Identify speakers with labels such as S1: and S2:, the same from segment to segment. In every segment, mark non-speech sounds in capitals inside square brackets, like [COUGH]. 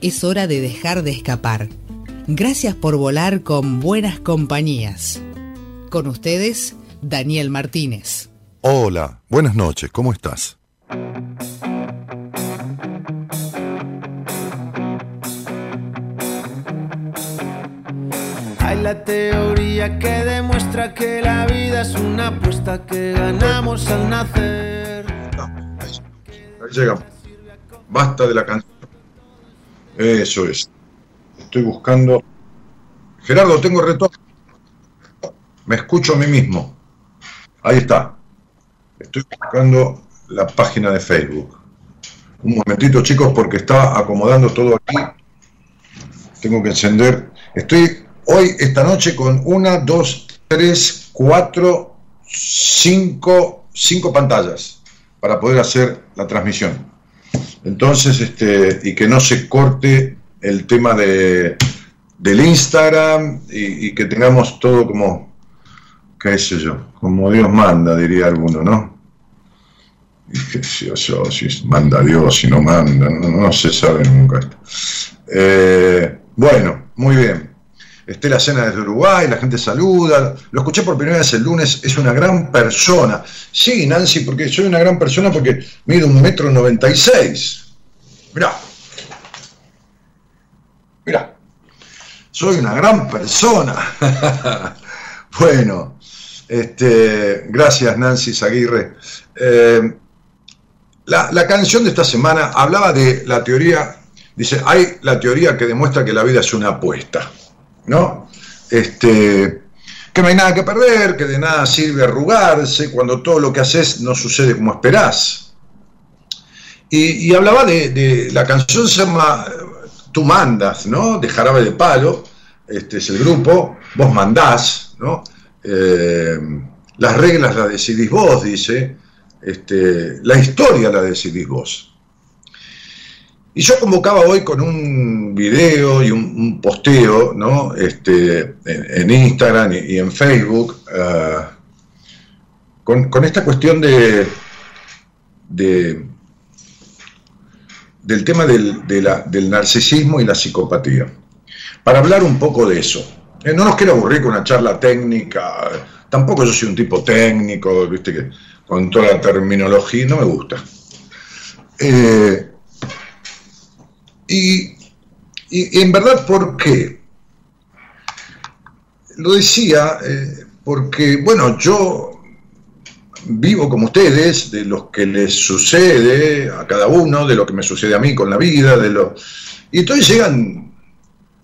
S1: es hora de dejar de escapar. Gracias por volar con buenas compañías. Con ustedes, Daniel Martínez.
S2: Hola, buenas noches, ¿cómo estás?
S3: Hay la teoría que demuestra que la vida es una apuesta que ganamos al nacer.
S2: ahí llegamos. Basta de la canción eso es. Estoy buscando. Gerardo, tengo retorno. Me escucho a mí mismo. Ahí está. Estoy buscando la página de Facebook. Un momentito, chicos, porque estaba acomodando todo aquí. Tengo que encender. Estoy hoy, esta noche, con una, dos, tres, cuatro, cinco, cinco pantallas para poder hacer la transmisión. Entonces, este, y que no se corte el tema de, del Instagram y, que tengamos todo como, qué sé yo, como Dios manda, diría alguno, ¿no? Y qué sé yo, si manda Dios, si no manda, no, se sabe nunca esto. Eh, bueno, muy bien. Estela Cena desde Uruguay, la gente saluda. Lo escuché por primera vez el lunes, es una gran persona. Sí, Nancy, porque soy una gran persona porque mido un metro noventa y seis. Mirá. Mirá. Soy una gran persona. [LAUGHS] bueno, este, gracias Nancy Zaguirre. Eh, la, la canción de esta semana hablaba de la teoría, dice, hay la teoría que demuestra que la vida es una apuesta. ¿No? Este, que no hay nada que perder, que de nada sirve arrugarse, cuando todo lo que haces no sucede como esperás. Y, hablaba de, la canción se llama Tú mandas, ¿no? De Jarabe de Palo, este es el grupo, vos mandás, ¿no? Eh, las reglas las decidís vos, dice, este, la historia la decidís vos. Y yo convocaba hoy con un video y un, posteo ¿no? este, en, Instagram y, en Facebook eh, con, esta cuestión de, del tema del, del, narcisismo y la psicopatía. Para hablar un poco de eso. Eh, no nos quiero aburrir con una charla técnica, tampoco yo soy un tipo técnico, viste que con toda la terminología no me gusta. Eh, y, en verdad, ¿por qué? Lo decía eh, porque, bueno, yo vivo como ustedes, de lo que les sucede a cada uno, de lo que me sucede a mí con la vida, de lo... Y entonces llegan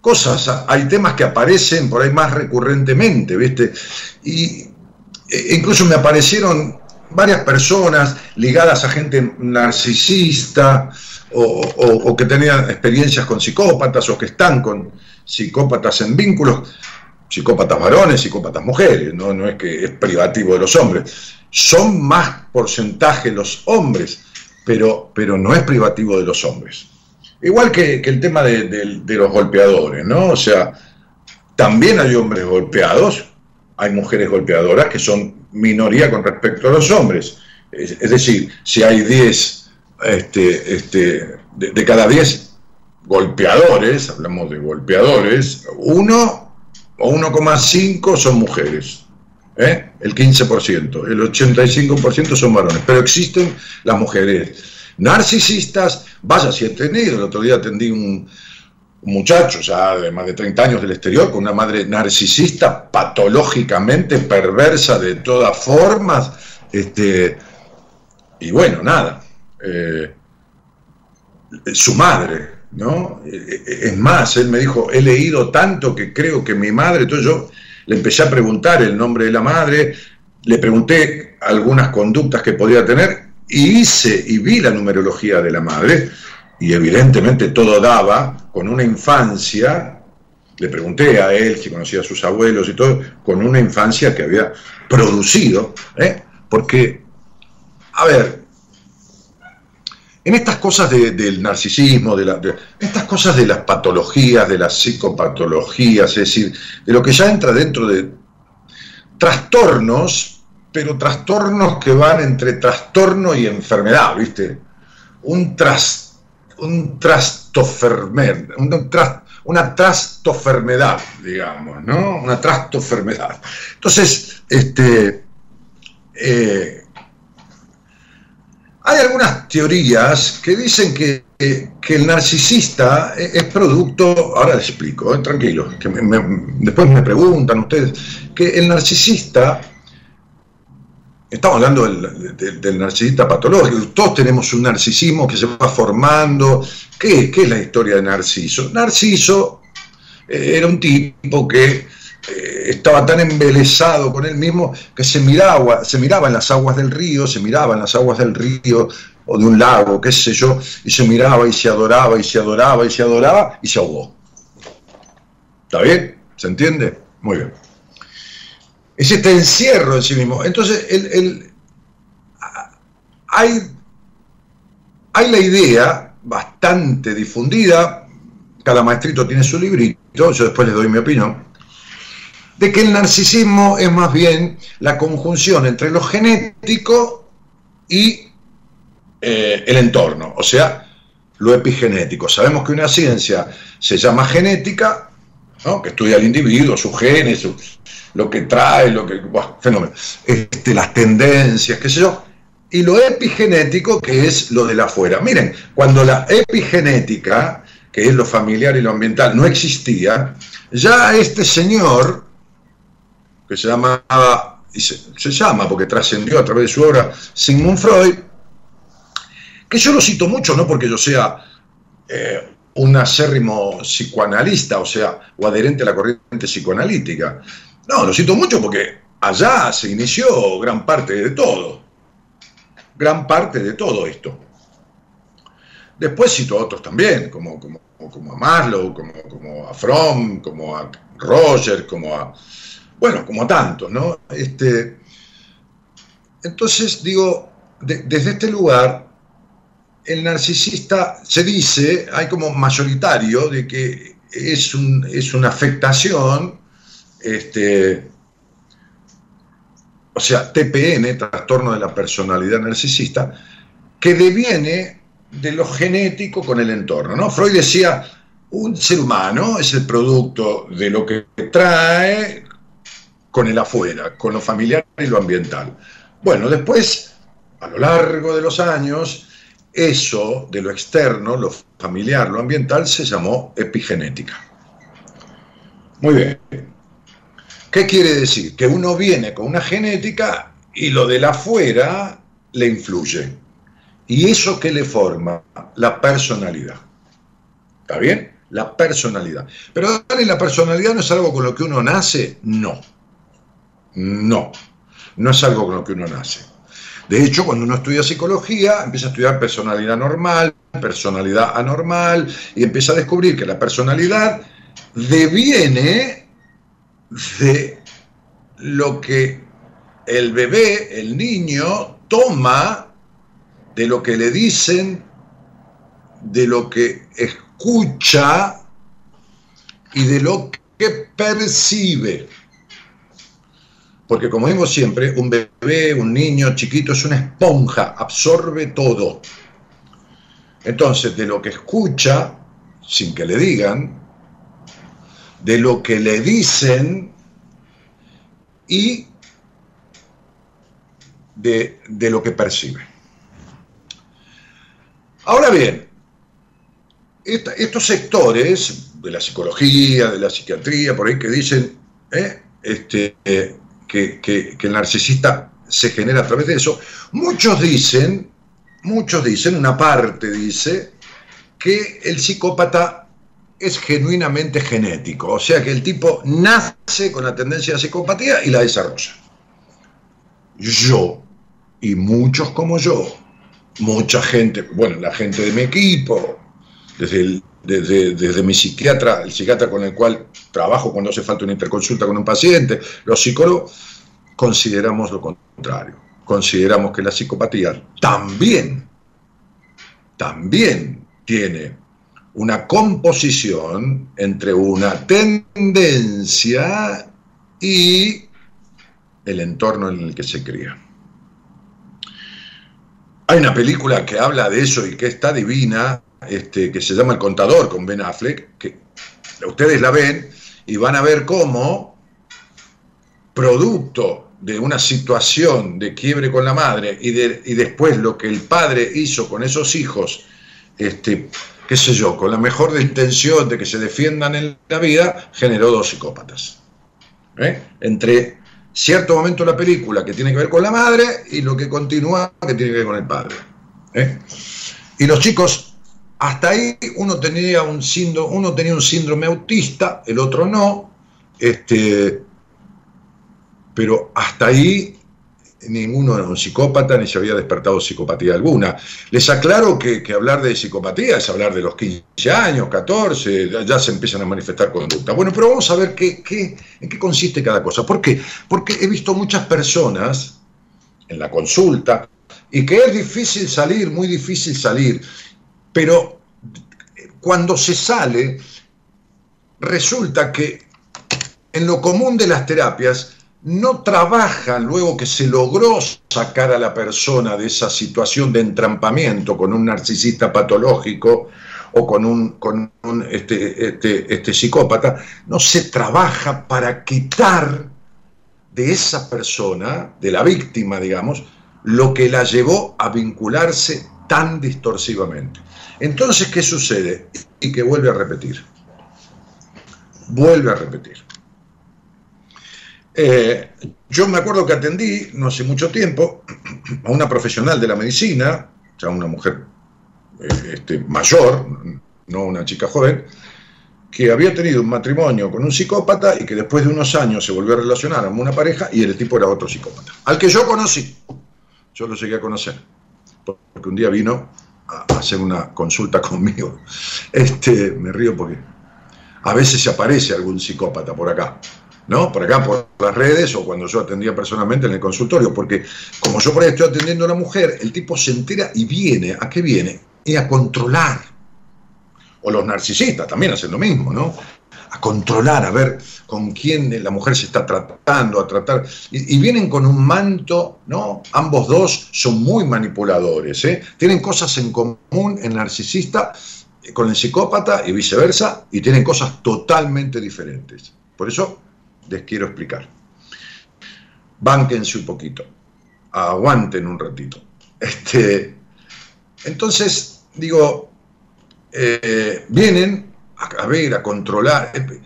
S2: cosas, hay temas que aparecen por ahí más recurrentemente, ¿viste? Y e, incluso me aparecieron varias personas ligadas a gente narcisista, o, que tenían experiencias con psicópatas o que están con psicópatas en vínculos, psicópatas varones, psicópatas mujeres, no, no es que es privativo de los hombres. Son más porcentaje los hombres, pero, pero no es privativo de los hombres. Igual que, el tema de, los golpeadores, ¿no? O sea, también hay hombres golpeados, hay mujeres golpeadoras que son minoría con respecto a los hombres. Es, es decir, si hay 10 este, este, de, cada 10 golpeadores, hablamos de golpeadores, uno o 1,5 son mujeres. ¿eh? El 15%, el 85% son varones, pero existen las mujeres narcisistas, vaya si he tenido, el otro día atendí un, un muchacho ya de más de 30 años del exterior con una madre narcisista, patológicamente perversa de todas formas, este, y bueno, nada, eh, su madre, ¿no? Eh, es más, él me dijo, he leído tanto que creo que mi madre, entonces yo le empecé a preguntar el nombre de la madre, le pregunté algunas conductas que podía tener y hice y vi la numerología de la madre y evidentemente todo daba con una infancia, le pregunté a él si conocía a sus abuelos y todo, con una infancia que había producido, ¿eh? porque, a ver, en estas cosas del narcisismo, de, la, estas cosas de las patologías, de las psicopatologías, es decir, de lo que ya entra dentro de trastornos, pero trastornos que van entre trastorno y enfermedad, ¿viste? Un tras un trastofermer, una trastofermedad, digamos, ¿no? Una trastofermedad. Entonces, este, eh, hay algunas teorías que dicen que, el narcisista es producto, ahora les explico, eh, tranquilo, que después me preguntan ustedes, que el narcisista Estamos hablando del, narcisista patológico. Todos tenemos un narcisismo que se va formando. ¿Qué, es la historia de Narciso? Narciso eh, era un tipo que eh, estaba tan embelesado con él mismo que se miraba, se miraba en las aguas del río, se miraba en las aguas del río o de un lago, qué sé yo, y se miraba y se adoraba y se adoraba y se adoraba y se ahogó. ¿Está bien? ¿Se entiende? Muy bien es este encierro en sí mismo. Entonces, hay, hay la idea bastante difundida, cada maestrito tiene su librito, yo después les doy mi opinión, de que el narcisismo es más bien la conjunción entre lo genético y eh, el entorno, o sea, lo epigenético. Sabemos que una ciencia se llama genética, que estudia al individuo, sus genes, lo que trae, lo que, fenómeno, este, las tendencias, qué sé yo, y lo epigenético, que es lo de la afuera. Miren, cuando la epigenética, que es lo familiar y lo ambiental, no existía, ya este señor, que se llamaba, se, llama porque trascendió a través de su obra, Sigmund Freud, que yo lo cito mucho, no porque yo sea eh, un acérrimo psicoanalista, o sea, o adherente a la corriente psicoanalítica, no, lo siento mucho porque allá se inició gran parte de todo. Gran parte de todo esto. Después cito a otros también, como, como, a Maslow, como, a Fromm, como a Roger, como a. Bueno, como a tantos, ¿no? Este, entonces, digo, desde este lugar, el narcisista se dice, hay como mayoritario, de que es, un, es una afectación este, o sea, TPN, trastorno de la personalidad narcisista, que deviene de lo genético con el entorno. ¿no? Freud decía, un ser humano es el producto de lo que trae con el afuera, con lo familiar y lo ambiental. Bueno, después, a lo largo de los años, eso de lo externo, lo familiar, lo ambiental, se llamó epigenética. Muy bien. ¿Qué quiere decir? Que uno viene con una genética y lo de la afuera le influye. ¿Y eso qué le forma? La personalidad. ¿Está bien? La personalidad. Pero la personalidad no es algo con lo que uno nace, no. No. No es algo con lo que uno nace. De hecho, cuando uno estudia psicología, empieza a estudiar personalidad normal, personalidad anormal, y empieza a descubrir que la personalidad deviene de lo que el bebé, el niño, toma de lo que le dicen, de lo que escucha y de lo que percibe. Porque como digo siempre, un bebé, un niño chiquito es una esponja, absorbe todo. Entonces, de lo que escucha, sin que le digan, de lo que le dicen y de, lo que percibe. Ahora bien, estos sectores de la psicología, de la psiquiatría, por ahí que dicen ¿eh? este, que, que el narcisista se genera a través de eso, muchos dicen, muchos dicen, una parte dice, que el psicópata es genuinamente genético, o sea que el tipo nace con la tendencia a psicopatía y la desarrolla. Yo, y muchos como yo, mucha gente, bueno, la gente de mi equipo, desde, desde, mi psiquiatra, el psiquiatra con el cual trabajo cuando hace falta una interconsulta con un paciente, los psicólogos, consideramos lo contrario. Consideramos que la psicopatía también, también tiene una composición entre una tendencia y el entorno en el que se cría. Hay una película que habla de eso y que está divina, este, que se llama El Contador con Ben Affleck, que ustedes la ven y van a ver cómo, producto de una situación de quiebre con la madre y, de, y después lo que el padre hizo con esos hijos, este, qué sé yo, con la mejor intención de que se defiendan en la vida, generó dos psicópatas. ¿eh? Entre cierto momento de la película que tiene que ver con la madre y lo que continúa que tiene que ver con el padre. ¿eh? Y los chicos, hasta ahí uno tenía un síndrome, uno tenía un síndrome autista, el otro no, este, pero hasta ahí ninguno era un psicópata ni se había despertado psicopatía alguna. Les aclaro que, hablar de psicopatía es hablar de los 15 años, 14, ya se empiezan a manifestar conducta. Bueno, pero vamos a ver qué, qué, en qué consiste cada cosa. ¿Por qué? Porque he visto muchas personas en la consulta y que es difícil salir, muy difícil salir, pero cuando se sale, resulta que en lo común de las terapias, no trabajan luego que se logró sacar a la persona de esa situación de entrampamiento con un narcisista patológico o con un, con un este, este, este psicópata, no se trabaja para quitar de esa persona, de la víctima, digamos, lo que la llevó a vincularse tan distorsivamente. Entonces, ¿qué sucede? Y que vuelve a repetir. Vuelve a repetir. Eh, yo me acuerdo que atendí, no hace mucho tiempo, a una profesional de la medicina, o sea, una mujer eh, este, mayor, no una chica joven, que había tenido un matrimonio con un psicópata y que después de unos años se volvió a relacionar con una pareja y el tipo era otro psicópata, al que yo conocí, yo lo llegué a conocer, porque un día vino hacer una consulta [LAUGHS] conmigo. Este, me río porque a veces se aparece algún psicópata por acá. ¿no? Por acá, por las redes o cuando yo atendía personalmente en el consultorio, porque como yo por ahí estoy atendiendo a una mujer, el tipo se entera y viene, ¿a qué viene? Y a controlar. O los narcisistas también hacen lo mismo, ¿no? A controlar, a ver con quién la mujer se está tratando, a tratar. Y, vienen con un manto, ¿no? Ambos dos son muy manipuladores, ¿eh? Tienen cosas en común el narcisista con el psicópata y viceversa, y tienen cosas totalmente diferentes. Por eso les quiero explicar. Bánquense un poquito, aguanten un ratito. Este, entonces, digo, eh, vienen a, ver, a controlar. Eh,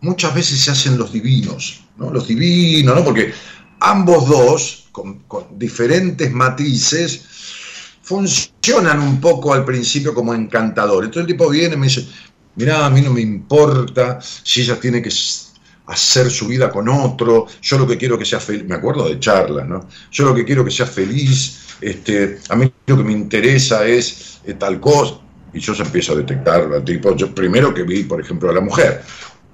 S2: muchas veces se hacen los divinos, ¿no? Los divinos, ¿no? Porque ambos dos, con, diferentes matices, funcionan un poco al principio como encantadores. Entonces el tipo viene y me dice, mirá, a mí no me importa si ella tiene que hacer su vida con otro, yo lo que quiero que sea feliz, me acuerdo de charlas, ¿no? Yo lo que quiero que sea feliz, este, a mí lo que me interesa es eh, tal cosa, y yo se empiezo a detectar, tipo, yo primero que vi, por ejemplo, a la mujer,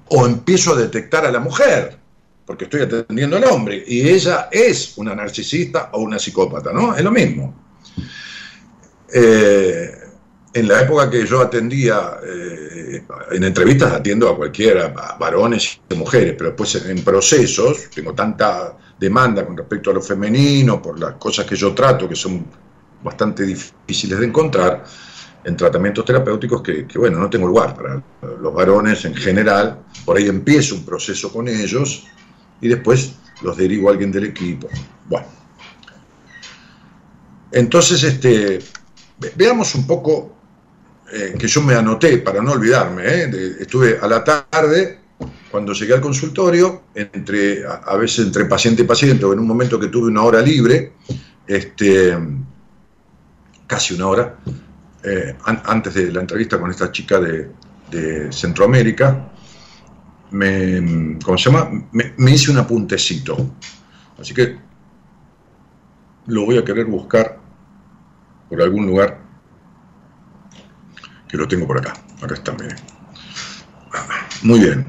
S2: o empiezo a detectar a la mujer, porque estoy atendiendo al hombre, y ella es una narcisista o una psicópata, ¿no? Es lo mismo. Eh, en la época que yo atendía, eh, en entrevistas atiendo a cualquiera, a varones y mujeres, pero después en procesos, tengo tanta demanda con respecto a lo femenino, por las cosas que yo trato, que son bastante difíciles de encontrar, en tratamientos terapéuticos que, bueno, no tengo lugar para los varones en general, por ahí empiezo un proceso con ellos y después los derivo a alguien del equipo. Bueno. Entonces, este, veamos un poco eh, que yo me anoté para no olvidarme, eh, estuve a la tarde, cuando llegué al consultorio, entre, a, veces entre paciente y paciente, o en un momento que tuve una hora libre, este, casi una hora, eh, antes de la entrevista con esta chica de, Centroamérica, me, ¿cómo se llama? Me, me, hice un apuntecito. Así que lo voy a querer buscar por algún lugar que lo tengo por acá. Acá está, miren. Muy bien.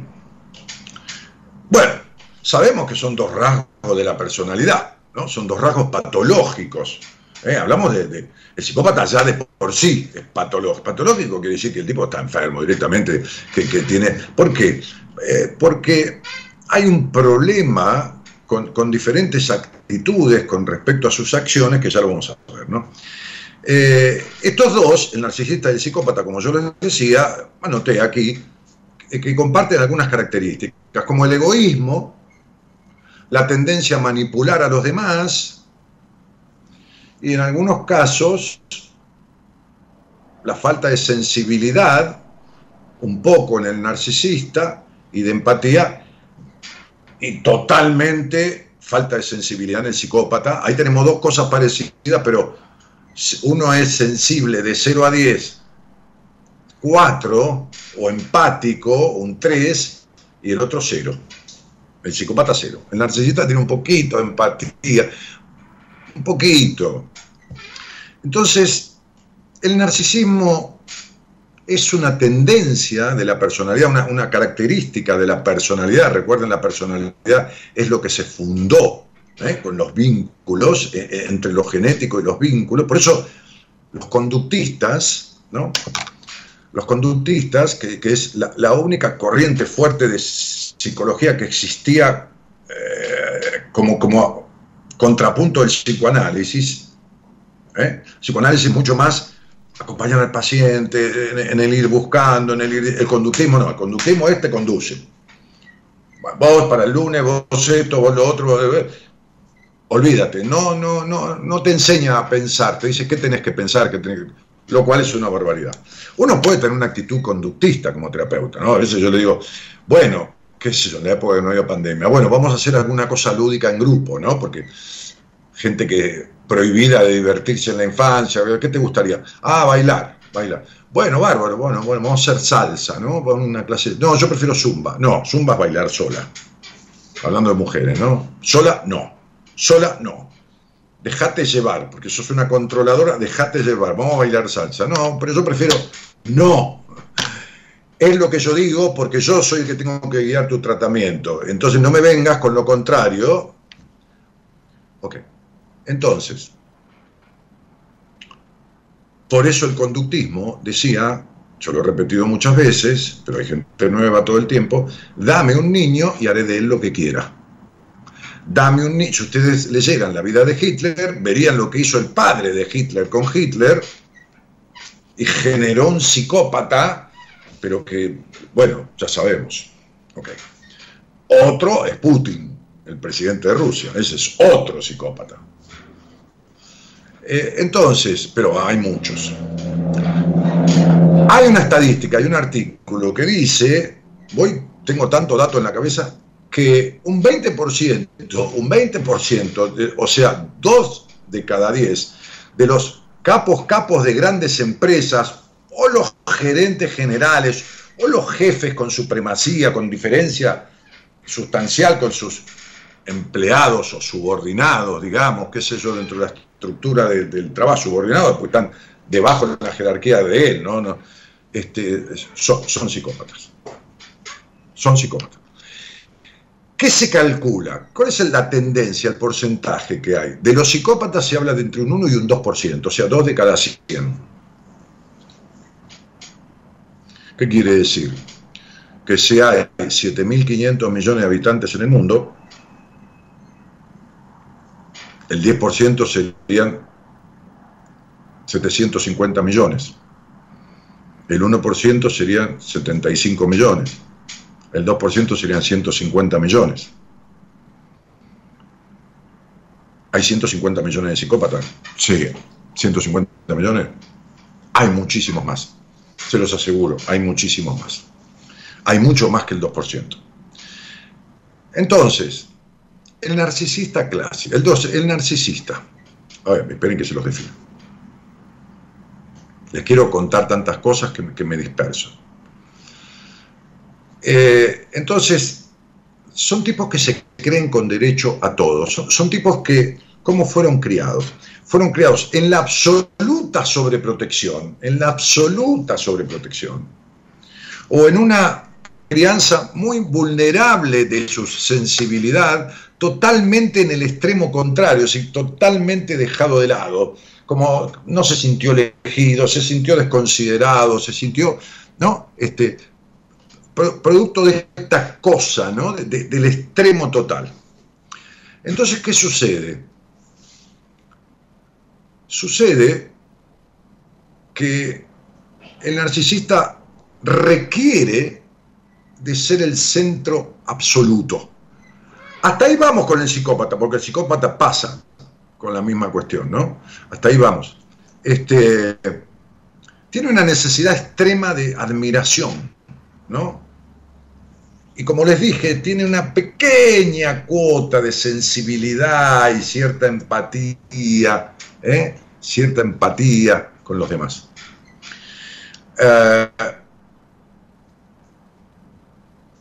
S2: Bueno, sabemos que son dos rasgos de la personalidad, ¿no? Son dos rasgos patológicos. ¿Eh? Hablamos de, El psicópata ya de por sí es patológico. Patológico quiere decir que el tipo está enfermo directamente, que, tiene... ¿Por qué? Eh, porque hay un problema con, diferentes actitudes con respecto a sus acciones, que ya lo vamos a ver, ¿no? Eh, estos dos, el narcisista y el psicópata, como yo les decía, anoté aquí, que comparten algunas características, como el egoísmo, la tendencia a manipular a los demás y en algunos casos la falta de sensibilidad, un poco en el narcisista, y de empatía, y totalmente falta de sensibilidad en el psicópata. Ahí tenemos dos cosas parecidas, pero uno es sensible de 0 a 10, 4, o empático, un 3, y el otro 0. El psicópata 0. El narcisista tiene un poquito de empatía, un poquito. Entonces, el narcisismo es una tendencia de la personalidad, una, característica de la personalidad. Recuerden, la personalidad es lo que se fundó ¿eh? con los vínculos, eh, eh, entre lo genético y los vínculos. Por eso los conductistas, ¿no? Los conductistas, que, es la, única corriente fuerte de psicología que existía como, como contrapunto del psicoanálisis, psicoanálisis mucho más acompañar al paciente, en, el ir buscando, en el ir, el conductismo, no, el conductismo este conduce. Vos para el lunes, vos esto, vos lo otro, olvídate, no, no, no, no te enseña a pensar, te dice qué tenés que pensar, que lo cual es una barbaridad. Uno puede tener una actitud conductista como terapeuta, ¿no? A veces yo le digo, bueno, qué sé yo, en la época que no había pandemia, bueno, vamos a hacer alguna cosa lúdica en grupo, ¿no? Porque gente que prohibida de divertirse en la infancia, ¿qué te gustaría? Ah, bailar, bailar. Bueno, bárbaro, bueno, bueno, vamos a hacer salsa, ¿no? Una clase. No, yo prefiero zumba. No, zumba es bailar sola. Hablando de mujeres, ¿no? Sola, no. Sola, no. Dejate llevar, porque sos una controladora, dejate llevar, vamos a bailar salsa. No, pero yo prefiero no. Es lo que yo digo porque yo soy el que tengo que guiar tu tratamiento. Entonces no me vengas con lo contrario. Ok. Entonces, por eso el conductismo decía, yo lo he repetido muchas veces, pero hay gente nueva todo el tiempo, dame un niño y haré de él lo que quiera. Dame un niño. Si ustedes leyeran la vida de Hitler, verían lo que hizo el padre de Hitler con Hitler y generó un psicópata, pero que, bueno, ya sabemos. Otro es Putin, el presidente de Rusia. Ese es otro psicópata. Eh, entonces, pero hay muchos. Hay una estadística, hay un artículo que dice, voy, tengo tanto dato en la cabeza, que un 20%, un 20%, o sea, dos de cada diez de los capos, capos de grandes empresas, o los gerentes generales, o los jefes con supremacía, con diferencia sustancial con sus empleados o subordinados, digamos, qué sé yo, dentro de la estructura del trabajo, subordinados, pues están debajo de la jerarquía de él, ¿no? este, son, son psicópatas. Son psicópatas. ¿Qué se calcula? ¿Cuál es la tendencia, el porcentaje que hay? De los psicópatas se habla de entre un 1 y un 2%, o sea, 2 de cada 100. ¿Qué quiere decir? Que si hay 7.500 millones de habitantes en el mundo, el 10% serían 750 millones. El 1% serían 75 millones. El 2% serían 150 millones. ¿Hay 150 millones de psicópatas? Sí, 150 millones. Hay muchísimos más. Se los aseguro, hay muchísimos más. Hay mucho más que el 2%. Entonces, el narcisista clásico. El 12, el narcisista. A ver, esperen que se los defina. Les quiero contar tantas cosas que, me disperso. Eh, entonces, son tipos que se creen con derecho a todo. Son, tipos que, cómo fueron criados. Fueron criados en la absoluta sobreprotección, en la absoluta sobreprotección, o en una crianza muy vulnerable de su sensibilidad, totalmente en el extremo contrario, es totalmente dejado de lado, como no se sintió elegido, se sintió desconsiderado, se sintió, ¿no? Este, producto de esta cosa, ¿no? del extremo total. Entonces, ¿qué sucede? Sucede que el narcisista requiere de ser el centro absoluto. Hasta ahí vamos con el psicópata, porque el psicópata pasa con la misma cuestión, ¿no? Hasta ahí vamos. Este, tiene una necesidad extrema de admiración, ¿no? Y como les dije, tiene una pequeña cuota de sensibilidad y cierta empatía, ¿eh? cierta empatía con los demás. Eh,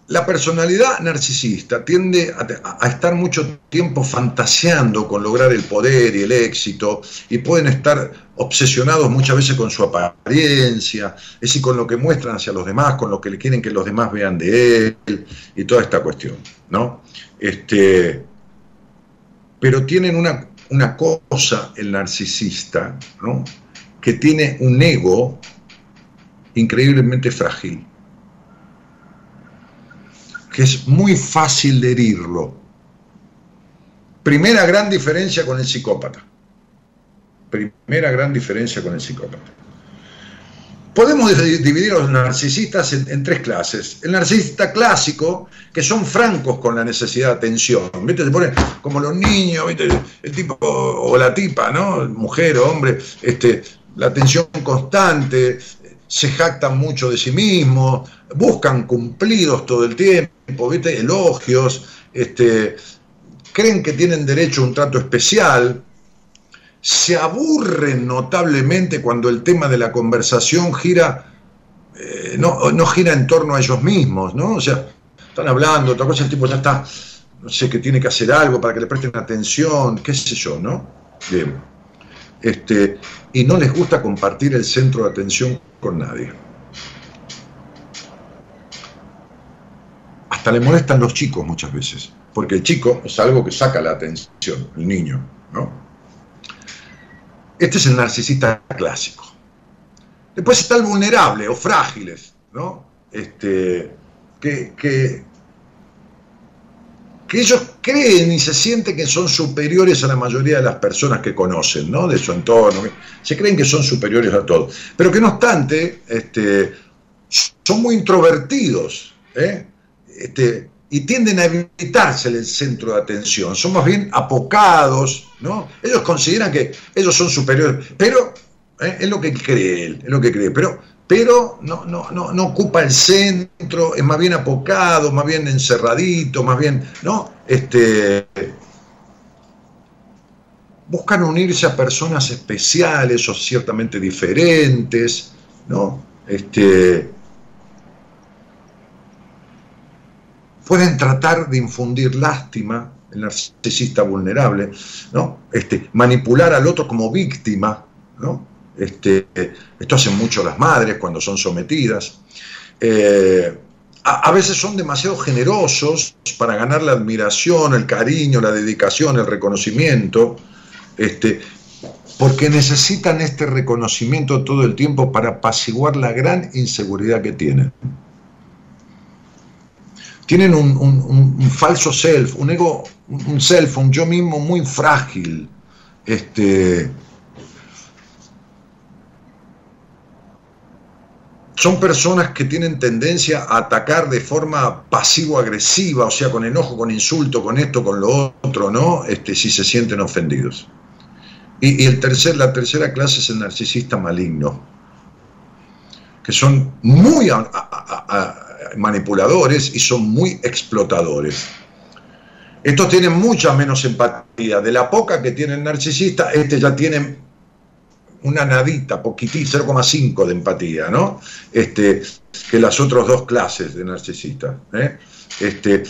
S2: la personalidad narcisista tiende a, estar mucho tiempo fantaseando con lograr el poder y el éxito y pueden estar obsesionados muchas veces con su apariencia, es decir, con lo que muestran hacia los demás, con lo que le quieren que los demás vean de él y toda esta cuestión, ¿no? Este, pero tienen una, una cosa el narcisista, ¿no? Que tiene un ego increíblemente frágil que es muy fácil de herirlo. Primera gran diferencia con el psicópata. Primera gran diferencia con el psicópata. Podemos dividir a los narcisistas en, tres clases. El narcisista clásico, que son francos con la necesidad de atención. Se pone como los niños, el tipo o la tipa, ¿no? Mujer o hombre, este, la atención constante, se jactan mucho de sí mismos, buscan cumplidos todo el tiempo, ¿viste? elogios, este, creen que tienen derecho a un trato especial, se aburren notablemente cuando el tema de la conversación gira, eh, no, gira en torno a ellos mismos, ¿no? O sea, están hablando, otra cosa, el tipo ya está, no sé, que tiene que hacer algo para que le presten atención, qué sé yo, ¿no? Bien. Este, y no les gusta compartir el centro de atención con nadie. Hasta le molestan los chicos muchas veces, porque el chico es algo que saca la atención, el niño, ¿no? Este es el narcisista clásico. Después está el vulnerable o frágiles, ¿no? Este, que, que que ellos creen y se sienten que son superiores a la mayoría de las personas que conocen, ¿no? De su entorno. Se creen que son superiores a todos. Pero que no obstante, este, son muy introvertidos, ¿eh? este, y tienden a evitarse el centro de atención. Son más bien apocados, ¿no? Ellos consideran que ellos son superiores, pero ¿eh? es lo que cree él, es lo que cree. Pero pero no, no, no, no ocupa el centro, es más bien apocado, más bien encerradito, más bien, ¿no? Este, buscan unirse a personas especiales o ciertamente diferentes, ¿no? Este, pueden tratar de infundir lástima, el narcisista vulnerable, ¿no? Este, manipular al otro como víctima, ¿no? Este, esto hacen mucho las madres cuando son sometidas. Eh, a, veces son demasiado generosos para ganar la admiración, el cariño, la dedicación, el reconocimiento, este, porque necesitan este reconocimiento todo el tiempo para apaciguar la gran inseguridad que tienen. Tienen un, falso self, un ego, un self, un yo mismo muy frágil. Este, son personas que tienen tendencia a atacar de forma pasivo-agresiva, o sea, con enojo, con insulto, con esto, con lo otro, ¿no? Este, si se sienten ofendidos. Y, el tercer, la tercera clase es el narcisista maligno, que son muy manipuladores y son muy explotadores. Estos tienen mucha menos empatía. De la poca que tiene el narcisista, este ya tienen una nadita, poquitito, 0,5 de empatía, ¿no? Este, que las otras dos clases de narcisistas. ¿eh? Este,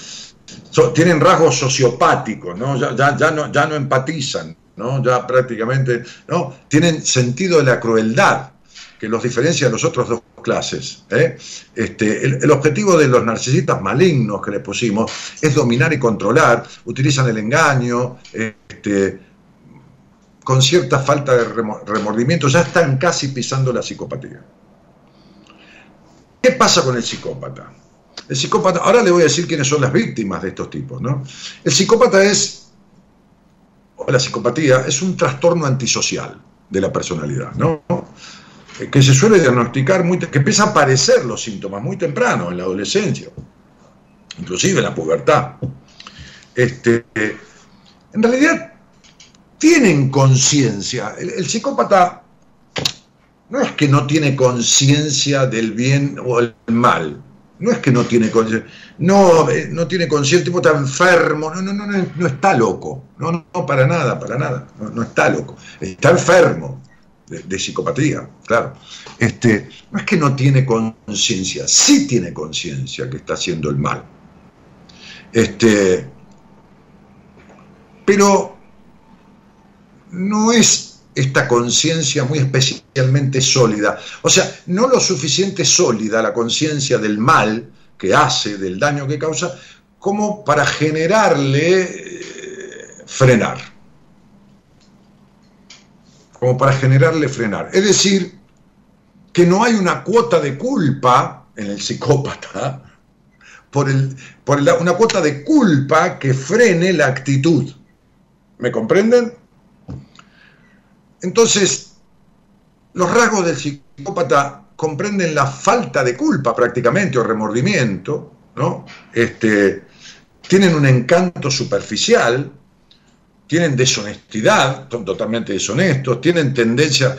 S2: tienen rasgos sociopáticos, ¿no? Ya, no, ya no empatizan, ¿no? Ya prácticamente, ¿no? Tienen sentido de la crueldad que los diferencia de los otros dos clases. ¿eh? Este, el, objetivo de los narcisistas malignos que le pusimos es dominar y controlar, utilizan el engaño, este, con cierta falta de remordimiento, ya están casi pisando la psicopatía. ¿Qué pasa con el psicópata? El psicópata, ahora le voy a decir quiénes son las víctimas de estos tipos, ¿no? El psicópata es, o la psicopatía, es un trastorno antisocial de la personalidad, ¿no? Eh, que se suele diagnosticar, muy, que empieza a aparecer los síntomas muy temprano, en la adolescencia, inclusive en la pubertad. Este, en realidad, tienen conciencia. El, psicópata no es que no tiene conciencia del bien o el mal, no es que no tiene conciencia, no, eh, no tiene conciencia, tipo está enfermo, no, no, no, no, está loco, no, no, para nada, para nada, no, está loco, está enfermo de, psicopatía, claro. Este, no es que no tiene conciencia, sí tiene conciencia que está haciendo el mal. Este, pero no es esta conciencia muy especialmente sólida. O sea, no lo suficiente sólida la conciencia del mal que hace, del daño que causa, como para generarle eh, frenar. Como para generarle frenar. Es decir, que no hay una cuota de culpa en el psicópata, por, el, por una cuota de culpa que frene la actitud. ¿Me comprenden? Entonces, los rasgos del psicópata comprenden la falta de culpa prácticamente o remordimiento, ¿no? Este, tienen un encanto superficial, tienen deshonestidad, son totalmente deshonestos, tienen tendencia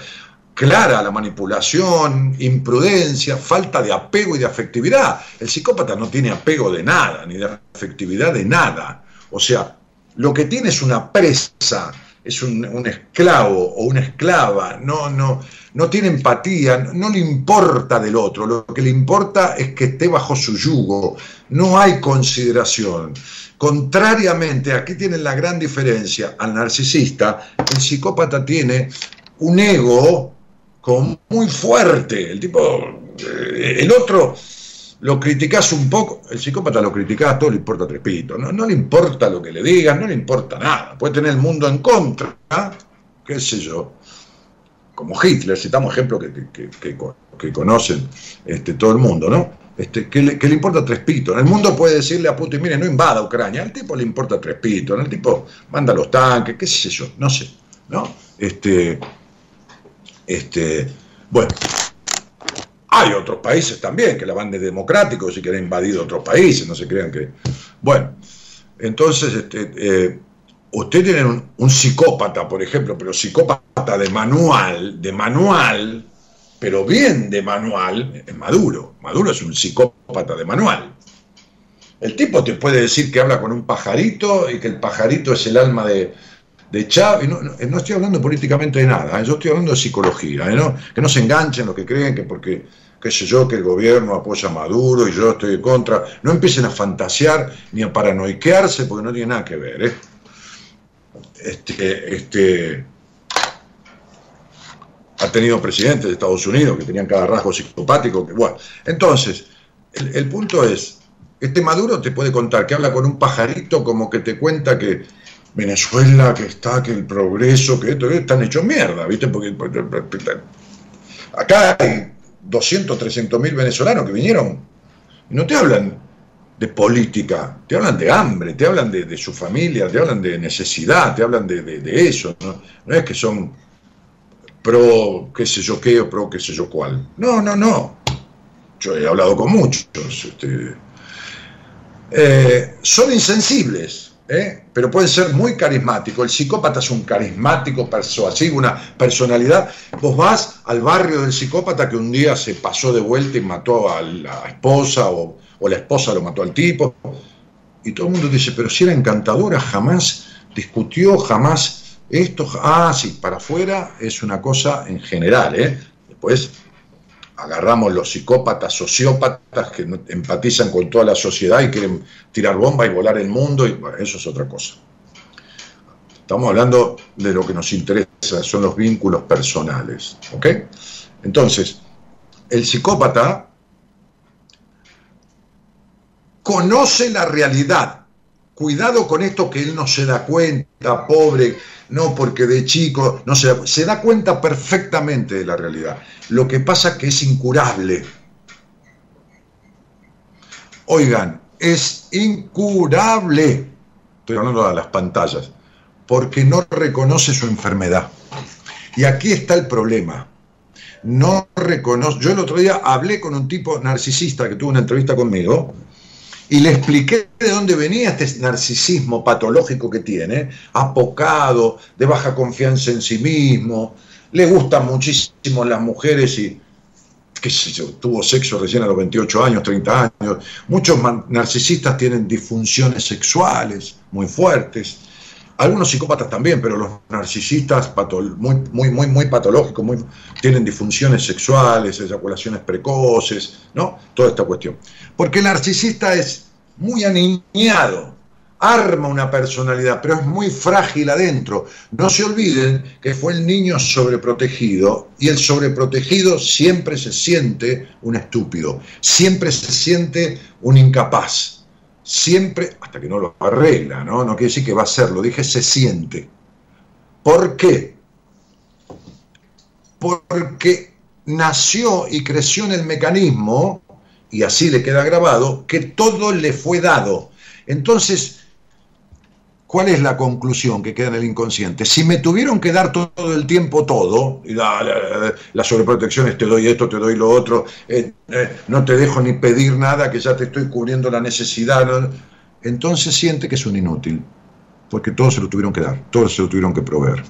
S2: clara a la manipulación, imprudencia, falta de apego y de afectividad. El psicópata no tiene apego de nada, ni de afectividad de nada. O sea, lo que tiene es una presa es un, esclavo o una esclava, no, no, no tiene empatía, no, le importa del otro, lo que le importa es que esté bajo su yugo, no hay consideración. Contrariamente, aquí tienen la gran diferencia al narcisista, el psicópata tiene un ego muy fuerte, el tipo, eh, el otro lo criticás un poco, el psicópata lo criticás, todo le importa tres pitos, ¿no? no le importa lo que le digas, no le importa nada, puede tener el mundo en contra, qué sé yo, como Hitler, citamos ejemplos que, que, conocen este, todo el mundo, ¿no? Este, que, le, importa tres pitos. El mundo puede decirle a Putin, mire, no invada Ucrania, al tipo le importa tres pitos, el tipo manda los tanques, qué sé yo, no sé, ¿no? Este, este, bueno, hay otros países también que la van de democráticos y que han invadido otros países, no se crean que... Bueno, entonces, este, eh, usted tiene un, psicópata, por ejemplo, pero psicópata de manual, de manual, pero bien de manual, es Maduro. Maduro es un psicópata de manual. El tipo te puede decir que habla con un pajarito y que el pajarito es el alma de, de Chávez, no, no, estoy hablando políticamente de nada, ¿eh? yo estoy hablando de psicología, ¿eh? que no se enganchen lo que creen que porque, qué sé yo, que el gobierno apoya a Maduro y yo estoy en contra, no empiecen a fantasear ni a paranoiquearse porque no tiene nada que ver. ¿eh? Este, este, ha tenido presidentes de Estados Unidos que tenían cada rasgo psicopático. Bueno, entonces, el, el punto es, este Maduro te puede contar que habla con un pajarito como que te cuenta que Venezuela, que está, que el progreso, que esto, que están hechos mierda, ¿viste? Porque, acá hay 200, 300 mil venezolanos que vinieron y no te hablan de política, te hablan de hambre, te hablan de, su familia, te hablan de necesidad, te hablan de, eso, ¿no? no es que son pro qué sé yo qué o pro qué sé yo cuál. No, no, no. Yo he hablado con muchos. Este, eh, son insensibles ¿eh? Pero puede ser muy carismático. El psicópata es un carismático, persuasivo, una personalidad. Vos vas al barrio del psicópata que un día se pasó de vuelta y mató a la esposa o, la esposa lo mató al tipo. Y todo el mundo dice, pero si era encantadora, jamás discutió, jamás esto. Ah, sí, para afuera es una cosa en general. ¿eh? Después agarramos los psicópatas, sociópatas que empatizan con toda la sociedad y quieren tirar bomba y volar el mundo, y eso es otra cosa. Estamos hablando de lo que nos interesa, son los vínculos personales. ¿Ok? Entonces, el psicópata conoce la realidad. Cuidado con esto que él no se da cuenta, pobre, no porque de chico no se da, se da cuenta perfectamente de la realidad. Lo que pasa es que es incurable. Oigan, es incurable. Estoy hablando de las pantallas, porque no reconoce su enfermedad. Y aquí está el problema. No reconoce. Yo el otro día hablé con un tipo narcisista que tuvo una entrevista conmigo y le expliqué de dónde venía este narcisismo patológico que tiene, apocado, de baja confianza en sí mismo, le gustan muchísimo las mujeres y, tuvo sexo recién a los 28 años, 30 años. Muchos narcisistas tienen disfunciones sexuales muy fuertes. Algunos psicópatas también, pero los narcisistas muy, muy, muy, muy patológicos, tienen disfunciones sexuales, eyaculaciones precoces, ¿no? Toda esta cuestión. Porque el narcisista es muy aniñado, arma una personalidad, pero es muy frágil adentro. No se olviden que fue el niño sobreprotegido y el sobreprotegido siempre se siente un estúpido, siempre se siente un incapaz, siempre, hasta que no lo arregla, ¿no? No quiere decir que va a serlo, dije se siente. ¿Por qué? Porque nació y creció en el mecanismo y así le queda grabado, que todo le fue dado. Entonces, ¿cuál es la conclusión que queda en el inconsciente? Si me tuvieron que dar todo el tiempo todo, y la, la, sobreprotección es te doy esto, te doy lo otro, eh, eh, no te dejo ni pedir nada, que ya te estoy cubriendo la necesidad, entonces siente que es un inútil, porque todo se lo tuvieron que dar, todo se lo tuvieron que proveer.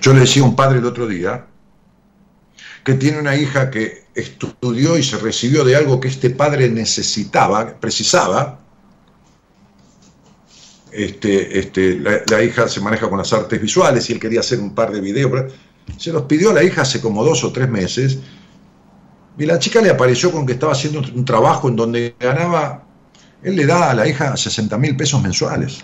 S2: Yo le decía a un padre el otro día, que tiene una hija que estudió y se recibió de algo que este padre necesitaba, precisaba. Este, este, la, hija se maneja con las artes visuales y él quería hacer un par de videos. Se los pidió a la hija hace como dos o tres meses y la chica le apareció con que estaba haciendo un trabajo en donde ganaba, él le da a la hija 60 mil pesos mensuales.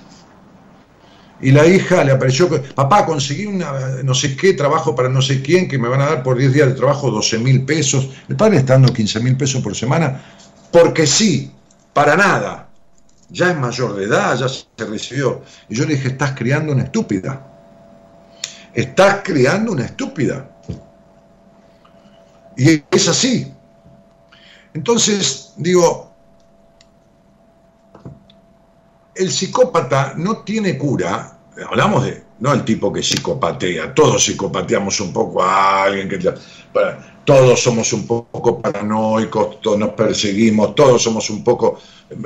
S2: Y la hija le apareció, papá, conseguí una, no sé qué trabajo para no sé quién, que me van a dar por 10 días de trabajo 12 mil pesos. El padre está dando 15 mil pesos por semana, porque sí, para nada. Ya es mayor de edad, ya se recibió. Y yo le dije, estás criando una estúpida. Estás criando una estúpida. Y es así. Entonces, digo, el psicópata no tiene cura, hablamos de, no el tipo que psicopatea, todos psicopateamos un poco a alguien que... Todos somos un poco paranoicos, todos nos perseguimos, todos somos un poco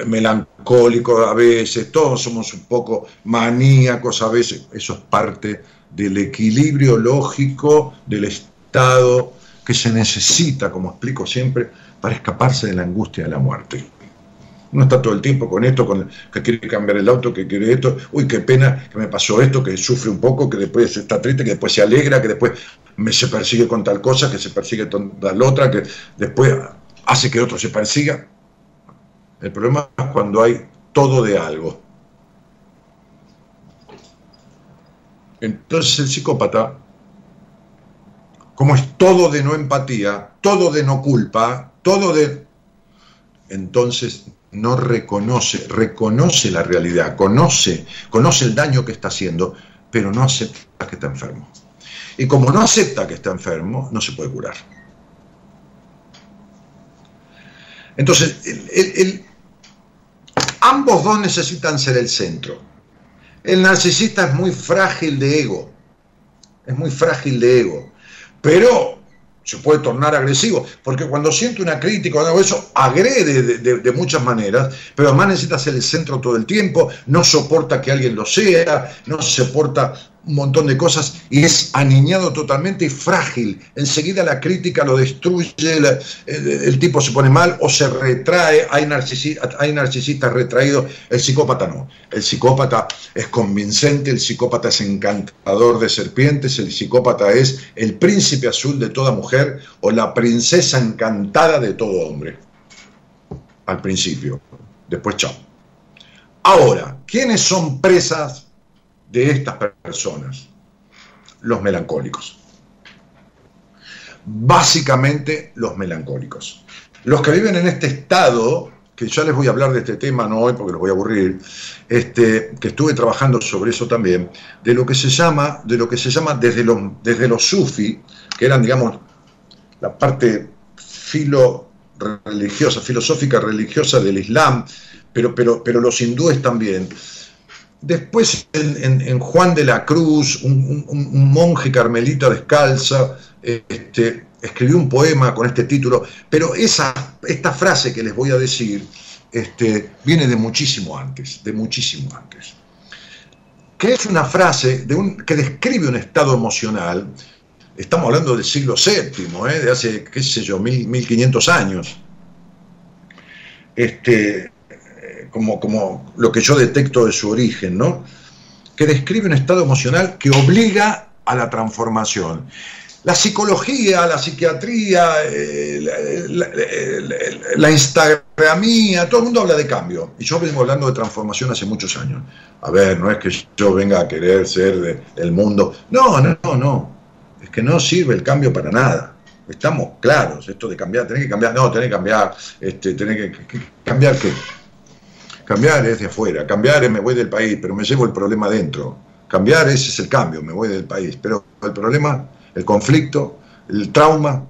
S2: melancólicos a veces, todos somos un poco maníacos a veces. Eso es parte del equilibrio lógico del estado que se necesita, como explico siempre, para escaparse de la angustia de la muerte. Uno está todo el tiempo con esto, con que quiere cambiar el auto, que quiere esto, uy, qué pena que me pasó esto, que sufre un poco, que después está triste, que después se alegra, que después me se persigue con tal cosa, que se persigue con tal otra, que después hace que otro se persiga. El problema es cuando hay todo de algo. Entonces el psicópata, como es todo de no empatía, todo de no culpa, todo de... Entonces no reconoce, reconoce la realidad, conoce, conoce el daño que está haciendo, pero no acepta que está enfermo. Y como no acepta que está enfermo, no se puede curar. Entonces, ambos dos necesitan ser el centro. El narcisista es muy frágil de ego, es muy frágil de ego, pero se puede tornar agresivo, porque cuando siente una crítica o algo eso, agrede de, muchas maneras, pero además necesita ser el centro todo el tiempo, no soporta que alguien lo sea, no soporta un montón de cosas y es aniñado totalmente y frágil. Enseguida la crítica lo destruye, el, tipo se pone mal o se retrae, hay, narcisistas hay narcisistas retraídos, el psicópata no. El psicópata es convincente, el psicópata es encantador de serpientes, el psicópata es el príncipe azul de toda mujer o la princesa encantada de todo hombre. Al principio, después chao. Ahora, ¿quiénes son presas de estas personas? Los melancólicos. Básicamente los melancólicos. Los que viven en este estado, que ya les voy a hablar de este tema, no hoy porque los voy a aburrir, este, que estuve trabajando sobre eso también, de lo que se llama, de lo que se llama desde los, desde sufi, que eran, digamos, la parte filo religiosa, filosófica religiosa del Islam, pero, pero, pero los hindúes también. Después en, Juan de la Cruz, un, monje carmelita descalza, este, escribió un poema con este título, pero esa, esta frase que les voy a decir este, viene de muchísimo antes, de muchísimo antes. Que es una frase que describe un estado emocional, estamos hablando del siglo VII, ¿eh? de hace, qué sé yo, mil, 1500 años. Este, como, como lo que yo detecto de su origen, ¿no? que describe un estado emocional que obliga a la transformación. La psicología, la psiquiatría, eh, la, instagramía, todo el mundo habla de cambio. Y yo vengo hablando de transformación hace muchos años. A ver, no es que yo venga a querer ser del mundo. No, no, no, no. Es que no sirve el cambio para nada. Estamos claros, esto de cambiar, tener que cambiar, no, tener que cambiar, este, tener que cambiar qué Cambiar es de afuera, cambiar es me voy del país, pero me llevo el problema dentro. Cambiar ese es el cambio, me voy del país. Pero el problema, el conflicto, el trauma,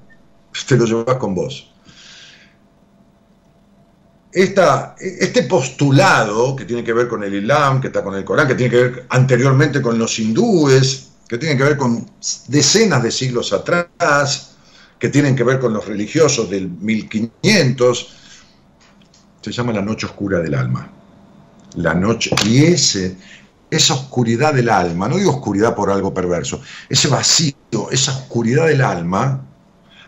S2: te lo llevas con vos. este postulado que tiene que ver con el Islam, que está con el Corán, que tiene que ver anteriormente con los hindúes, que tiene que ver con decenas de siglos atrás, que tienen que ver con los religiosos del 1500, se llama la noche oscura del alma. La noche, y ese, esa oscuridad del alma, no digo oscuridad por algo perverso, ese vacío, esa oscuridad del alma,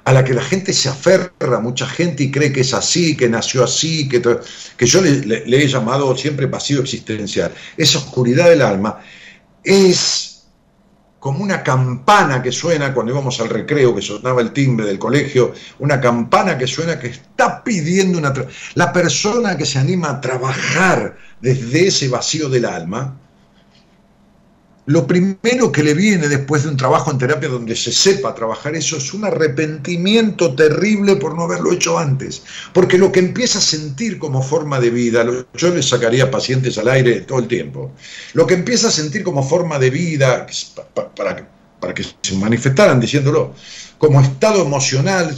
S2: a la que la gente se aferra, mucha gente y cree que es así, que nació así, que, que yo le, le he llamado siempre vacío existencial. Esa oscuridad del alma es como una campana que suena cuando íbamos al recreo, que sonaba el timbre del colegio, una campana que suena que está pidiendo una... La persona que se anima a trabajar desde ese vacío del alma, lo primero que le viene después de un trabajo en terapia donde se sepa trabajar eso es un arrepentimiento terrible por no haberlo hecho antes. Porque lo que empieza a sentir como forma de vida, yo le sacaría pacientes al aire todo el tiempo, lo que empieza a sentir como forma de vida, para, para que se manifestaran diciéndolo, como estado emocional,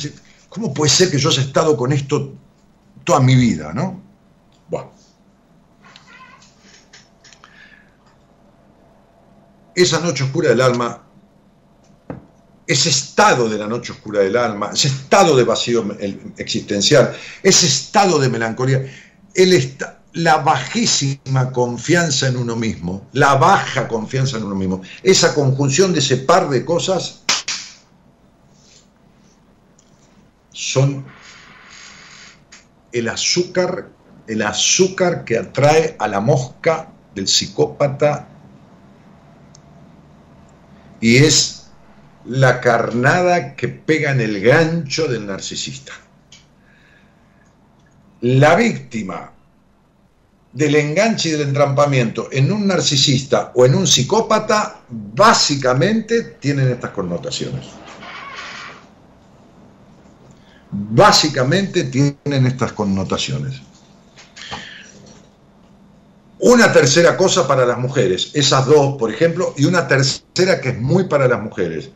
S2: ¿cómo puede ser que yo haya estado con esto toda mi vida? ¿no? Esa noche oscura del alma, ese estado de la noche oscura del alma, ese estado de vacío existencial, ese estado de melancolía, el la bajísima confianza en uno mismo, la baja confianza en uno mismo, esa conjunción de ese par de cosas son el azúcar, el azúcar que atrae a la mosca del psicópata y es la carnada que pega en el gancho del narcisista. La víctima del enganche y del entrampamiento en un narcisista o en un psicópata básicamente tienen estas connotaciones. Básicamente tienen estas connotaciones. Una tercera cosa para las mujeres, esas dos, por ejemplo, y una tercera que es muy para las mujeres.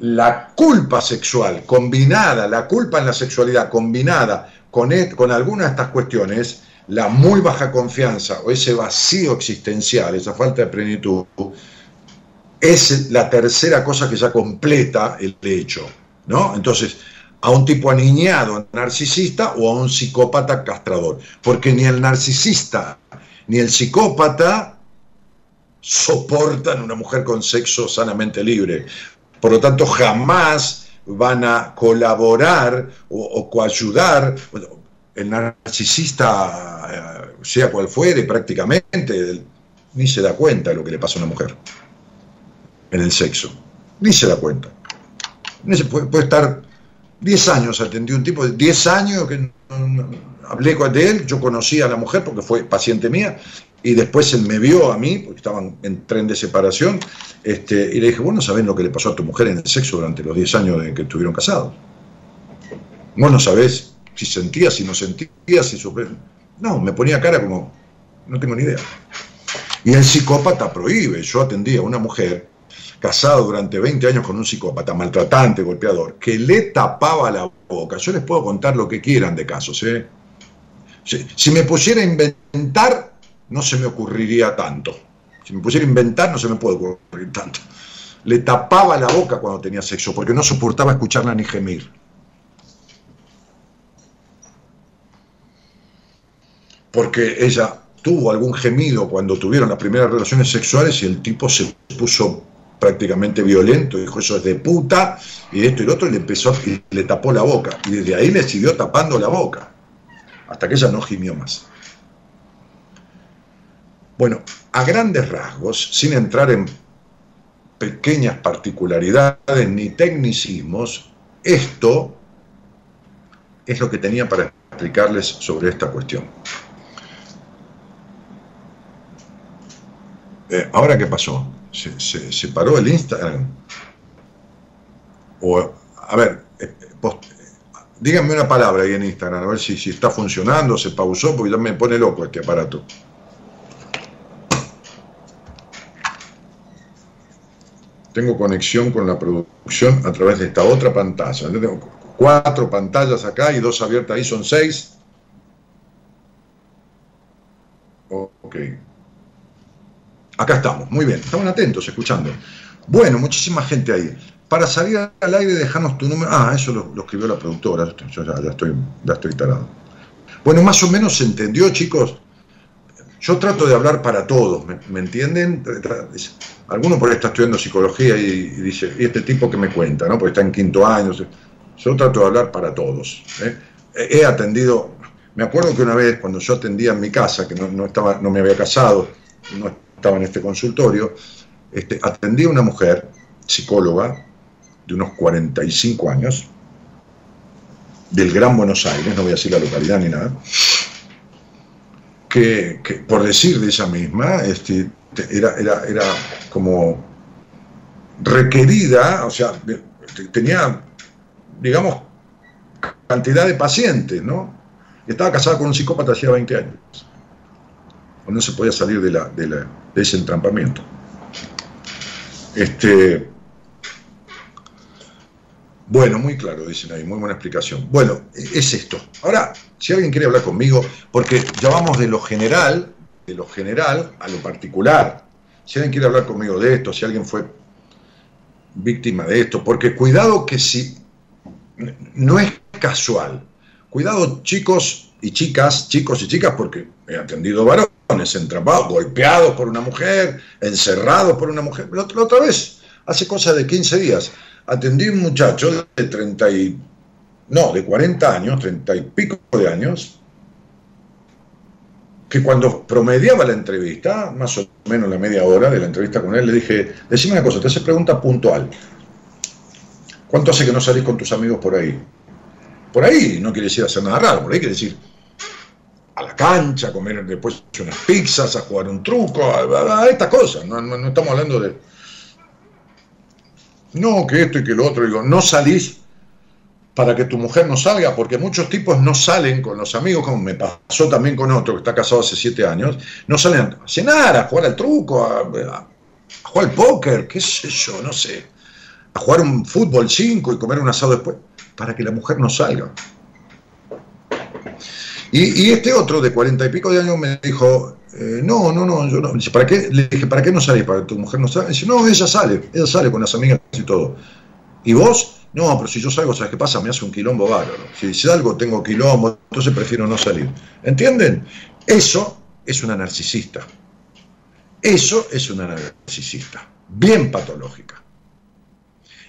S2: La culpa sexual combinada, la culpa en la sexualidad combinada con, con alguna de estas cuestiones, la muy baja confianza o ese vacío existencial, esa falta de plenitud, es la tercera cosa que ya completa el hecho. ¿no? Entonces, a un tipo aniñado narcisista o a un psicópata castrador. Porque ni el narcisista ni el psicópata soportan una mujer con sexo sanamente libre. Por lo tanto, jamás van a colaborar o, coayudar. el narcisista, eh, sea cual fuere, prácticamente ni se da cuenta de lo que le pasa a una mujer en el sexo. Ni se da cuenta. puede estar 10 años atendí un tipo de 10 años que hablé con él, yo conocí a la mujer porque fue paciente mía, y después él me vio a mí, porque estaban en tren de separación, este, y le dije, vos no sabés lo que le pasó a tu mujer en el sexo durante los 10 años de que estuvieron casados. Vos no sabés si sentía, si no sentía, si sufría. No, me ponía cara como, no tengo ni idea. Y el psicópata prohíbe. Yo atendía a una mujer casada durante 20 años con un psicópata, maltratante, golpeador, que le tapaba la boca. Yo les puedo contar lo que quieran de casos. ¿eh? Si, me pusiera a inventar, no se me ocurriría tanto. Si me pusiera a inventar, no se me puede ocurrir tanto. Le tapaba la boca cuando tenía sexo, porque no soportaba escucharla ni gemir. Porque ella tuvo algún gemido cuando tuvieron las primeras relaciones sexuales y el tipo se puso prácticamente violento, dijo eso es de puta, y esto y lo otro, y le empezó, y le tapó la boca, y desde ahí le siguió tapando la boca, hasta que ella no gimió más. Bueno, a grandes rasgos, sin entrar en pequeñas particularidades ni tecnicismos, esto es lo que tenía para explicarles sobre esta cuestión. Eh, ¿Ahora qué pasó? Se, paró el Instagram. O, a ver, eh, díganme una palabra ahí en Instagram, a ver si, si está funcionando, se pausó, porque ya me pone loco este aparato. Tengo conexión con la producción a través de esta otra pantalla. tengo cuatro pantallas acá y dos abiertas ahí, son seis. Ok. Acá estamos, muy bien, estaban atentos, escuchando. Bueno, muchísima gente ahí. Para salir al aire, dejanos tu número. Ah, eso lo, escribió la productora, yo ya, estoy, ya estoy tarado. Bueno, más o menos se entendió, chicos. Yo trato de hablar para todos, ¿me, entienden? Alguno por ahí está estudiando psicología y, dice, ¿y este tipo que me cuenta? ¿no? Porque está en quinto año. Yo trato de hablar para todos. ¿eh? He atendido, me acuerdo que una vez cuando yo atendía en mi casa, que no, estaba, no me había casado, no estaba en este consultorio, este, atendí a una mujer, psicóloga, de unos 45 años, del Gran Buenos Aires, no voy a decir la localidad ni nada, que, por decir de ella misma, este, era, era, era como requerida, o sea, tenía, digamos, cantidad de pacientes, ¿no? Estaba casada con un psicópata hacía 20 años. No se podía salir de la, de ese entrampamiento. Este, bueno, muy claro, dicen ahí, muy buena explicación. Bueno, es esto. Ahora, si alguien quiere hablar conmigo, porque ya vamos de lo general, de lo general a lo particular. Si alguien quiere hablar conmigo de esto, si alguien fue víctima de esto, porque cuidado que si no es casual. Cuidado chicos y chicas, chicos y chicas, porque he atendido varones entrampados, golpeados por una mujer, encerrados por una mujer. La otra, vez, hace cosa de 15 días, atendí a un muchacho de 30 y, no, de 40 años, 30 y pico de años, que cuando promediaba la entrevista, más o menos la media hora de la entrevista con él, le dije, decime una cosa, te hace pregunta puntual. ¿Cuánto hace que no salís con tus amigos por ahí? Por ahí no quiere decir hacer nada raro, por ahí quiere decir a la cancha, a comer después unas pizzas, a jugar un truco, a, estas cosas. No, estamos hablando de. No, que esto y que lo otro. Digo, no salís para que tu mujer no salga, porque muchos tipos no salen con los amigos, como me pasó también con otro que está casado hace siete años, no salen a cenar, a jugar al truco, a, a jugar al póker, qué sé yo, no sé, a jugar un fútbol 5 y comer un asado después, para que la mujer no salga. Y, este otro de cuarenta y pico de años me dijo, eh, no, no, no, yo no. Dice, ¿para qué? Le dije, ¿para qué no salís? ¿Para que tu mujer no salga? Dice, no, ella sale, ella sale con las amigas y todo. ¿Y vos? No, pero si yo salgo, ¿sabes qué pasa? Me hace un quilombo bárbaro. Si salgo, tengo quilombo, entonces prefiero no salir. ¿Entienden? Eso es una narcisista. Eso es una narcisista. Bien patológica.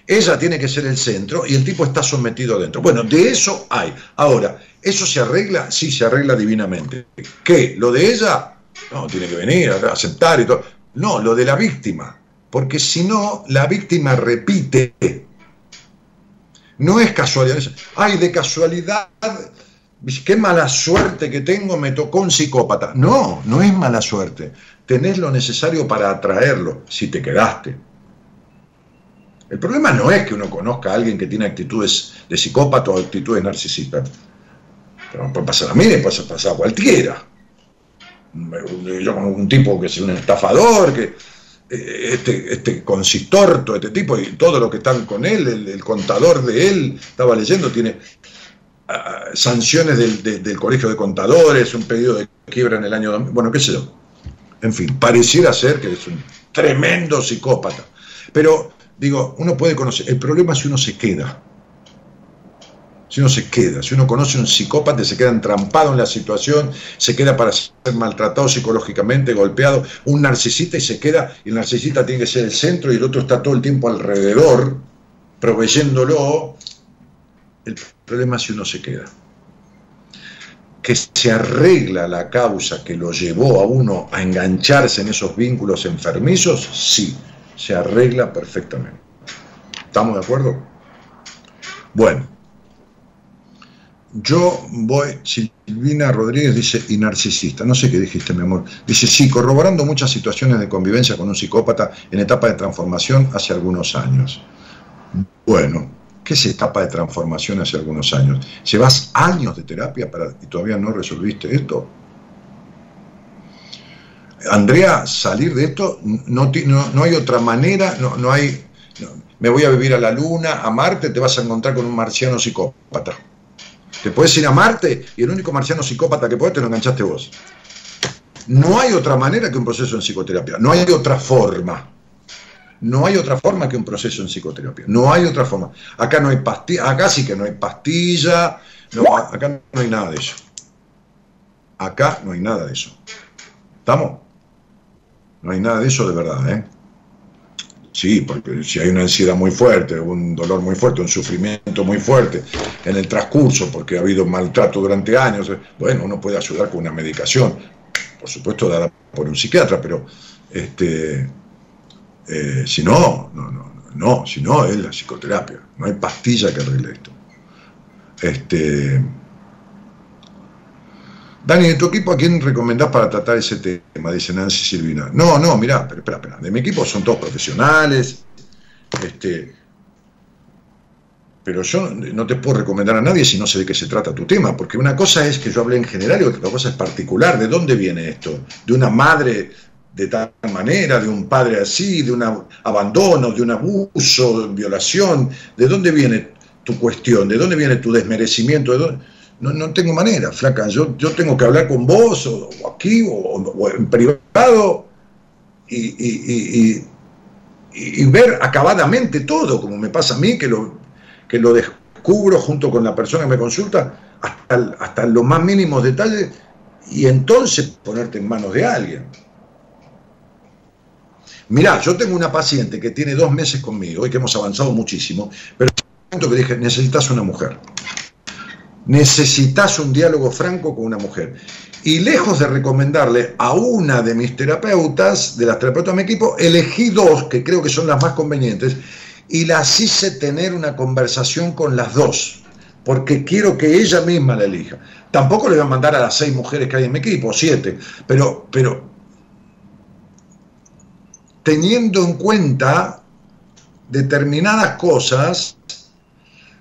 S2: Ella tiene que ser el centro y el tipo está sometido adentro. Bueno, de eso hay. Ahora, ¿eso se arregla? Sí, se arregla divinamente. ¿Qué? ¿Lo de ella? No, tiene que venir aceptar y todo. No, lo de la víctima. Porque si no, la víctima repite. No es casualidad. Ay, de casualidad, qué mala suerte que tengo, me tocó un psicópata. No, no es mala suerte. Tenés lo necesario para atraerlo, si te quedaste. El problema no es que uno conozca a alguien que tiene actitudes de psicópata o actitudes narcisistas. Pero puede pasar a mí, puede pasar a cualquiera. Yo un tipo que es un estafador, que eh, este, este consistorto, este tipo, y todo lo que están con él, el, contador de él, estaba leyendo, tiene ah, sanciones del, Colegio de Contadores, un pedido de quiebra en el año... Bueno, qué sé yo. En fin, pareciera ser que es un tremendo psicópata. Pero, digo, uno puede conocer, el problema es si uno se queda si uno se queda, si uno conoce un psicópata, se queda entrampado en la situación, se queda para ser maltratado psicológicamente, golpeado, un narcisista y se queda, y el narcisista tiene que ser el centro y el otro está todo el tiempo alrededor, proveyéndolo. El problema es si uno se queda. Que se arregla la causa que lo llevó a uno a engancharse en esos vínculos enfermizos, sí, se arregla perfectamente. ¿Estamos de acuerdo? Bueno, yo voy, Silvina Rodríguez dice, y narcisista, no sé qué dijiste, mi amor. Dice, sí, corroborando muchas situaciones de convivencia con un psicópata en etapa de transformación hace algunos años. Bueno, ¿qué es etapa de transformación hace algunos años? ¿Llevas años de terapia para, y todavía no resolviste esto? Andrea, salir de esto, no, no, hay otra manera, no, no hay, me voy a vivir a la luna, a Marte, te vas a encontrar con un marciano psicópata. Te puedes ir a Marte y el único marciano psicópata que puedes te lo enganchaste vos. No hay otra manera que un proceso en psicoterapia, no hay otra forma. No hay otra forma que un proceso en psicoterapia. No hay otra forma. Acá no hay pastilla, acá sí que no hay pastilla, acá no hay nada de eso. Acá no hay nada de eso. ¿Estamos? No hay nada de eso de verdad, ¿eh? Sí, porque si hay una ansiedad muy fuerte, un dolor muy fuerte, un sufrimiento muy fuerte en el transcurso, porque ha habido maltrato durante años, bueno, uno puede ayudar con una medicación, por supuesto dada por un psiquiatra, pero este, eh, si no, no, no, no, si no es la psicoterapia, no hay pastilla que arregle esto. Este, Dani, ¿de tu equipo a quién recomendás para tratar ese tema? Dice Nancy Silvina. No, no, mirá, pero espera, espera. De mi equipo son todos profesionales. Este, pero yo no te puedo recomendar a nadie si no sé de qué se trata tu tema, porque una cosa es que yo hablé en general y otra cosa es particular. ¿De dónde viene esto? ¿De una madre de tal manera, de un padre así, de un abandono, de un abuso, de violación? ¿De dónde viene tu cuestión? ¿De dónde viene tu desmerecimiento? ¿De dónde? No, no tengo manera, flaca. Yo, yo tengo que hablar con vos, o, aquí, o, en privado, y, ver acabadamente todo, como me pasa a mí, que lo, que lo descubro junto con la persona que me consulta, hasta, hasta los más mínimos detalles, y entonces ponerte en manos de alguien. Mirá, yo tengo una paciente que tiene dos meses conmigo y que hemos avanzado muchísimo, pero en el momento que dije, necesitas una mujer necesitas un diálogo franco con una mujer. Y lejos de recomendarle a una de mis terapeutas, de las terapeutas de mi equipo, elegí dos que creo que son las más convenientes y las hice tener una conversación con las dos, porque quiero que ella misma la elija. Tampoco le voy a mandar a las seis mujeres que hay en mi equipo, siete, pero, pero teniendo en cuenta determinadas cosas,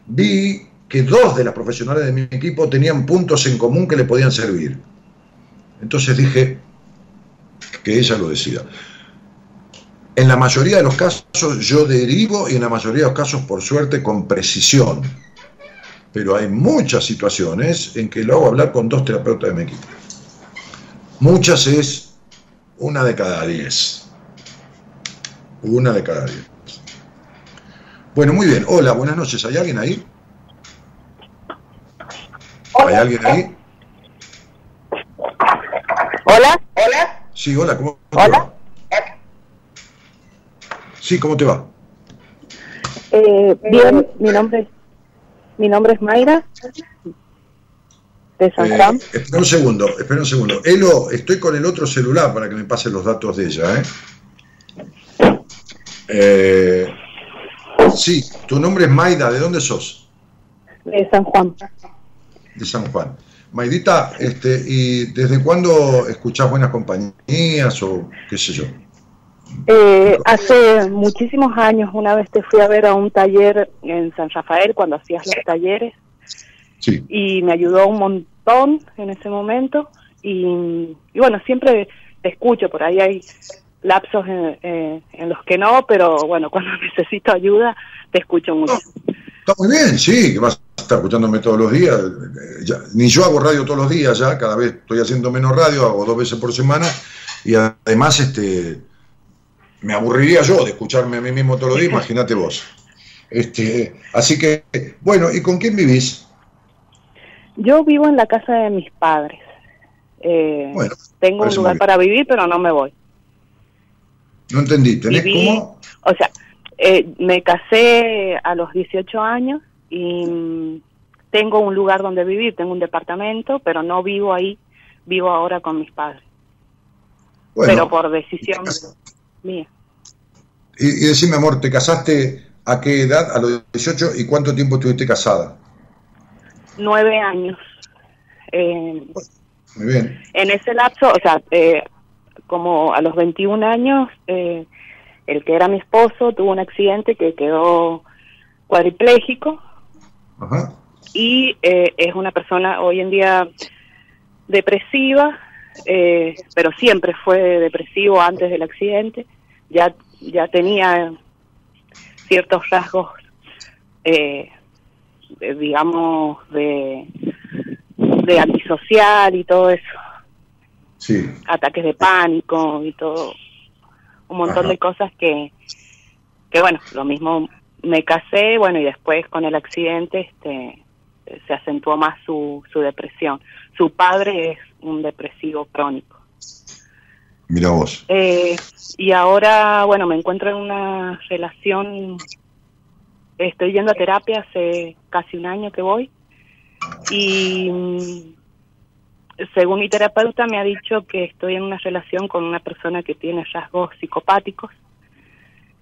S2: vi que dos de las profesionales de mi equipo tenían puntos en común que le podían servir. Entonces dije que ella lo decida. En la mayoría de los casos yo derivo y en la mayoría de los casos, por suerte, con precisión. Pero hay muchas situaciones en que lo hago hablar con dos terapeutas de mi equipo. Muchas es una de cada diez. Una de cada diez. Bueno, muy bien. Hola, buenas noches. ¿Hay alguien ahí? ¿Hay alguien ahí?
S4: Hola, hola.
S2: Sí, hola, ¿cómo te va? Sí, ¿cómo te va?
S4: Eh, bien, mi nombre, mi nombre es Mayra, de San eh, Juan.
S2: espera un segundo, espera un segundo. Elo, estoy con el otro celular para que me pasen los datos de ella, ¿eh? ¿eh? Sí, tu nombre es Maida, ¿de dónde sos?
S4: De San Juan.
S2: De San Juan. Maidita, este, ¿y desde cuándo escuchás buenas compañías o qué sé yo?
S4: Eh, hace muchísimos años, una vez te fui a ver a un taller en San Rafael cuando hacías los talleres
S2: Sí.
S4: y me ayudó un montón en ese momento y, y bueno, siempre te escucho, por ahí hay lapsos en, eh, en los que no, pero bueno, [LAUGHS] cuando necesito ayuda te escucho mucho.
S2: Está muy bien, sí, que vas a estar escuchándome todos los días. Eh, ya- ni yo hago radio todos los días ya, cada vez estoy haciendo menos radio, hago dos veces por semana y además este me aburriría yo de escucharme a mí mismo todos los días, imagínate vos. Este, así que, bueno, ¿y con quién vivís?
S4: Yo vivo en la casa de mis padres. Eh,
S2: Bueno,
S4: tengo un lugar para vivir, pero no me voy.
S2: No entendí, ¿tenés
S4: Viví-
S2: cómo?
S4: O sea, eh, me casé a los 18 años y mm, tengo un lugar donde vivir, tengo un departamento, pero no vivo ahí, vivo ahora con mis padres,
S2: Bueno,
S4: pero por decisión mía.
S2: y, y decime, amor, ¿te casaste a qué edad? A los 18 y cuánto tiempo estuviste casada?
S4: Nueve años. Eh,
S2: Muy bien.
S4: en ese lapso, o sea, eh, como a los 21 años, eh, el que era mi esposo tuvo un accidente que quedó cuadripléjico
S2: Ajá.
S4: y eh, es una persona hoy en día depresiva, eh, pero siempre fue depresivo antes del accidente, ya, ya tenía ciertos rasgos, eh, de- digamos, de, de antisocial y todo eso,
S2: Sí.
S4: ataques de pánico y todo, un montón
S2: Ajá.
S4: de cosas que, que bueno, lo mismo me casé, bueno, y después con el accidente este se acentuó más su, su depresión. Su padre es un depresivo crónico.
S2: Mira vos.
S4: Eh, y ahora, bueno, me encuentro en una relación, estoy yendo a terapia hace casi un año que voy y mm, según mi terapeuta me ha dicho que estoy en una relación con una persona que tiene rasgos psicopáticos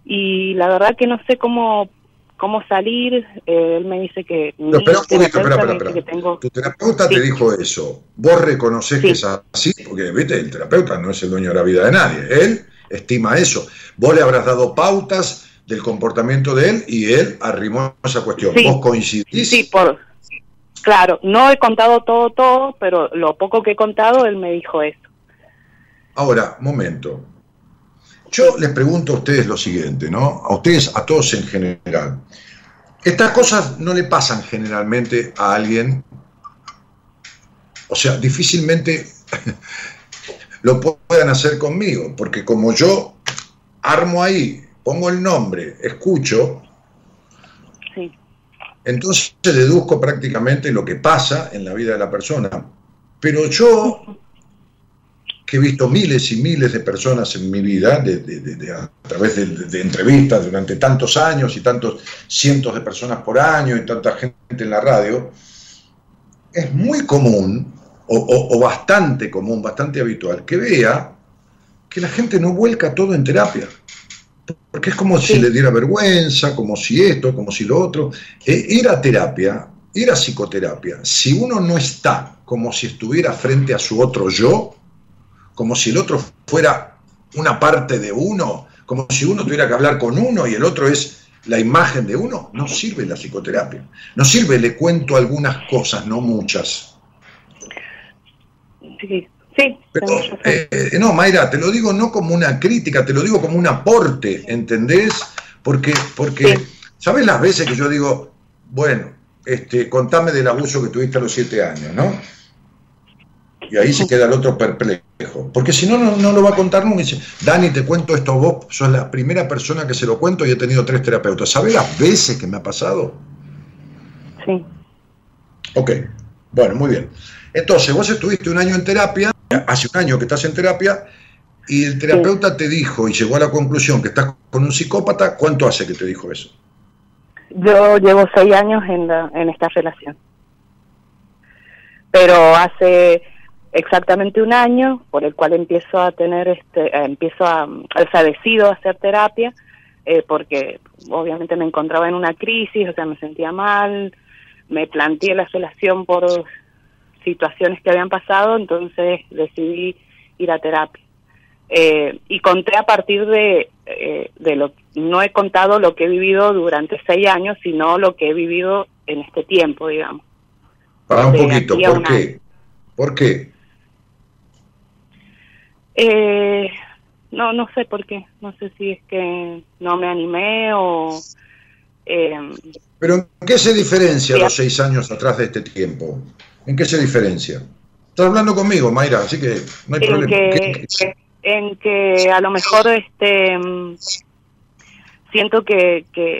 S4: y la verdad que no sé cómo cómo salir, eh, él me dice que
S2: Pero espera un poquito, espera, espera, espera.
S4: que tengo
S2: Tu terapeuta te dijo eso. Vos reconoces
S4: Sí.
S2: que es así, porque viste, el terapeuta no es el dueño de la vida de nadie. Él estima eso. Vos le habrás dado pautas del comportamiento de él y él arrimó esa cuestión.
S4: Sí.
S2: Vos coincidís.
S4: Sí, por claro, no he contado todo todo, pero lo poco que he contado él me dijo eso.
S2: Ahora, momento. Yo les pregunto a ustedes lo siguiente, ¿no? A ustedes, a todos en general. Estas cosas no le pasan generalmente a alguien, o sea, difícilmente [LAUGHS] lo puedan hacer conmigo, porque como yo armo ahí, pongo el nombre, escucho,
S4: Sí.
S2: entonces deduzco prácticamente lo que pasa en la vida de la persona. Pero yo, que he visto miles y miles de personas en mi vida, de- de- de- de- a través de, entrevistas durante tantos años y tantos cientos de personas por año y tanta gente en la radio, es muy común, o, o- o bastante común, bastante habitual, que vea que la gente no vuelca todo en terapia. Porque es como si le diera vergüenza, como si esto, como si lo otro. Eh, ir a terapia, ir a psicoterapia, si uno no está como si estuviera frente a su otro yo, como si el otro fuera una parte de uno, como si uno tuviera que hablar con uno y el otro es la imagen de uno, no sirve la psicoterapia. No sirve, le cuento algunas cosas, no muchas.
S4: Sí, sí,
S2: Pero, eh, eh, no, Mayra, te lo digo no como una crítica, te lo digo como un aporte, ¿entendés? Porque, porque
S4: Sí.
S2: ¿sabes las veces que yo digo, bueno, este, contame del abuso que tuviste a los siete años, ¿no? Y ahí se queda el otro perplejo. Porque si no, no, no lo va a contar nunca. Y dice, Dani, te cuento esto, vos sos la primera persona que se lo cuento y he tenido tres terapeutas. ¿Sabes las veces que me ha pasado?
S4: sí.
S2: Ok, bueno, muy bien. Entonces, vos estuviste un año en terapia, hace un año que estás en terapia, y el terapeuta te dijo y llegó a la conclusión que estás con un psicópata, ¿cuánto hace que te dijo eso?
S4: Yo llevo seis años en, la, en esta relación. Pero hace exactamente un año, por el cual empiezo a tener, este, eh, empiezo a, o sea, decido hacer terapia, eh, porque obviamente me encontraba en una crisis, o sea, me sentía mal, me planteé la relación por situaciones que habían pasado, entonces decidí ir a terapia. Eh, y conté a partir de, eh, de lo no he contado lo que he vivido durante seis años, sino lo que he vivido en este tiempo, digamos.
S2: Para un poquito, ¿por qué? ¿Por qué?
S4: Eh, no, no sé por qué. No sé si es que no me animé o...
S2: Eh, ¿Pero en qué se diferencia los seis años atrás de este tiempo? ¿En qué se diferencia? Estás hablando conmigo, Mayra, así que no hay problema.
S4: en que a lo mejor este siento que, que,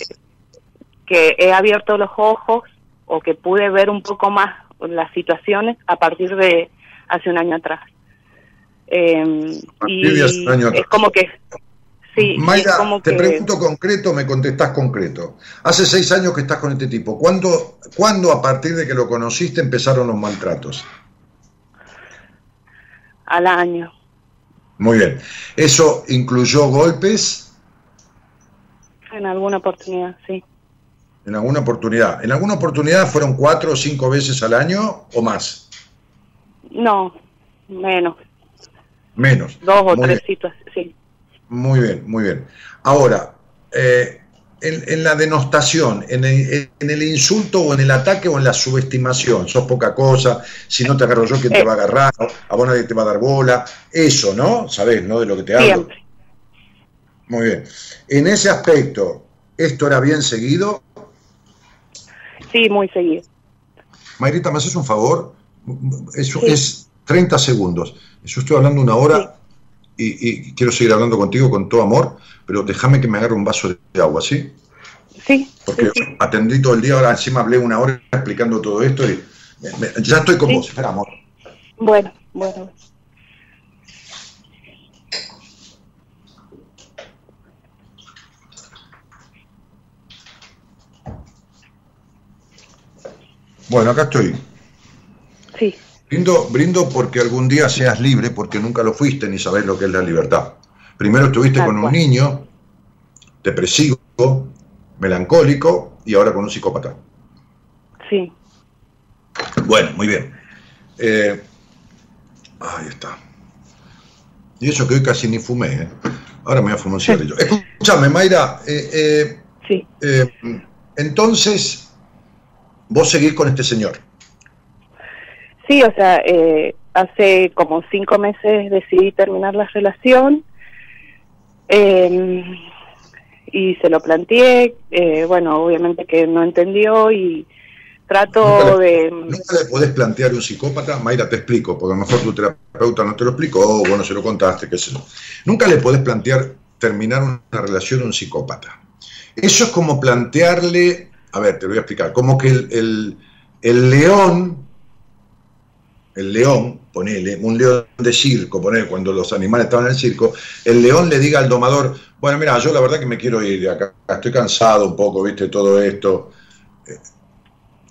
S4: que he abierto los ojos o que pude ver un poco más las situaciones a partir de hace un año atrás. Eh, y es como que
S2: Sí, Mayra, te pregunto concreto, me contestás concreto. Hace seis años que estás con este tipo. ¿Cuándo, ¿Cuándo, a partir de que lo conociste, empezaron los maltratos?
S4: Al año.
S2: Muy bien. ¿Eso incluyó golpes?
S4: En alguna oportunidad, sí.
S2: En alguna oportunidad. ¿En alguna oportunidad fueron cuatro o cinco veces al año o más?
S4: No, menos.
S2: Menos.
S4: Dos o tres situaciones, sí.
S2: Muy bien, muy bien. Ahora, eh, en, la denostación, en el, insulto o en el ataque o en la subestimación, sos poca cosa, si no te agarro yo, ¿quién te va a agarrar? A vos nadie te va a dar bola, eso, ¿no? ¿Sabés, no? De lo que te hablo. Muy bien. En ese aspecto, ¿esto era bien seguido?
S4: Sí, muy seguido.
S2: Mayrita, ¿me haces un favor? Eso es 30 segundos. Yo estoy hablando una hora y, quiero seguir hablando contigo con todo amor, pero déjame que me agarre un vaso de agua, ¿sí?
S4: Sí.
S2: Porque atendí todo el día, ahora encima hablé una hora explicando todo esto y ya estoy con vos, espera, amor.
S4: Bueno, bueno.
S2: Bueno, acá estoy.
S4: Sí.
S2: Brindo, brindo porque algún día seas libre, porque nunca lo fuiste ni sabes lo que es la libertad. Primero estuviste con un niño depresivo, melancólico y ahora con un psicópata.
S4: Sí.
S2: Bueno, muy bien. Eh, ahí está. Y eso que hoy casi ni fumé, ¿eh? Ahora me voy a fumar un cigarrillo. Escúchame, Mayra. Eh,
S4: sí.
S2: entonces, vos seguís con este señor.
S4: Sí, o sea, eh, hace como cinco meses decidí terminar la relación em, y se lo planteé, eh, bueno, obviamente que no entendió y trato de...
S2: ¿Nunca le podés plantear un psicópata? Mayra, te explico, porque a lo mejor tu terapeuta no te lo explicó, o bueno, se lo contaste, qué sé yo. Nunca le podés plantear terminar una relación a un psicópata. Eso es como plantearle, a ver, te voy a explicar, como que el, el león el león, ponele, un león de circo, ponele, cuando los animales estaban en el circo, el león le diga al domador, bueno, mira, yo la verdad que me quiero ir de acá, estoy cansado un poco, viste, todo esto. Eh,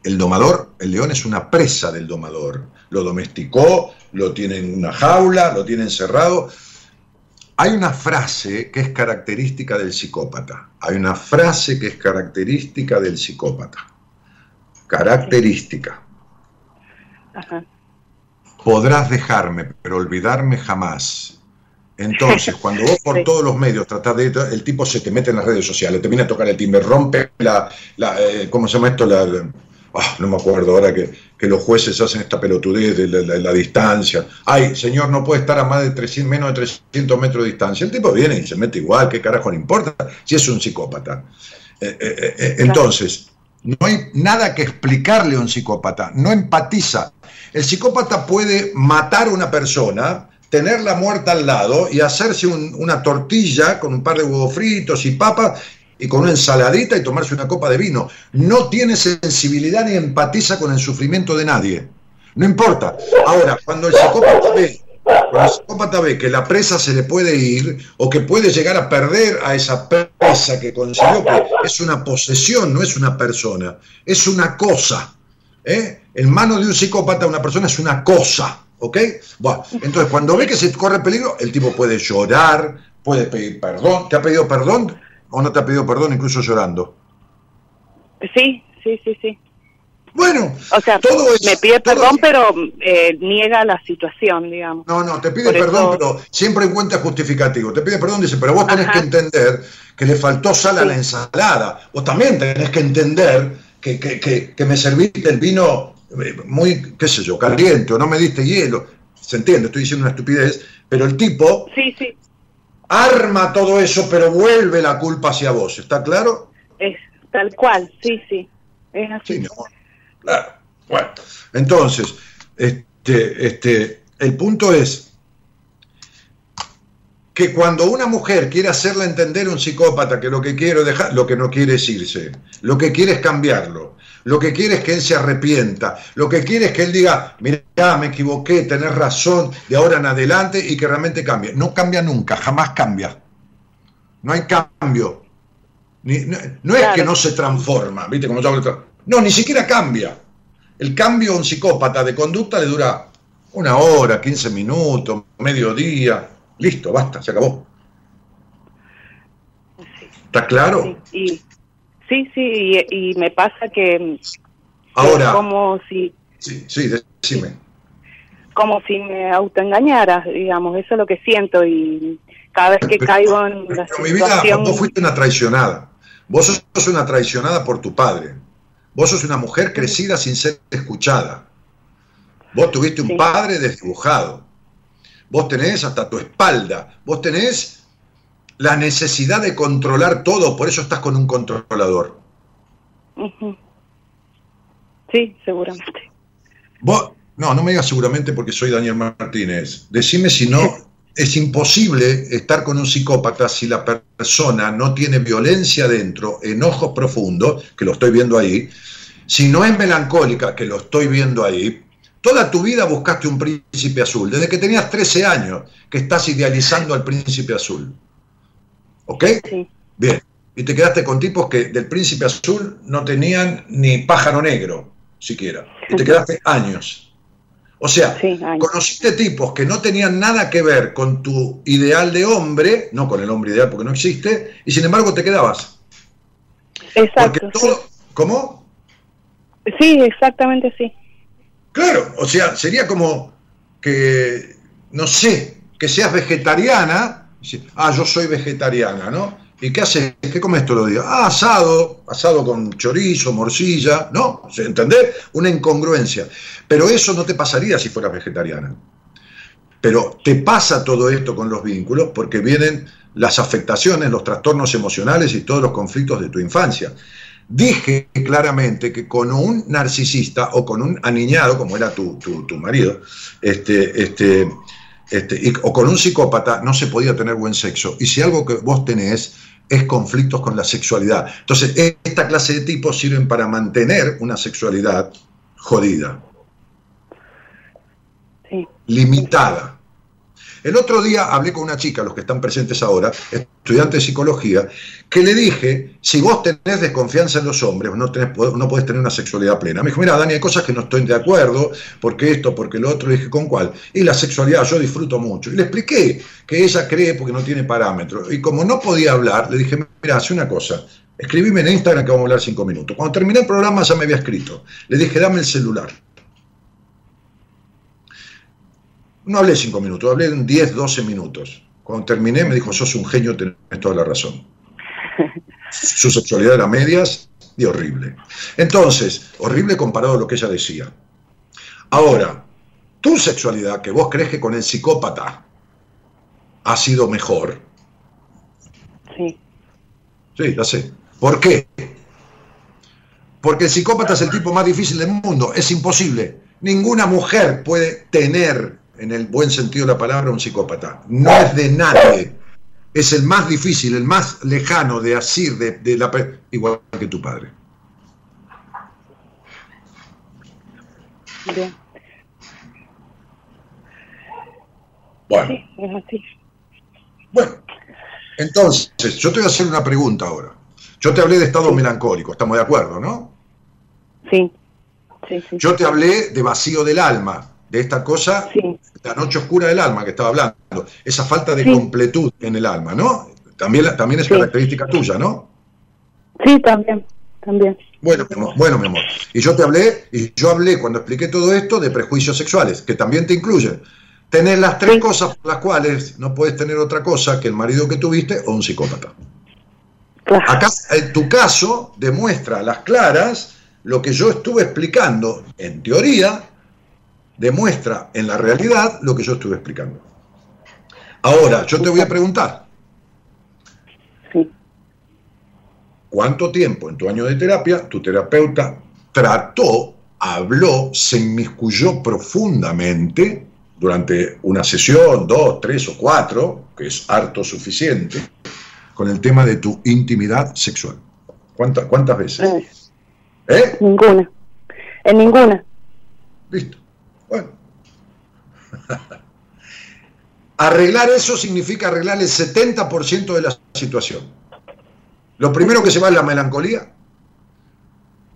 S2: el domador, el león es una presa del domador, lo domesticó, lo tiene en una jaula, lo tiene encerrado. Hay una frase que es característica del psicópata, hay una frase que es característica del psicópata, característica. Ajá podrás dejarme, pero olvidarme jamás. Entonces, [LAUGHS] cuando vos por todos los medios tratás de... El tipo se te mete en las redes sociales, te viene a tocar el timbre, rompe la... Eh, ¿Cómo se llama esto? La, ah, no me acuerdo ahora que, los jueces hacen esta pelotudez de la, distancia. Ay, señor, no puede estar a más de 300, menos de 300 metros de distancia. El tipo viene y se mete igual, ¿qué carajo le importa? Si es un psicópata. Eh, eh, entonces, no hay nada que explicarle a un psicópata, no empatiza. El psicópata puede matar a una persona, tenerla muerta al lado y hacerse una tortilla con un par de huevos fritos y papas y con una ensaladita y tomarse una copa de vino. No tiene sensibilidad ni empatiza con el sufrimiento de nadie. No importa. Ahora, cuando el psicópata ve, el psicópata ve que la presa se le puede ir o que puede llegar a perder a esa presa que consiguió, que es una posesión, no es una persona, es una cosa. ¿eh? En manos de un psicópata una persona es una cosa, ¿ok? Bueno, entonces cuando ve que se corre peligro, el tipo puede llorar, puede pedir perdón. ¿Te ha pedido perdón o no te ha pedido perdón incluso llorando?
S4: Sí, sí, sí, sí.
S2: Bueno,
S4: o sea,
S2: todo
S4: me pide perdón, pero eh, niega la situación, digamos.
S2: No, no, te pide perdón, pero siempre encuentra justificativo. Te pide perdón, dice, pero vos tenés que entender que le faltó sal a la ensalada. Vos también tenés que entender que, que, que, que me serviste el vino eh, muy, qué sé yo, caliente o no me diste hielo. Se entiende, estoy diciendo una estupidez, pero el tipo
S4: sí, sí.
S2: arma todo eso, pero vuelve la culpa hacia vos. ¿Está claro?
S4: Es tal cual, sí, sí. Es así.
S2: Sí, Claro. Bueno, entonces, este, este, el punto es que cuando una mujer quiere hacerle entender a un psicópata que lo que quiere dejar, lo que no quiere es irse, lo que quiere es cambiarlo, lo que quiere es que él se arrepienta, lo que quiere es que él diga, mira, me equivoqué, tenés razón, de ahora en adelante y que realmente cambie. No cambia nunca, jamás cambia. No hay cambio. no, es que no se transforma, ¿viste? Como yo no, ni siquiera cambia. El cambio a un psicópata de conducta le dura una hora, 15 minutos, medio día. Listo, basta, se acabó. ¿Está claro?
S4: Sí, sí, sí, y, me pasa que...
S2: Ahora...
S4: como si...
S2: Sí, sí, decime.
S4: Como si me autoengañara, digamos, eso es lo que siento y cada vez que caigo en la situación... Mi vida,
S2: vos fuiste una traicionada. Vos sos una traicionada por tu padre. Vos sos una mujer crecida sin ser escuchada. Vos tuviste un padre desdibujado. Vos tenés hasta tu espalda. Vos tenés la necesidad de controlar todo, por eso estás con un controlador.
S4: Sí, seguramente.
S2: Vos, no, no me digas seguramente porque soy Daniel Martínez. Decime si no [LAUGHS] es imposible estar con un psicópata si la persona no tiene violencia dentro, enojos profundos, que lo estoy viendo ahí, si no es melancólica, que lo estoy viendo ahí, toda tu vida buscaste un príncipe azul, desde que tenías 13 años que estás idealizando al príncipe azul. ¿Ok? Bien. Y te quedaste con tipos que del príncipe azul no tenían ni pájaro negro, siquiera. Y te quedaste años. O sea, conociste tipos que no tenían nada que ver con tu ideal de hombre, no con el hombre ideal porque no existe, y sin embargo te quedabas.
S4: Exacto.
S2: ¿Cómo?
S4: Sí, exactamente sí.
S2: Claro, o sea, sería como que, no sé, que seas vegetariana, ah, yo soy vegetariana, ¿no? ¿Y qué haces? ¿Qué comes todos los días? Ah, asado, asado con chorizo, morcilla, ¿no? ¿Entendés? Una incongruencia. Pero eso no te pasaría si fueras vegetariana. Pero te pasa todo esto con los vínculos porque vienen las afectaciones, los trastornos emocionales y todos los conflictos de tu infancia. Dije claramente que con un narcisista o con un aniñado, como era tu, tu, marido, este, este, este, o con un psicópata, no se podía tener buen sexo. Y si algo que vos tenés es conflictos con la sexualidad. Entonces, esta clase de tipos sirven para mantener una sexualidad jodida, limitada. El otro día hablé con una chica, los que están presentes ahora, estudiante de psicología, que le dije, si vos tenés desconfianza en los hombres, no, tenés, no podés tener una sexualidad plena. Me dijo, mira, Dani, hay cosas que no estoy de acuerdo, porque esto, porque lo otro, le dije, ¿con cuál? Y la sexualidad, yo disfruto mucho. Y le expliqué que ella cree porque no tiene parámetros. Y como no podía hablar, le dije, mira, hace una cosa, escribime en Instagram que vamos a hablar cinco minutos. Cuando terminé el programa ya me había escrito. Le dije, dame el celular. No hablé cinco minutos, hablé en 10, 12 minutos. Cuando terminé me dijo, sos un genio, tenés toda la razón. [LAUGHS] Su sexualidad era medias y horrible. Entonces, horrible comparado a lo que ella decía. Ahora, tu sexualidad, que vos crees que con el psicópata ha sido mejor.
S4: Sí.
S2: Sí, ya sé. ¿Por qué? Porque el psicópata es el tipo más difícil del mundo. Es imposible. Ninguna mujer puede tener en el buen sentido de la palabra, un psicópata. No es de nadie. Es el más difícil, el más lejano de asir, de, de la... igual que tu padre.
S4: Bien.
S2: Bueno. Bueno, entonces, yo te voy a hacer una pregunta ahora. Yo te hablé de estado melancólico, estamos de acuerdo, ¿no?
S4: Sí. sí, sí.
S2: Yo te hablé de vacío del alma, de esta cosa, la noche oscura del alma que estaba hablando, esa falta de completud en el alma, ¿no? También, también es característica tuya, ¿no?
S4: Sí, también, también.
S2: Bueno, mi amor, bueno, mi amor. Y yo te hablé, y yo hablé cuando expliqué todo esto de prejuicios sexuales, que también te incluyen. Tener las tres cosas por las cuales no puedes tener otra cosa que el marido que tuviste o un psicópata. Acá, en tu caso, demuestra a las claras lo que yo estuve explicando en teoría, demuestra en la realidad lo que yo estuve explicando. Ahora, yo te voy a preguntar. ¿Cuánto tiempo en tu año de terapia tu terapeuta trató, habló, se inmiscuyó profundamente durante una sesión, dos, tres o cuatro, que es harto suficiente, con el tema de tu intimidad sexual? ¿Cuántas, cuántas veces?
S4: ¿Eh? Ninguna. En ninguna.
S2: Listo. Bueno. [LAUGHS] Arreglar eso significa arreglar el 70% de la situación. Lo primero que se va es la melancolía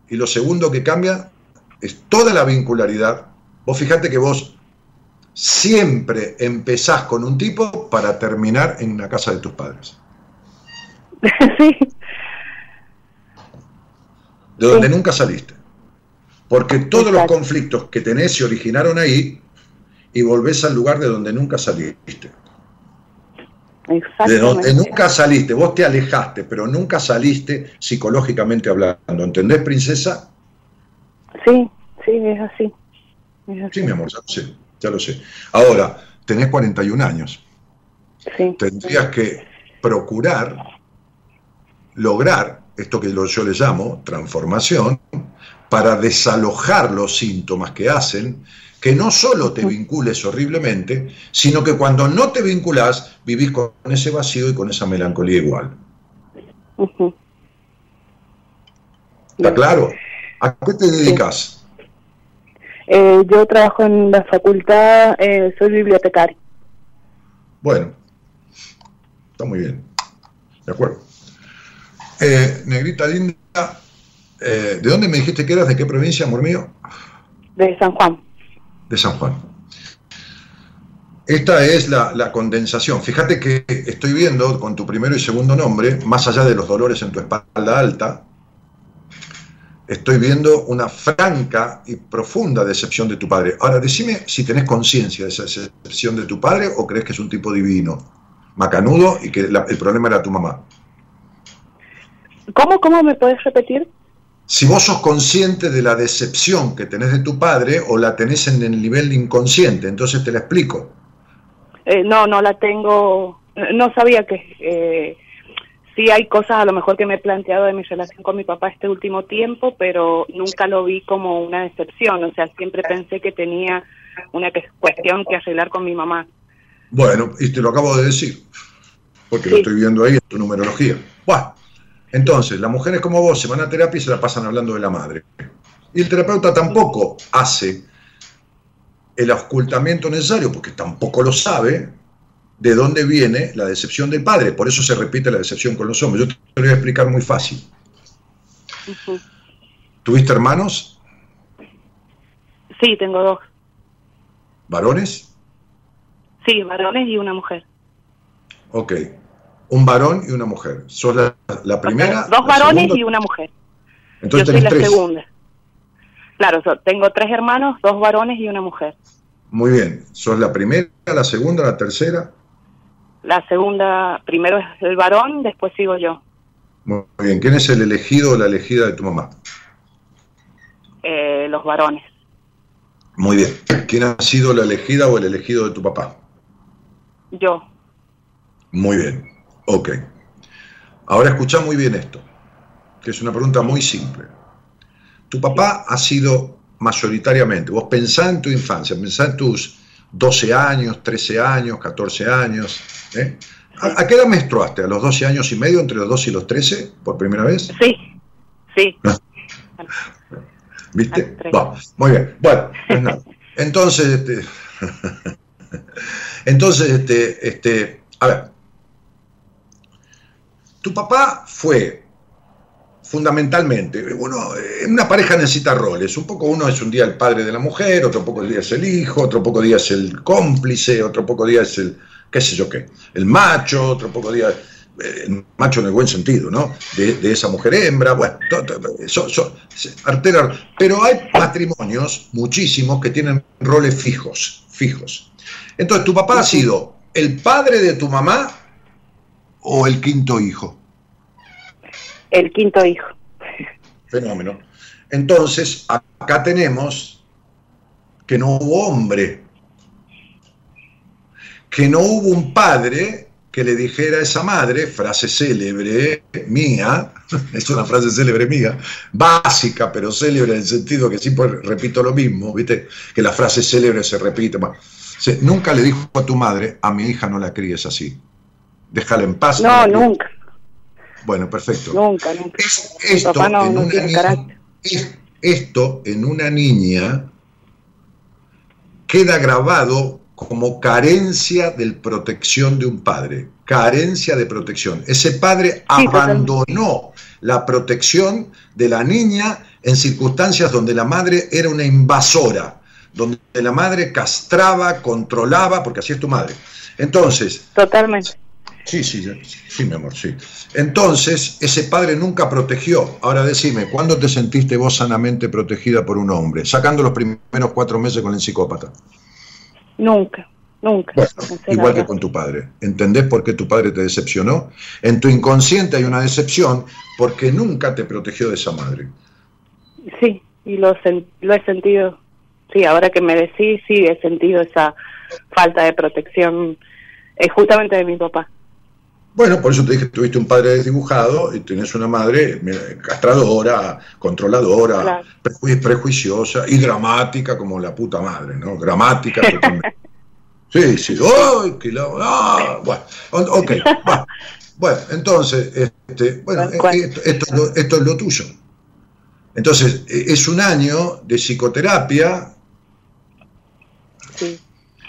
S2: y lo segundo que cambia es toda la vincularidad. Vos fijate que vos siempre empezás con un tipo para terminar en la casa de tus padres. [LAUGHS] Sí. De donde nunca saliste. Porque todos los conflictos que tenés se originaron ahí y volvés al lugar de donde nunca saliste. De donde nunca saliste, vos te alejaste, pero nunca saliste psicológicamente hablando. ¿Entendés, princesa?
S4: Sí, sí, es así.
S2: Sí, mi amor, ya lo sé, ya lo sé. Ahora, tenés 41 años. Sí. Tendrías que procurar lograr esto que yo le llamo transformación, para desalojar los síntomas que hacen que no solo te vincules horriblemente, sino que cuando no te vinculas, vivís con ese vacío y con esa melancolía igual. ¿Está claro? ¿A qué te dedicas?
S4: Eh, yo trabajo en la facultad, eh, soy bibliotecario.
S2: Bueno, está muy bien. De acuerdo. Eh, negrita linda, ¿de dónde me dijiste que eras? ¿De qué provincia, amor mío?
S4: De San Juan
S2: de San Juan. Esta es la, condensación. Fíjate que estoy viendo con tu primero y segundo nombre, más allá de los dolores en tu espalda alta, estoy viendo una franca y profunda decepción de tu padre. Ahora, decime si tenés conciencia de esa decepción de tu padre o crees que es un tipo divino, macanudo y que el problema era tu mamá.
S4: ¿Cómo, cómo me puedes repetir?
S2: Si vos sos consciente de la decepción que tenés de tu padre o la tenés en el nivel inconsciente, entonces te la explico.
S4: Eh, no, no la tengo, no sabía que eh, sí hay cosas a lo mejor que me he planteado de mi relación con mi papá este último tiempo, pero nunca lo vi como una decepción, o sea, siempre pensé que tenía una cuestión que arreglar con mi mamá.
S2: Bueno, y te lo acabo de decir, porque lo estoy viendo ahí en tu numerología. Bueno, entonces, las mujeres como vos se van a terapia y se la pasan hablando de la madre. Y el terapeuta tampoco hace el ocultamiento necesario, porque tampoco lo sabe, de dónde viene la decepción del padre. Por eso se repite la decepción con los hombres. Yo te lo voy a explicar muy fácil. ¿Tuviste hermanos?
S4: Sí, tengo dos.
S2: ¿Varones?
S4: Sí, varones y una mujer.
S2: Ok un varón y una mujer. Sos la, primera.
S4: dos varones y una mujer.
S2: Entonces Yo soy la segunda.
S4: Claro, tengo tres hermanos, dos varones y una mujer.
S2: Muy bien. ¿Sos la primera, la segunda, la tercera?
S4: La segunda, primero es el varón, después sigo yo.
S2: Muy bien. ¿Quién es el elegido o la elegida de tu mamá?
S4: Eh, los varones.
S2: Muy bien. ¿Quién ha sido la elegida o el elegido de tu papá?
S4: Yo.
S2: Muy bien. Ok. Ahora escucha muy bien esto, que es una pregunta muy simple. Tu papá ha sido mayoritariamente, vos pensá en tu infancia, pensá en tus 12 años, 13 años, 14 años. ¿eh? ¿A, qué edad menstruaste? ¿A los 12 años y medio, entre los 12 y los 13, por primera vez?
S4: Sí, sí.
S2: ¿Viste? muy bien. Bueno, pues nada. Entonces, este, [LAUGHS] entonces, este, este, a ver, tu papá fue fundamentalmente, bueno, en una pareja necesita roles, un poco uno es un día el padre de la mujer, otro poco día es el hijo, otro poco día es el cómplice, otro poco día es el, qué sé yo qué, el macho, otro poco día... eh, macho en el buen sentido, ¿no? De, esa mujer hembra, bueno, artera, pero hay matrimonios, muchísimos, que tienen roles fijos, fijos. Entonces, ¿tu papá ha sido el padre de tu mamá o el quinto hijo?
S4: El quinto hijo.
S2: Fenómeno. Entonces, acá tenemos que no hubo hombre, que no hubo un padre que le dijera a esa madre, frase célebre mía, [LAUGHS] es una frase célebre mía, básica pero célebre en el sentido que siempre repito lo mismo, ¿viste? Que la frase célebre se repite. nunca le dijo a tu madre, a mi hija no la críes así, déjala en paz.
S4: No, nunca.
S2: Bueno, perfecto.
S4: Nunca, nunca.
S2: esto, no, en una niña, esto en una niña queda grabado como carencia de protección de un padre, carencia de protección. Ese padre abandonó la protección de la niña en circunstancias donde la madre era una invasora, donde la madre castraba, controlaba, porque así es tu madre. Entonces,
S4: totalmente.
S2: Sí, sí, sí, mi amor, sí. Entonces, ese padre nunca protegió. Ahora decime, ¿cuándo te sentiste vos sanamente protegida por un hombre? Sacando los primeros cuatro meses con el psicópata.
S4: Nunca, nunca.
S2: igual que con tu padre. ¿Entendés por qué tu padre te decepcionó? En tu inconsciente hay una decepción porque nunca te protegió de esa madre.
S4: Sí, y lo, lo he sentido. Sí, ahora que me decís, sí, he sentido esa falta de protección justamente de mi papá.
S2: Bueno, por eso te dije que tuviste un padre desdibujado y tenés una madre castradora, controladora, prejuiciosa y dramática como la puta madre, ¿no? Dramática [LAUGHS] Sí, sí, ¡ay, qué ah, bueno, ok, bueno. entonces, este, bueno, esto, esto, es lo tuyo. Entonces, e, es un año de psicoterapia, sí.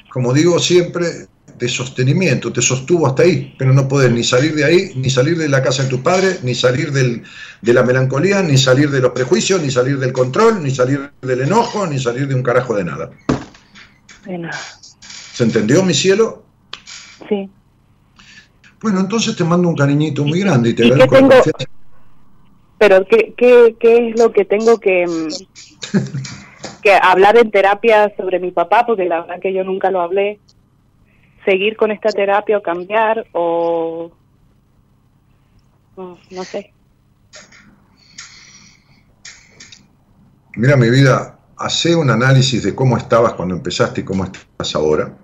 S2: como digo siempre, de sostenimiento, te sostuvo hasta ahí, pero no puedes ni salir de ahí, ni salir de la casa de tus padres, ni salir del, de la melancolía, ni salir de los prejuicios, ni salir del control, ni salir del enojo, ni salir de un carajo de nada. ¿Se entendió, mi cielo?
S4: Sí.
S2: Bueno, entonces te mando un cariñito muy grande y te agradezco
S4: tengo... Pero ¿qué, qué, ¿qué es lo que tengo que, mm, [LAUGHS] que hablar en terapia sobre mi papá? Porque la verdad que yo nunca lo hablé seguir con esta terapia o cambiar o no, sé.
S2: Mira mi vida, hace un análisis de cómo estabas cuando empezaste y cómo estás ahora.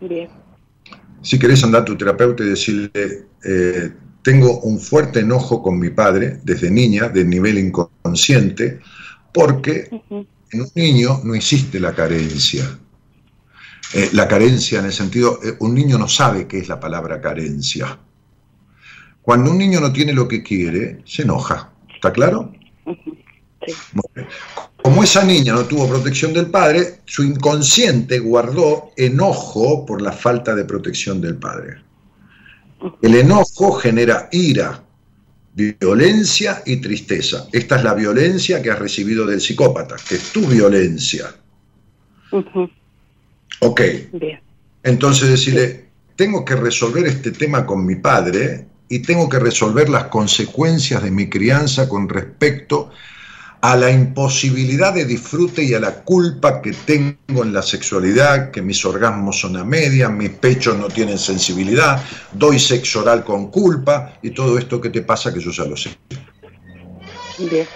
S4: Bien.
S2: Si querés andar a tu terapeuta y decirle, eh, tengo un fuerte enojo con mi padre desde niña, de nivel inconsciente, porque en un niño no existe la carencia. Eh, la carencia en el sentido, eh, un niño no sabe qué es la palabra carencia. Cuando un niño no tiene lo que quiere, se enoja. ¿Está claro? Como esa niña no tuvo protección del padre, su inconsciente guardó enojo por la falta de protección del padre. El enojo genera ira, violencia y tristeza. Esta es la violencia que has recibido del psicópata, que es tu violencia. Ok. Entonces decirle, tengo que resolver este tema con mi padre y tengo que resolver las consecuencias de mi crianza con respecto a la imposibilidad de disfrute y a la culpa que tengo en la sexualidad, que mis orgasmos son a media, mis pechos no tienen sensibilidad, doy sexo oral con culpa y todo esto que te pasa que yo ya lo sé.
S4: Bien.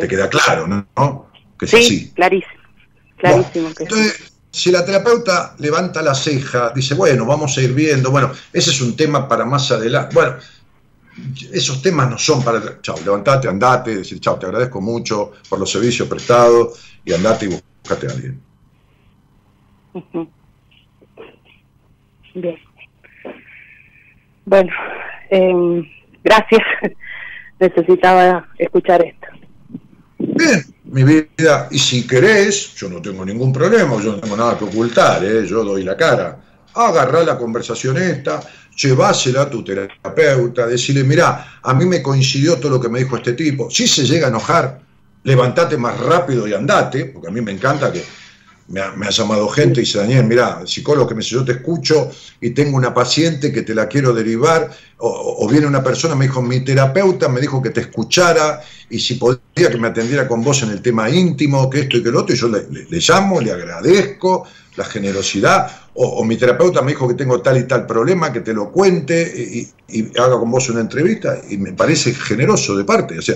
S2: Te queda claro, ¿no?
S4: Que es sí, clarísimo. Clarísimo que
S2: si la terapeuta levanta la ceja, dice, bueno, vamos a ir viendo, bueno, ese es un tema para más adelante. Bueno, esos temas no son para, chao, levantate, andate, decir, chao, te agradezco mucho por los servicios prestados y andate y buscate a alguien.
S4: Bien. Bueno, em, gracias. [LAUGHS] Necesitaba escuchar esto.
S2: Bien, mi vida, y si querés, yo no tengo ningún problema, yo no tengo nada que ocultar, ¿eh? yo doy la cara. Agarrá la conversación esta, llevásela a tu terapeuta, decirle, mira, a mí me coincidió todo lo que me dijo este tipo. Si se llega a enojar, levantate más rápido y andate, porque a mí me encanta que me ha, llamado gente y dice, Daniel, mira, psicólogo que me dice, yo te escucho y tengo una paciente que te la quiero derivar, o, viene una persona, me dijo, mi terapeuta me dijo que te escuchara y si podía que me atendiera con vos en el tema íntimo, que esto y que lo otro, y yo le, llamo, le agradezco la generosidad, o, mi terapeuta me dijo que tengo tal y tal problema, que te lo cuente y, haga con vos una entrevista, y me parece generoso de parte, o sea,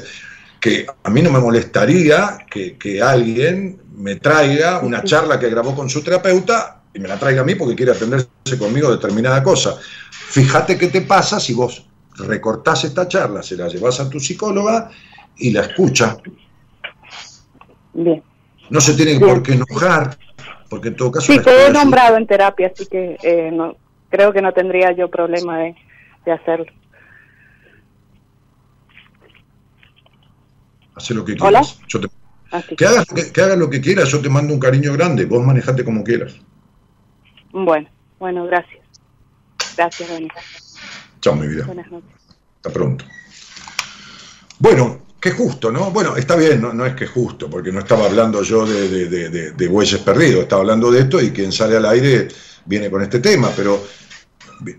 S2: que a mí no me molestaría que, que alguien me traiga una charla que grabó con su terapeuta y me la traiga a mí porque quiere atenderse conmigo determinada cosa. Fíjate qué te pasa si vos recortás esta charla, se la llevas a tu psicóloga y la escucha.
S4: Bien.
S2: No se tiene por qué enojar, porque en todo caso...
S4: Sí, te he nombrado en terapia, así que eh, no, creo que no tendría yo problema de, de hacerlo.
S2: Hace lo que quieras. Yo te que, hagas, que, lo que quieras, yo te mando un cariño grande, vos manejate como quieras.
S4: Bueno, bueno, gracias. Gracias, Dani.
S2: Chao, mi vida. Buenas noches. Hasta pronto. Bueno, qué justo, ¿no? Bueno, está bien, no, es que justo, porque no estaba hablando yo de, de, bueyes perdidos, estaba hablando de esto y quien sale al aire viene con este tema, pero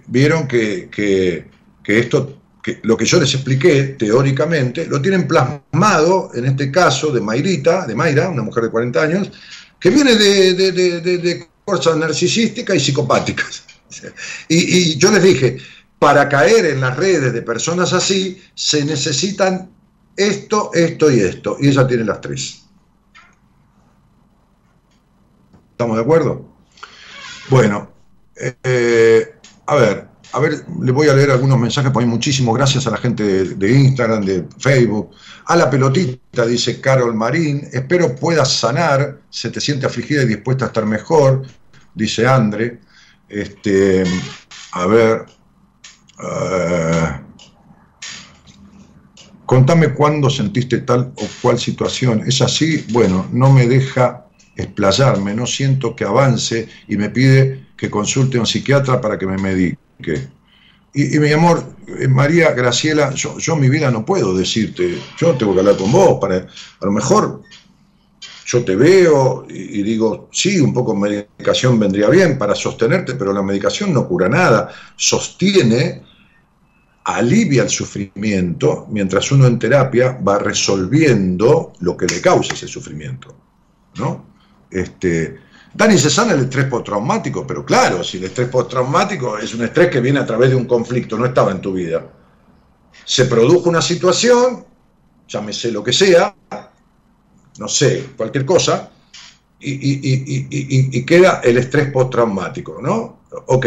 S2: vieron que, que, que esto lo que yo les expliqué teóricamente, lo tienen plasmado en este caso de Mayrita, de Mayra, una mujer de 40 años, que viene de, de, de, cosas narcisísticas y psicopáticas. [LAUGHS] Y, yo les dije, para caer en las redes de personas así, se necesitan esto, esto y esto. Y ella tiene las tres. ¿Estamos de acuerdo? Bueno, eh, a ver, a ver, le voy a leer algunos mensajes, pues hay muchísimos gracias a la gente de, Instagram, de Facebook. A la pelotita, dice Carol Marín, espero puedas sanar, se te siente afligida y dispuesta a estar mejor, dice Andre. Este, a ver, eh, contame cuándo sentiste tal o cual situación. ¿Es así? Bueno, no me deja explayarme, no siento que avance y me pide que consulte a un psiquiatra para que me medique. Y, mi amor, eh, María Graciela, yo, yo mi vida no puedo decirte, yo tengo que hablar con vos, para, a lo mejor yo te veo y, digo, sí, un poco de medicación vendría bien para sostenerte, pero la medicación no cura nada, sostiene, alivia el sufrimiento, mientras uno en terapia va resolviendo lo que le causa ese sufrimiento. ¿no? Este, Dani se sana el estrés postraumático, pero claro, si el estrés postraumático es un estrés que viene a través de un conflicto, no estaba en tu vida. Se produjo una situación, llámese lo que sea, no sé, cualquier cosa, y, queda el estrés postraumático, ¿no? Ok,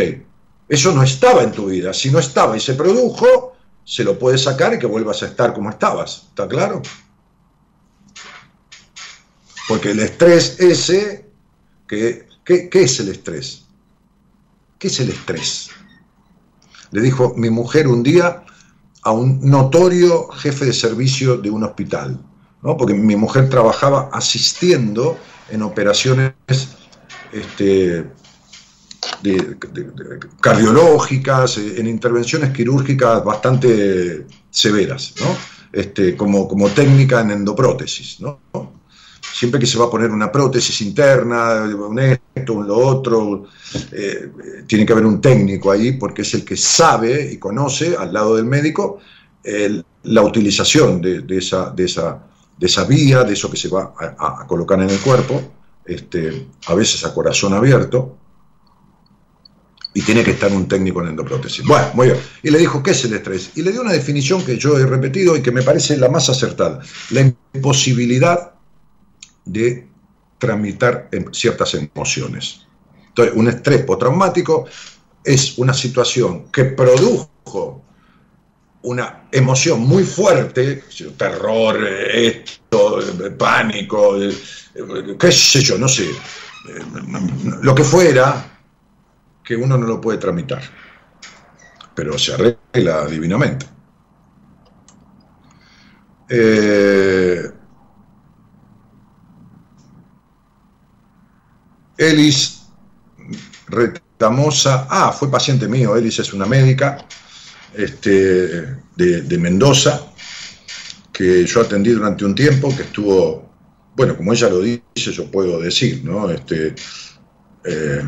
S2: eso no estaba en tu vida. Si no estaba y se produjo, se lo puedes sacar y que vuelvas a estar como estabas. ¿Está claro? Porque el estrés ese ¿Qué, es el estrés? ¿Qué es el estrés? Le dijo mi mujer un día a un notorio jefe de servicio de un hospital, ¿no? porque mi mujer trabajaba asistiendo en operaciones este, cardiológicas, en intervenciones quirúrgicas bastante severas, ¿no? este, como, como técnica en endoprótesis. ¿no? Siempre que se va a poner una prótesis interna, un esto, un lo otro, eh, tiene que haber un técnico ahí porque es el que sabe y conoce al lado del médico la utilización de, esa, de, esa, de esa vía, de eso que se va a, colocar en el cuerpo, este, a veces a corazón abierto, y tiene que estar un técnico en endoprótesis. Bueno, muy bien. Y le dijo, ¿qué es el estrés? Y le dio una definición que yo he repetido y que me parece la más acertada. La imposibilidad de tramitar ciertas emociones. Entonces, un estrés postraumático es una situación que produjo una emoción muy fuerte, terror, esto, pánico, qué sé yo, no sé, lo que fuera, que uno no lo puede tramitar, pero se arregla divinamente. Eh, Elis Retamosa, ah, fue paciente mío, Elis es una médica este, de, Mendoza, que yo atendí durante un tiempo, que estuvo bueno, como ella lo dice, yo puedo decir, ¿no? Este, eh,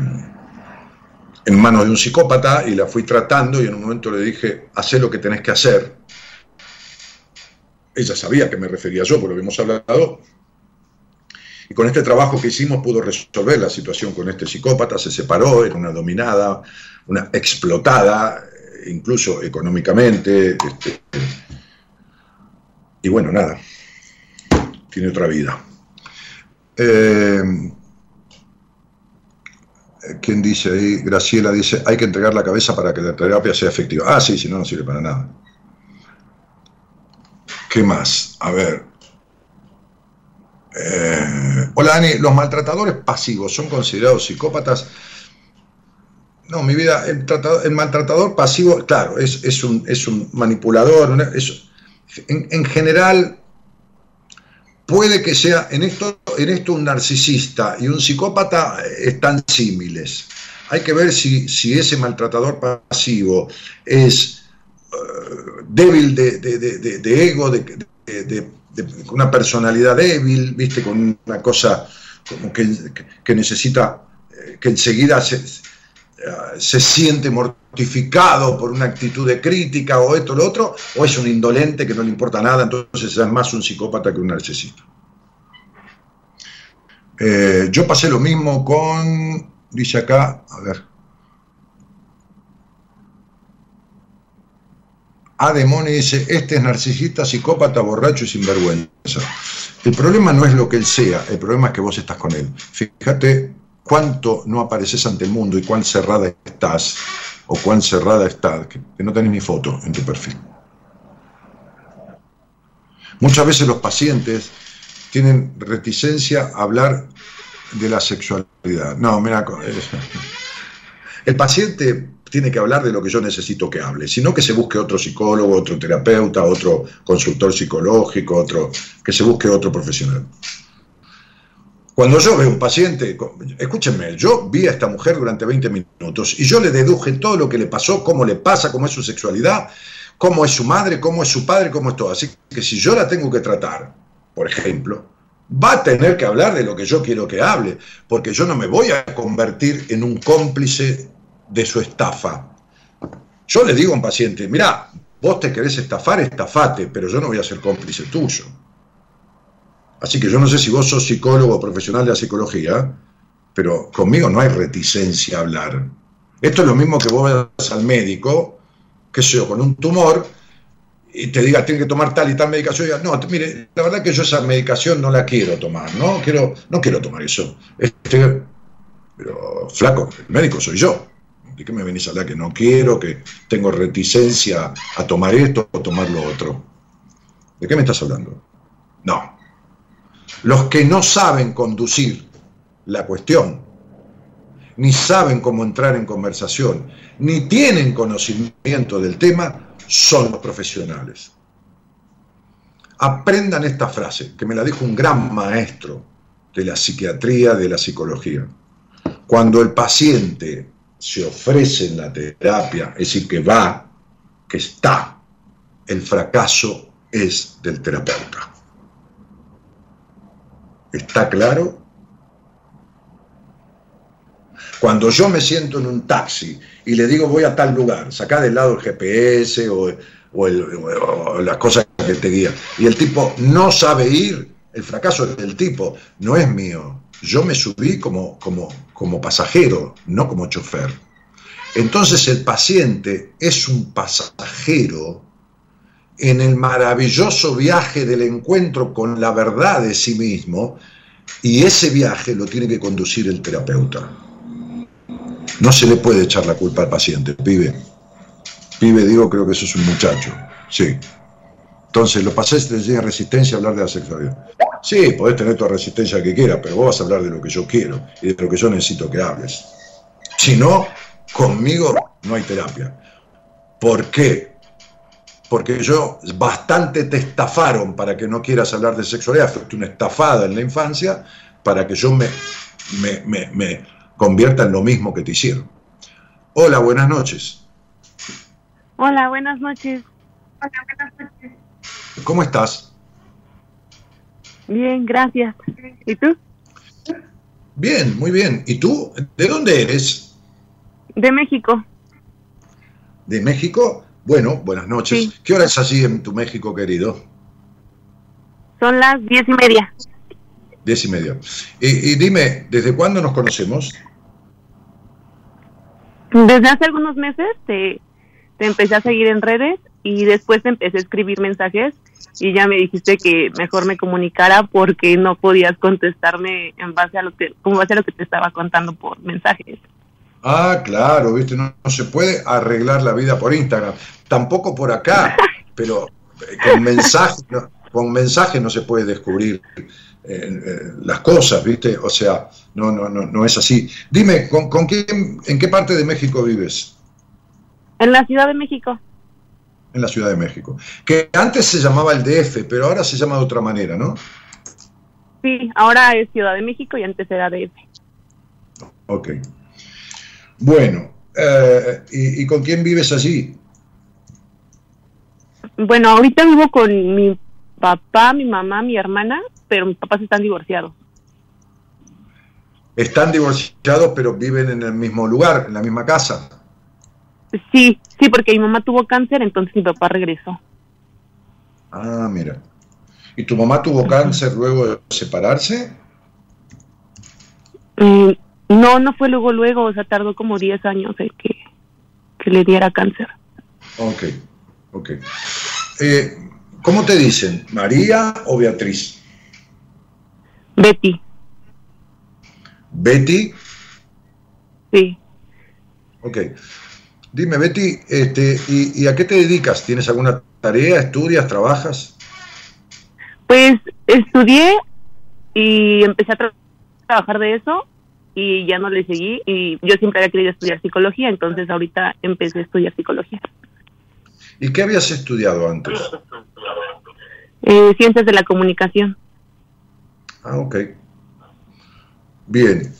S2: en manos de un psicópata y la fui tratando y en un momento le dije, haz lo que tenés que hacer. Ella sabía que me refería yo, por lo que hemos hablado. Y con este trabajo que hicimos pudo resolver la situación con este psicópata, se separó, era una dominada, una explotada, incluso económicamente. Este, y bueno, nada, tiene otra vida. Eh, ¿Quién dice ahí? Graciela dice, hay que entregar la cabeza para que la terapia sea efectiva. Ah, sí, si no, no sirve para nada. ¿Qué más? A ver. Eh, hola, Dani. ¿Los maltratadores pasivos son considerados psicópatas? No, mi vida, el, maltratador pasivo, claro, es, un, manipulador. en general, puede que sea en esto, un narcisista y un psicópata eh, están símiles. Hay que ver si, ese maltratador pasivo es eh, débil de, ego, de, una personalidad débil, viste, con una cosa como que, que necesita, eh, que enseguida se, se siente mortificado por una actitud de crítica o esto o lo otro, o es un indolente que no le importa nada, entonces es más un psicópata que un narcisista. Eh, yo pasé lo mismo con, dice acá, a ver. Ademoni dice, este es narcisista, psicópata, borracho y sinvergüenza. El problema no es lo que él sea, el problema es que vos estás con él. Fíjate cuánto no apareces ante el mundo y cuán cerrada estás, o cuán cerrada estás, que, no tenés ni foto en tu perfil. Muchas veces los pacientes tienen reticencia a hablar de la sexualidad. No, mira, el paciente tiene que hablar de lo que yo necesito que hable, sino que se busque otro psicólogo, otro terapeuta, otro consultor psicológico, otro, que se busque otro profesional. Cuando yo veo un paciente, escúchenme, yo vi a esta mujer durante 20 minutos y yo le deduje todo lo que le pasó, cómo le pasa, cómo es su sexualidad, cómo es su madre, cómo es su padre, cómo es todo. Así que si yo la tengo que tratar, por ejemplo, va a tener que hablar de lo que yo quiero que hable, porque yo no me voy a convertir en un cómplice de su estafa. Yo le digo a un paciente, mira, vos te querés estafar, estafate, pero yo no voy a ser cómplice tuyo. Así que yo no sé si vos sos psicólogo o profesional de la psicología, pero conmigo no hay reticencia a hablar. Esto es lo mismo que vos vas al médico, qué sé yo, con un tumor, y te diga, tiene que tomar tal y tal medicación, y no, mire, la verdad que yo esa medicación no la quiero tomar, no quiero, no quiero tomar eso. Este, pero, flaco, el médico soy yo. ¿De qué me venís a hablar que no quiero, que tengo reticencia a tomar esto o tomar lo otro? ¿De qué me estás hablando? No, los que no saben conducir la cuestión, ni saben cómo entrar en conversación, ni tienen conocimiento del tema, son los profesionales. Aprendan esta frase, que me la dijo un gran maestro de la psiquiatría, de la psicología. Cuando el paciente se ofrece en la terapia, es decir, que va, que está, el fracaso es del terapeuta. ¿Está claro? Cuando yo me siento en un taxi y le digo voy a tal lugar, saca del lado el GPS o, las cosas que te guían, y el tipo no sabe ir, el fracaso es del tipo, no es mío. Yo me subí como, como, como pasajero, no como chofer. Entonces el paciente es un pasajero en el maravilloso viaje del encuentro con la verdad de sí mismo y ese viaje lo tiene que conducir el terapeuta. No se le puede echar la culpa al paciente, pibe. Pibe, digo, creo que eso es un muchacho. Sí. Entonces, los pacientes tienen resistencia a hablar de la sexualidad. Sí, podés tener toda resistencia que quieras, pero vos vas a hablar de lo que yo quiero y de lo que yo necesito que hables. Si no, conmigo no hay terapia. ¿Por qué? porque yo bastante te estafaron para que no quieras hablar de sexualidad, fuiste una estafada en la infancia para que yo me, me, convierta en lo mismo que te hicieron. Hola, buenas noches.
S5: Hola, buenas noches. Hola, buenas
S2: noches. ¿Cómo estás?
S5: Bien, gracias. ¿Y tú?
S2: Bien, muy bien. ¿Y tú? ¿De dónde eres?
S5: De México.
S2: ¿De México? Bueno, buenas noches.
S5: Sí.
S2: ¿Qué hora es así en tu México, querido?
S5: Son las diez y media.
S2: Diez y media. Y, y dime, ¿desde cuándo nos conocemos?
S5: Desde hace algunos meses te, te empecé a seguir en redes y después te empecé a escribir mensajes y ya me dijiste que mejor me comunicara porque no podías contestarme en base a lo que, como base a lo que te estaba contando por mensajes.
S2: Ah, claro, viste, no, no se puede arreglar la vida por Instagram, tampoco por acá, [LAUGHS] pero eh, con mensajes, no, con mensajes no se puede descubrir eh, eh, las cosas, viste, o sea, no, no, no, no es así. Dime, ¿con, con quién, en qué parte de México vives?
S5: En la Ciudad de México.
S2: En la Ciudad de México, que antes se llamaba el DF, pero ahora se llama de otra manera, ¿no?
S5: Sí, ahora es Ciudad de México y antes era DF.
S2: Ok. Bueno, eh, ¿y, ¿y con quién vives allí?
S5: Bueno, ahorita vivo con mi papá, mi mamá, mi hermana, pero mis papás están divorciados.
S2: Están divorciados, pero viven en el mismo lugar, en la misma casa.
S5: Sí, sí, porque mi mamá tuvo cáncer, entonces mi papá regresó.
S2: Ah, mira. ¿Y tu mamá tuvo cáncer luego de separarse?
S5: Eh, no, no fue luego, luego, o sea, tardó como 10 años el que, que le diera cáncer.
S2: Ok, ok. Eh, ¿Cómo te dicen? ¿María o Beatriz?
S5: Betty,
S2: Betty.
S5: sí.
S2: Ok. Dime, Betty, este, ¿y, y a qué te dedicas? ¿Tienes alguna tarea? ¿Estudias? ¿Trabajas?
S5: Pues estudié y empecé a tra- trabajar de eso y ya no le seguí y yo siempre había querido estudiar psicología, entonces ahorita empecé a estudiar psicología.
S2: ¿Y qué habías estudiado antes?
S5: Eh, ciencias de la comunicación.
S2: Ah, ok. Bien.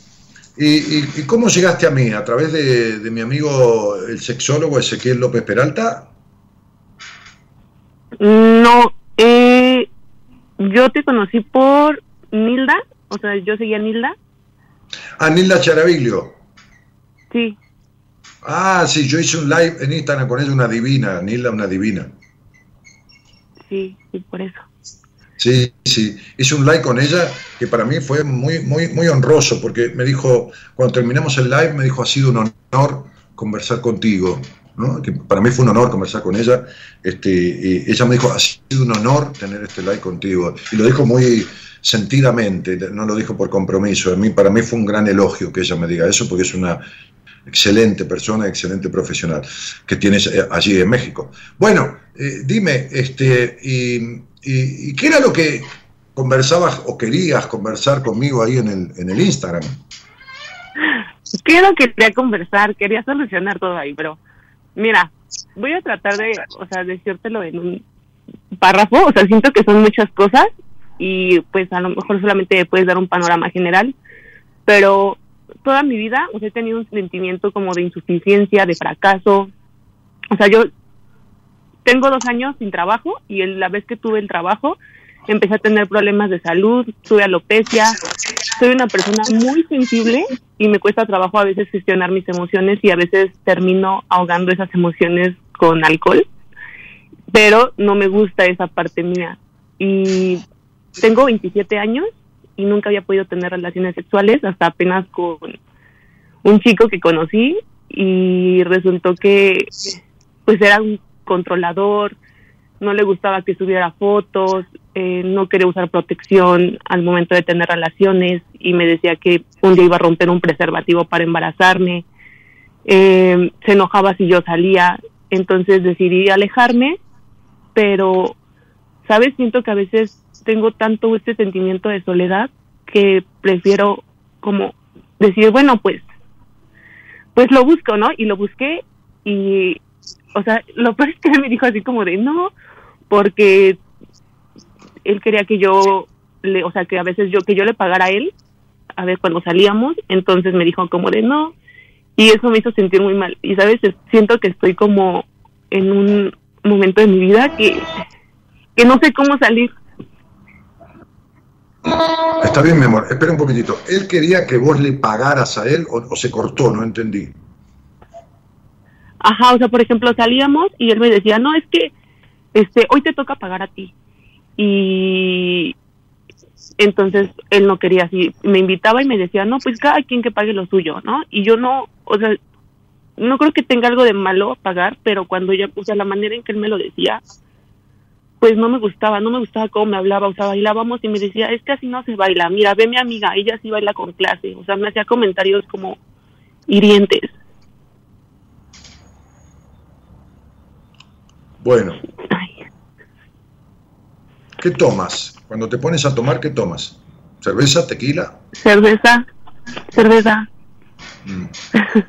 S2: ¿Y, y, y cómo llegaste a mí? ¿A través de, de mi amigo el sexólogo Ezequiel López Peralta?
S5: No, eh, yo te conocí por Nilda, o sea, yo seguía a Nilda,
S2: Ah, Nilda Charaviglio.
S5: sí,
S2: Ah, sí, yo hice un live en Instagram con ella, una divina, Nilda, una divina.
S5: sí, sí, por eso.
S2: Sí, sí, hice un live con ella que para mí fue muy, muy, muy honroso porque me dijo, cuando terminamos el live, me dijo, ha sido un honor conversar contigo, ¿no? Que para mí fue un honor conversar con ella. Este, y ella me dijo, ha sido un honor tener este live contigo. Y lo dijo muy sentidamente, no lo dijo por compromiso. A mí, para mí fue un gran elogio que ella me diga eso porque es una excelente persona, excelente profesional que tienes eh, allí en México. Bueno, eh, dime, este, y, y- qué era lo que conversabas o querías conversar conmigo ahí en el, en el Instagram?
S5: ¿Qué que quería conversar? Quería solucionar todo ahí, pero mira, voy a tratar de, o sea, decírtelo en un párrafo, o sea, siento que son muchas cosas y pues a lo mejor solamente me puedes dar un panorama general, pero toda mi vida he tenido un sentimiento como de insuficiencia, de fracaso, o sea, yo tengo dos años sin trabajo y en la vez que tuve el trabajo empecé a tener problemas de salud, tuve alopecia, soy una persona muy sensible y me cuesta trabajo a veces gestionar mis emociones y a veces termino ahogando esas emociones con alcohol, pero no me gusta esa parte mía. Y tengo 27 años y nunca había podido tener relaciones sexuales hasta apenas con un chico que conocí y resultó que pues era un controlador, no le gustaba que subiera fotos, eh, no quería usar protección al momento de tener relaciones y me decía que un día iba a romper un preservativo para embarazarme. Eh, se enojaba si yo salía, entonces decidí alejarme, pero, ¿sabes? Siento que a veces tengo tanto este sentimiento de soledad que prefiero como decir, bueno, pues, pues lo busco, ¿no? Y lo busqué y, o sea, lo peor es [LAUGHS] que él me dijo así como de, no, porque él quería que yo, le, o sea, que a veces yo, que yo le pagara a él, a ver, cuando salíamos, entonces me dijo como de, no, y eso me hizo sentir muy mal. Y, ¿sabes? Es- Siento que estoy como en un momento de mi vida que, que no sé cómo salir.
S2: Está bien, mi amor. Espera un poquitito. ¿Él quería que vos le pagaras a él o se cortó? No entendí.
S5: Ajá, o sea, por ejemplo, salíamos y él me decía, no, es que este, hoy te toca pagar a ti. Y entonces él no quería así, me invitaba y me decía, no, pues cada quien que pague lo suyo, ¿no? Y yo no, o sea, no creo que tenga algo de malo pagar, pero cuando ya, o sea, la manera en que él me lo decía, pues no me gustaba, no me gustaba cómo me hablaba, o sea, bailábamos y me decía, es que así no se baila, mira, ve mi amiga, ella sí baila con clase, o sea, me hacía comentarios como hirientes.
S2: Bueno, ¿qué tomas? Cuando te pones a tomar, ¿qué tomas? ¿Cerveza, tequila?
S5: cerveza, cerveza,
S2: Mm. [LAUGHS]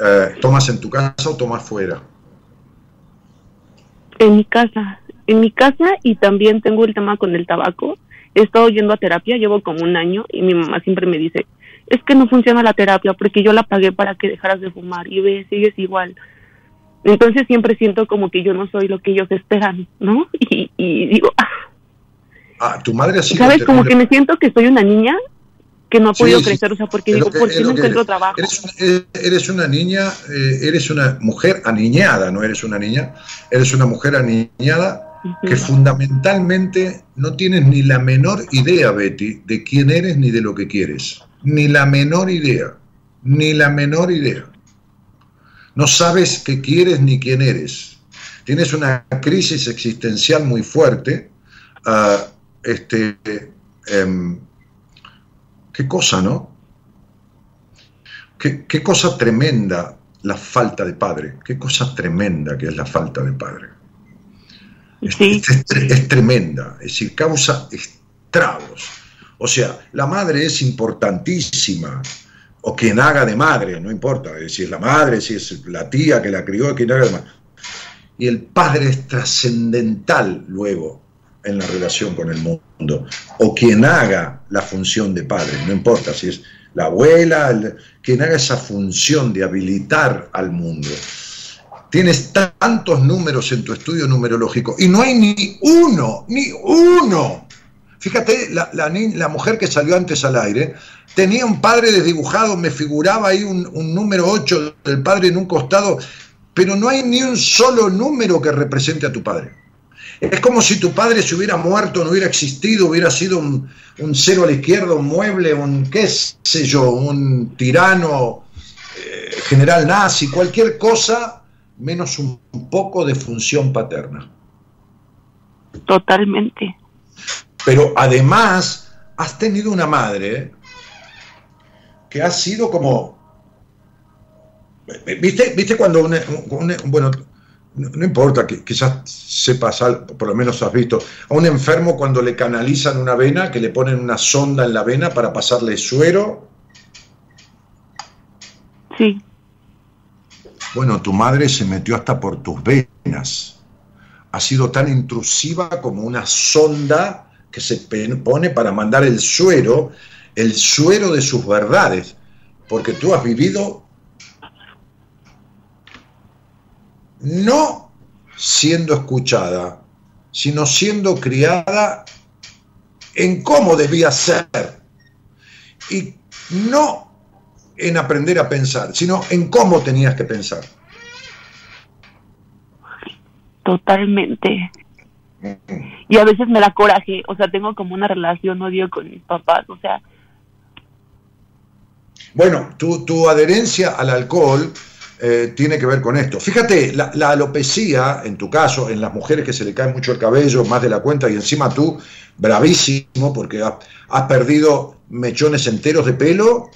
S2: Eh, ¿Tomas en tu casa o tomas fuera?
S5: en mi casa, en mi casa y también tengo el tema con el tabaco. He estado yendo a terapia, llevo como un año y mi mamá siempre me dice, es que no funciona la terapia porque yo la pagué para que dejaras de fumar y ve, sigues igual. Entonces siempre siento como que yo no soy lo que ellos esperan, ¿no? [LAUGHS] Y, y digo, ah,
S2: Ah, tu madre ha sido
S5: ¿sabes? Como que me siento que soy una niña que no ha podido
S2: sí,
S5: crecer, o sea, porque digo,
S2: que-
S5: ¿por qué no encuentro
S2: eres.
S5: trabajo?
S2: Eres, una- eres una niña, eh, eres una mujer aniñada, no eres una niña, eres una mujer aniñada que fundamentalmente no tienes ni la menor idea, Betty, de quién eres ni de lo que quieres. Ni la menor idea, ni la menor idea. No sabes qué quieres ni quién eres. Tienes una crisis existencial muy fuerte. ah, este, em, qué cosa, ¿no? Qué, qué cosa tremenda la falta de padre. Qué cosa tremenda que es la falta de padre. Es,
S5: Sí,
S2: es- es- es tremenda, es decir, causa estragos. O sea, la madre es importantísima, o quien haga de madre, no importa, si es la madre, si es la tía que la crió, quien haga de madre. Y el padre es trascendental luego en la relación con el mundo, o quien haga la función de padre, no importa si es la abuela, el- quien haga esa función de habilitar al mundo. Tienes tantos números en tu estudio numerológico y no hay ni uno, ni uno. Fíjate, la, la mujer que salió antes al aire tenía un padre desdibujado, me figuraba ahí un, un número 8 del padre en un costado, pero no hay ni un solo número que represente a tu padre. Es como si tu padre se hubiera muerto, no hubiera existido, hubiera sido un, un cero a la izquierda, un mueble, un qué sé yo, un tirano, eh, general nazi, cualquier cosa, menos un poco de función paterna.
S5: totalmente.
S2: Pero además has tenido una madre que ha sido como... ¿Viste, ¿Viste cuando una, una- bueno, no, importa, que quizás sepas, al- por lo menos has visto, a un enfermo cuando le canalizan una vena, que le ponen una sonda en la vena para pasarle suero?
S5: Sí,
S2: Bueno, tu madre se metió hasta por tus venas. Ha sido tan intrusiva como una sonda se pone para mandar el suero, el suero de sus verdades, porque tú has vivido no siendo escuchada, sino siendo criada en cómo debía ser. Y no en aprender a pensar, sino en cómo tenías que pensar.
S5: totalmente. Y a veces me da coraje, o sea, tengo como una relación odio con mis papás, o sea,
S2: Bueno, tu, tu adherencia al alcohol eh, tiene que ver con esto. Fíjate, la, la alopecia, en tu caso, en las mujeres que se le cae mucho el cabello, más de la cuenta, y encima tú, bravísimo, porque has, has perdido mechones enteros de pelo.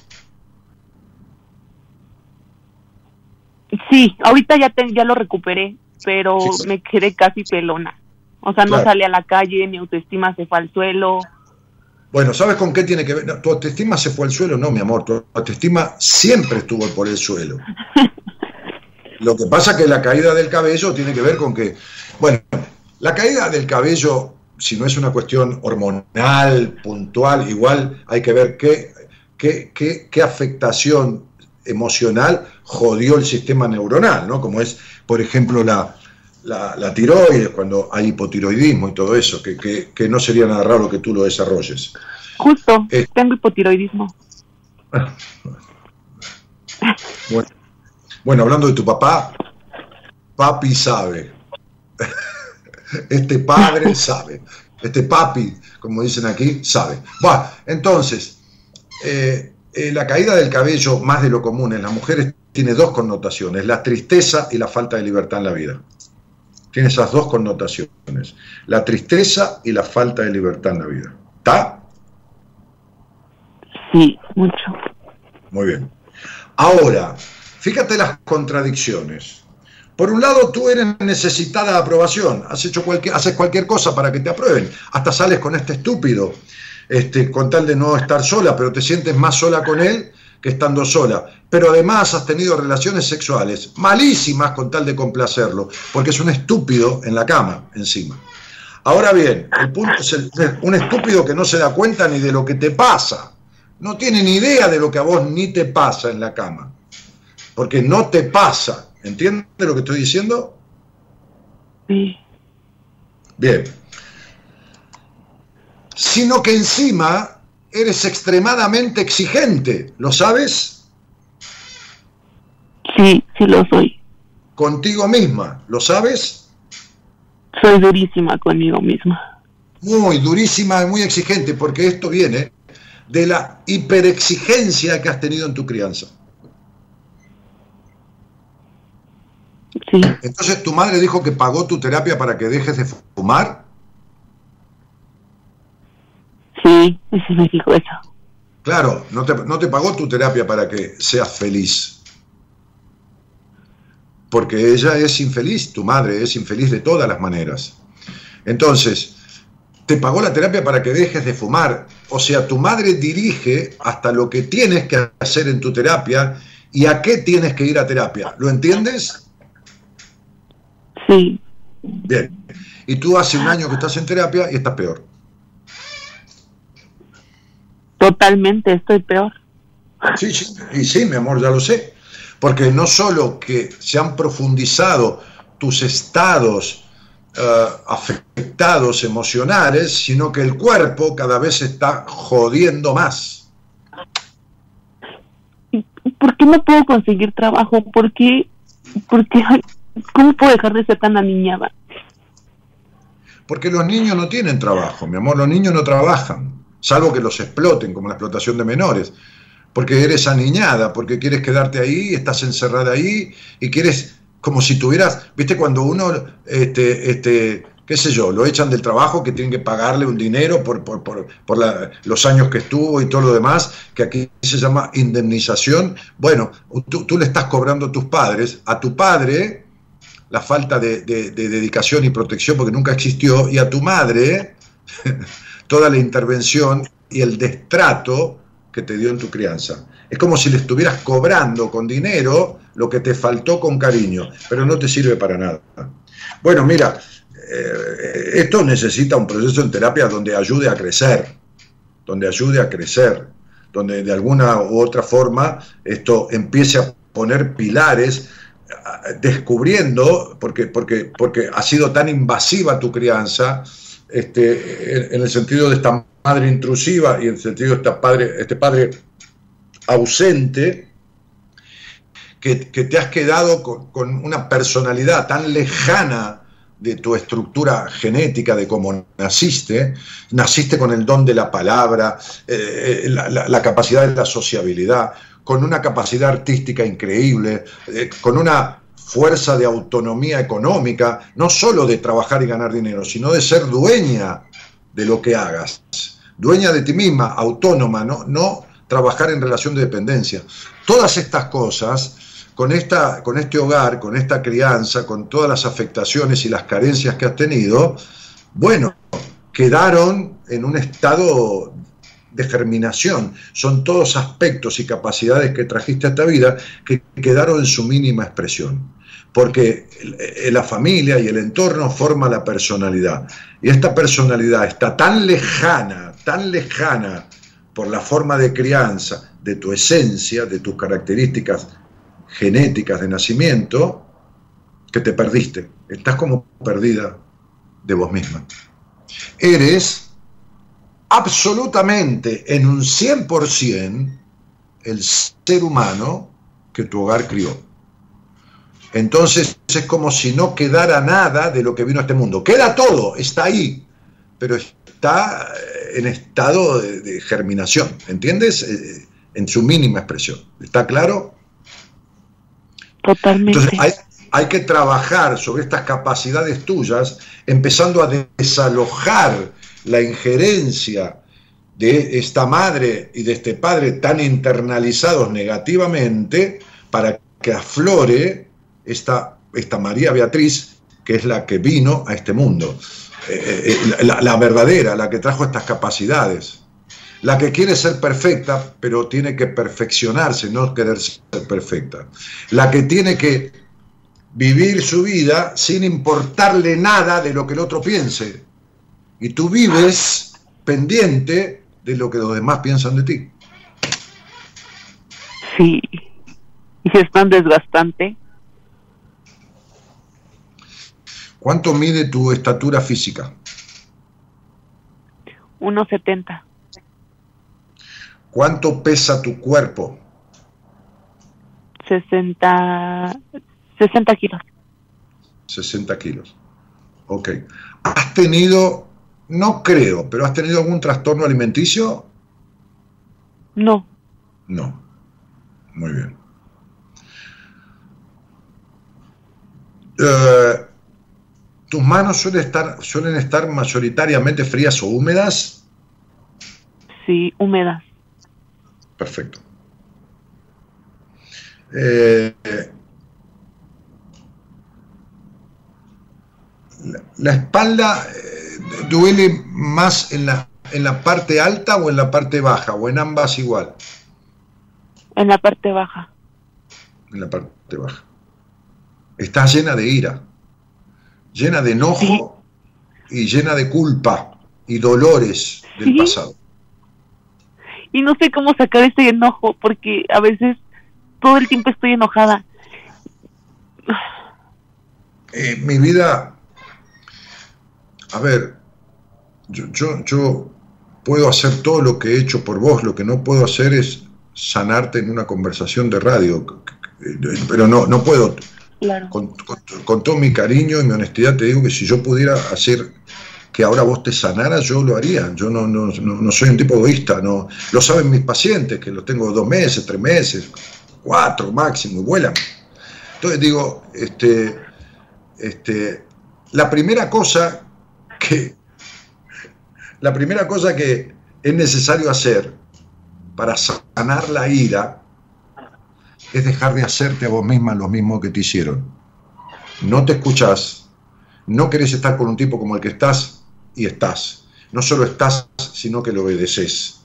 S5: sí, ahorita ya te- ya lo recuperé, pero
S2: Sí, sí.
S5: me quedé casi pelona. O sea, no
S2: Claro.
S5: salí a la calle, mi autoestima se fue al suelo.
S2: Bueno, ¿sabes con qué tiene que ver? No, tu autoestima se fue al suelo, no, mi amor, tu autoestima siempre estuvo por el suelo. [LAUGHS] Lo que pasa que la caída del cabello tiene que ver con que, bueno, la caída del cabello, si no es una cuestión hormonal, puntual, igual hay que ver qué, qué, qué, qué afectación emocional jodió el sistema neuronal, ¿no? Como es, por ejemplo, la, la, tiroides, cuando hay hipotiroidismo y todo eso, que, que, no sería nada raro que tú lo desarrolles.
S5: Justo, eh, tengo hipotiroidismo. [LAUGHS]
S2: Bueno, bueno, hablando de tu papá, papi sabe. [LAUGHS] Este padre sabe. Este papi, como dicen aquí, sabe. Bueno, entonces, eh, eh, la caída del cabello, más de lo común en las mujeres, tiene dos connotaciones, la tristeza y la falta de libertad en la vida. Tiene esas dos connotaciones, la tristeza y la falta de libertad en la vida. ¿Está?
S5: Sí, mucho.
S2: Muy bien. Ahora, fíjate las contradicciones. Por un lado, tú eres necesitada de aprobación, has hecho cualquier, haces cualquier cosa para que te aprueben, hasta sales con este estúpido, este, con tal de no estar sola, pero te sientes más sola con él que estando sola. Pero además has tenido relaciones sexuales malísimas con tal de complacerlo, porque es un estúpido en la cama encima. Ahora bien, el punto es un estúpido que no se da cuenta ni de lo que te pasa. No tiene ni idea de lo que a vos ni te pasa en la cama. Porque no te pasa. ¿Entiendes lo que estoy diciendo?
S5: Sí.
S2: Bien. Sino que encima eres extremadamente exigente, ¿lo sabes?
S5: Sí, sí lo soy.
S2: Contigo misma, ¿lo sabes?
S5: Soy durísima conmigo misma.
S2: Muy durísima y muy exigente, porque esto viene de la hiperexigencia que has tenido en tu crianza. Entonces, ¿tu madre dijo que pagó tu terapia para que dejes de fumar?
S5: Sí, sí me dijo eso.
S2: Claro, no te, no te pagó tu terapia para que seas feliz. Porque ella es infeliz, tu madre es infeliz de todas las maneras. Entonces, te pagó la terapia para que dejes de fumar. O sea, tu madre dirige hasta lo que tienes que hacer en tu terapia y a qué tienes que ir a terapia. ¿Lo entiendes?
S5: Sí.
S2: Bien. Y tú hace un año que estás en terapia y estás peor.
S5: Totalmente, estoy peor.
S2: Sí, sí, y sí, mi amor, ya lo sé. Porque no solo que se han profundizado tus estados eh, afectados emocionales, sino que el cuerpo cada vez está jodiendo más.
S5: ¿Por qué no puedo conseguir trabajo? ¿Por qué? ¿Por qué? ¿Cómo puedo dejar de ser tan aniñada?
S2: Porque los niños no tienen trabajo, mi amor, los niños no trabajan salvo que los exploten, como la explotación de menores, porque eres aniñada, porque quieres quedarte ahí, estás encerrada ahí y quieres, como si tuvieras, viste, cuando uno, este, este, qué sé yo, lo echan del trabajo, que tienen que pagarle un dinero por, por, por, los años que estuvo y todo lo demás, que aquí se llama indemnización. Bueno, tú, tú le estás cobrando a tus padres, a tu padre la falta de, de dedicación y protección porque nunca existió, y a tu madre [LAUGHS] toda la intervención y el destrato que te dio en tu crianza. Es como si le estuvieras cobrando con dinero lo que te faltó con cariño, pero no te sirve para nada. Bueno, mira, eh, esto necesita un proceso en terapia donde ayude a crecer, donde ayude a crecer, donde de alguna u otra forma esto empiece a poner pilares descubriendo, porque, porque, porque ha sido tan invasiva tu crianza, este, en el sentido de esta madre intrusiva y en el sentido de esta padre, este padre ausente, que, te has quedado con, una personalidad tan lejana de tu estructura genética, de cómo naciste, naciste con el don de la palabra, eh, la, capacidad de la sociabilidad, con una capacidad artística increíble, eh, con una fuerza de autonomía económica, no solo de trabajar y ganar dinero, sino de ser dueña de lo que hagas, dueña de ti misma, autónoma, no, no trabajar en relación de dependencia. Todas estas cosas, con, esta, con este hogar, con esta crianza, con todas las afectaciones y las carencias que has tenido, bueno, quedaron en un estado de germinación. Son todos aspectos y capacidades que trajiste a esta vida que quedaron en su mínima expresión porque la familia y el entorno forma la personalidad. Y esta personalidad está tan lejana, tan lejana por la forma de crianza, de tu esencia, de tus características genéticas de nacimiento, que te perdiste. Estás como perdida de vos misma. Eres absolutamente en un 100% el ser humano que tu hogar crió. Entonces es como si no quedara nada de lo que vino a este mundo. Queda todo, está ahí, pero está eh, en estado de, germinación, ¿entiendes? Eh, en su mínima expresión. ¿Está claro?
S5: Totalmente.
S2: Entonces hay, hay que trabajar sobre estas capacidades tuyas, empezando a desalojar la injerencia de esta madre y de este padre tan internalizados negativamente para que aflore esta, esta María Beatriz, que es la que vino a este mundo, eh, eh, la, la verdadera, la que trajo estas capacidades la que quiere ser perfecta, pero tiene que perfeccionarse, no querer ser perfecta. La que tiene que vivir su vida sin importarle nada de lo que el otro piense. Y tú vives pendiente de lo que los demás piensan de ti.
S5: Sí. Y es tan desgastante.
S2: ¿Cuánto mide tu estatura física?
S5: 1,70.
S2: ¿Cuánto pesa tu cuerpo?
S5: 60, 60 kilos.
S2: 60 kilos. Ok. ¿Has tenido, no creo, pero has tenido algún trastorno alimenticio?
S5: No.
S2: No. Muy bien. Eh, ¿Tus manos suelen estar, suelen estar mayoritariamente frías o húmedas?
S5: Sí, húmedas.
S2: Perfecto. Eh, la, la espalda eh, duele más en la, en la parte alta o en la parte baja, o en ambas igual,
S5: En la parte baja.
S2: en la parte baja. Estás llena de ira, llena de enojo y llena de culpa y dolores del
S5: Sí.
S2: pasado.
S5: Y no sé cómo sacar ese enojo porque a veces todo el tiempo estoy enojada.
S2: Eh, mi vida, a ver, yo, yo, yo puedo hacer todo lo que he hecho por vos, lo que no puedo hacer es sanarte en una conversación de radio, Eh, pero no, no puedo, Con, todo mi cariño y mi honestidad te digo que si yo pudiera hacer que ahora vos te sanaras, yo lo haría, yo no, no, no, no soy un tipo egoísta, no, lo saben mis pacientes, que los tengo dos meses, tres meses, cuatro máximo, y vuelan. Entonces digo, este, este, la primera cosa que la primera cosa que es necesario hacer para sanar la ira es dejar de hacerte a vos misma lo mismo que te hicieron. No te escuchás, no querés estar con un tipo como el que estás y estás. No solo estás, sino que lo obedeces.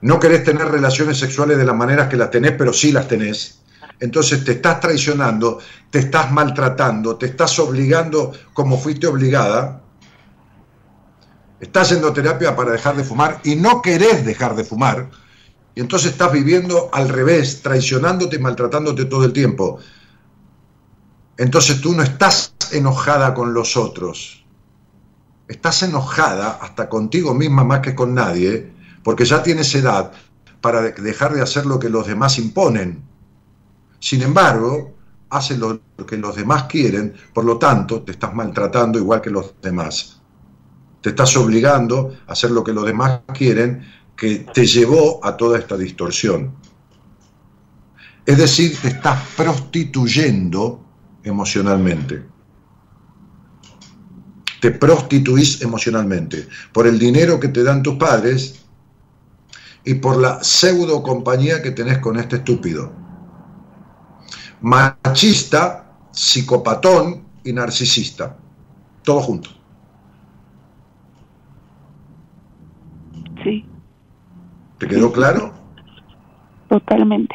S2: No querés tener relaciones sexuales de las maneras que las tenés, pero sí las tenés. Entonces te estás traicionando, te estás maltratando, te estás obligando como fuiste obligada. Estás a terapia para dejar de fumar y no querés dejar de fumar. Y entonces estás viviendo al revés, traicionándote y maltratándote todo el tiempo. Entonces tú no estás enojada con los otros. Estás enojada hasta contigo misma más que con nadie, porque ya tienes edad para de- dejar de hacer lo que los demás imponen. Sin embargo, haces lo que los demás quieren, por lo tanto, te estás maltratando igual que los demás. Te estás obligando a hacer lo que los demás quieren, que te llevó a toda esta distorsión. Es decir, te estás prostituyendo emocionalmente. Te prostituís emocionalmente por el dinero que te dan tus padres y por la pseudo compañía que tenés con este estúpido. Machista, psicopatón y narcisista. Todo junto.
S5: Sí,
S2: ¿Te quedó claro?
S5: totalmente.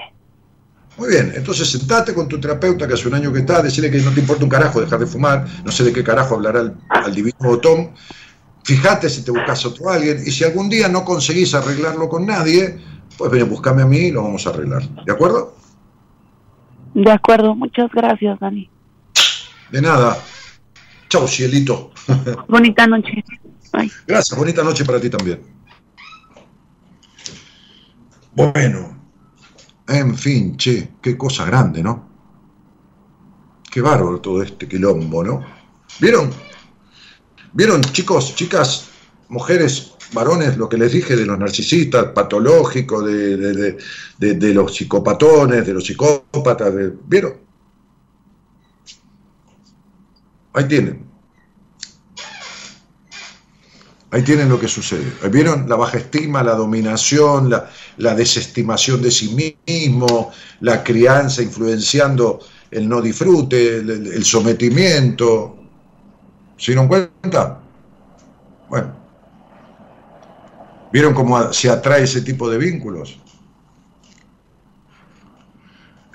S2: Muy bien, entonces sentate con tu terapeuta que hace un año que está, decirle que no te importa un carajo dejar de fumar, no sé de qué carajo hablará al, al divino botón. Fíjate si te buscas otro alguien y si algún día no conseguís arreglarlo con nadie, pues ven, buscame a mí y lo vamos a arreglar. ¿De acuerdo?
S5: De acuerdo, muchas gracias, Dani.
S2: De nada. Chau, cielito. [LAUGHS]
S5: Bonita noche.
S2: Gracias, bonita noche para ti también. Bueno, en fin, che, qué cosa grande, ¿no? Qué bárbaro todo este quilombo, ¿no? ¿Vieron? ¿Vieron, chicos, chicas, mujeres, varones, lo que les dije de los narcisistas patológicos, de, los psicopatones, de los psicópatas? ¿Vieron? Ahí tienen. Ahí tienen lo que sucede. ¿Vieron? La baja estima, la dominación, la, desestimación de sí mismo, la crianza influenciando el no disfrute, el, sometimiento. ¿Se dieron cuenta? Bueno. ¿Vieron cómo se atrae ese tipo de vínculos?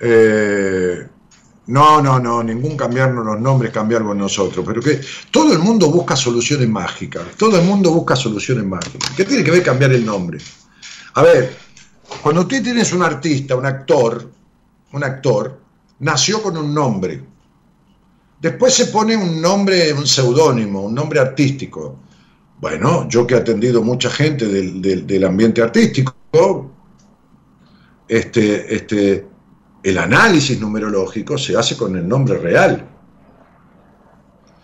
S2: Eh, no, no, no, ningún cambiarnos los nombres, cambiarlo nosotros, pero que todo el mundo busca soluciones mágicas, todo el mundo busca soluciones mágicas. ¿Qué tiene que ver cambiar el nombre? A ver, cuando usted tienes un artista, un actor, un actor, nació con un nombre. Después se pone un nombre, un seudónimo, un nombre artístico. Bueno, yo que he atendido mucha gente del, del ambiente artístico, este, este, el análisis numerológico se hace con el nombre real.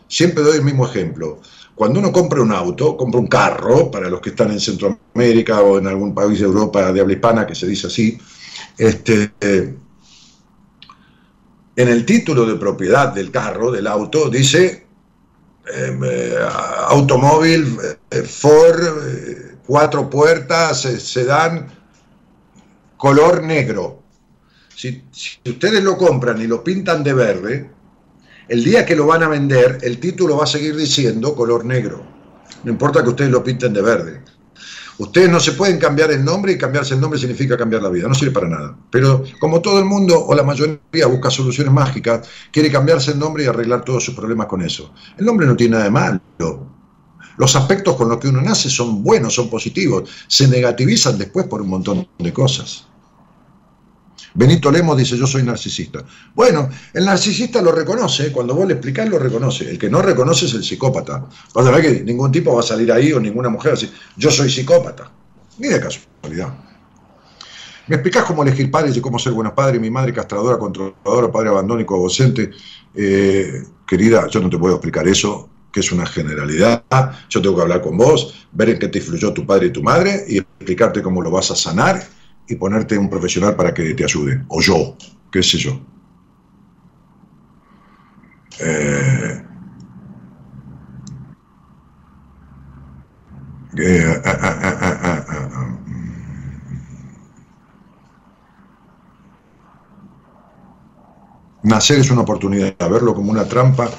S2: Siempre doy el mismo ejemplo. Cuando uno compra un auto, compra un carro, para los que están en Centroamérica o en algún país de Europa de habla hispana que se dice así, este, en el título de propiedad del carro, del auto, dice em, eh, automóvil eh, Ford, eh, cuatro puertas, sedán, color negro. Si, ustedes lo compran y lo pintan de verde, el día que lo van a vender, el título va a seguir diciendo color negro. No importa que ustedes lo pinten de verde. Ustedes no se pueden cambiar el nombre y cambiarse el nombre significa cambiar la vida, no sirve para nada. Pero como todo el mundo o la mayoría busca soluciones mágicas, quiere cambiarse el nombre y arreglar todos sus problemas con eso. El nombre no tiene nada de malo. Los aspectos con los que uno nace son buenos, son positivos, se negativizan después por un montón de cosas. Benito Lemos dice, yo soy narcisista. Bueno, el narcisista lo reconoce, cuando vos le explicás lo reconoce. El que no reconoce es el psicópata. Vas a que ningún tipo va a salir ahí o ninguna mujer así, yo soy psicópata. Ni de casualidad. ¿Me explicás cómo elegir padres y cómo ser buenos padres? Mi madre castradora, controladora, padre abandónico, docente. Eh, querida, yo no te puedo explicar eso, que es una generalidad. Yo tengo que hablar con vos, ver en qué te influyó tu padre y tu madre y explicarte cómo lo vas a sanar y ponerte un profesional para que te ayude, o yo, qué sé yo. Eh, eh, ah, Nacer es una oportunidad, verlo como una trampa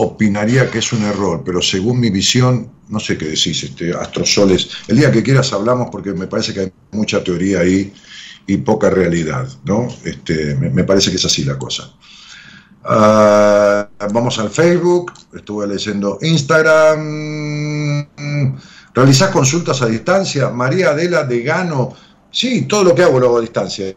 S2: opinaría que es un error, pero según mi visión, no sé qué decís, este, Astrosoles, el día que quieras hablamos porque me parece que hay mucha teoría ahí y poca realidad, ¿no? Este, me, parece que es así la cosa. Ah, vamos al Facebook, estuve leyendo Instagram. ¿Realizás consultas a distancia? María Adela de Gano. Sí, todo lo que hago lo hago a distancia.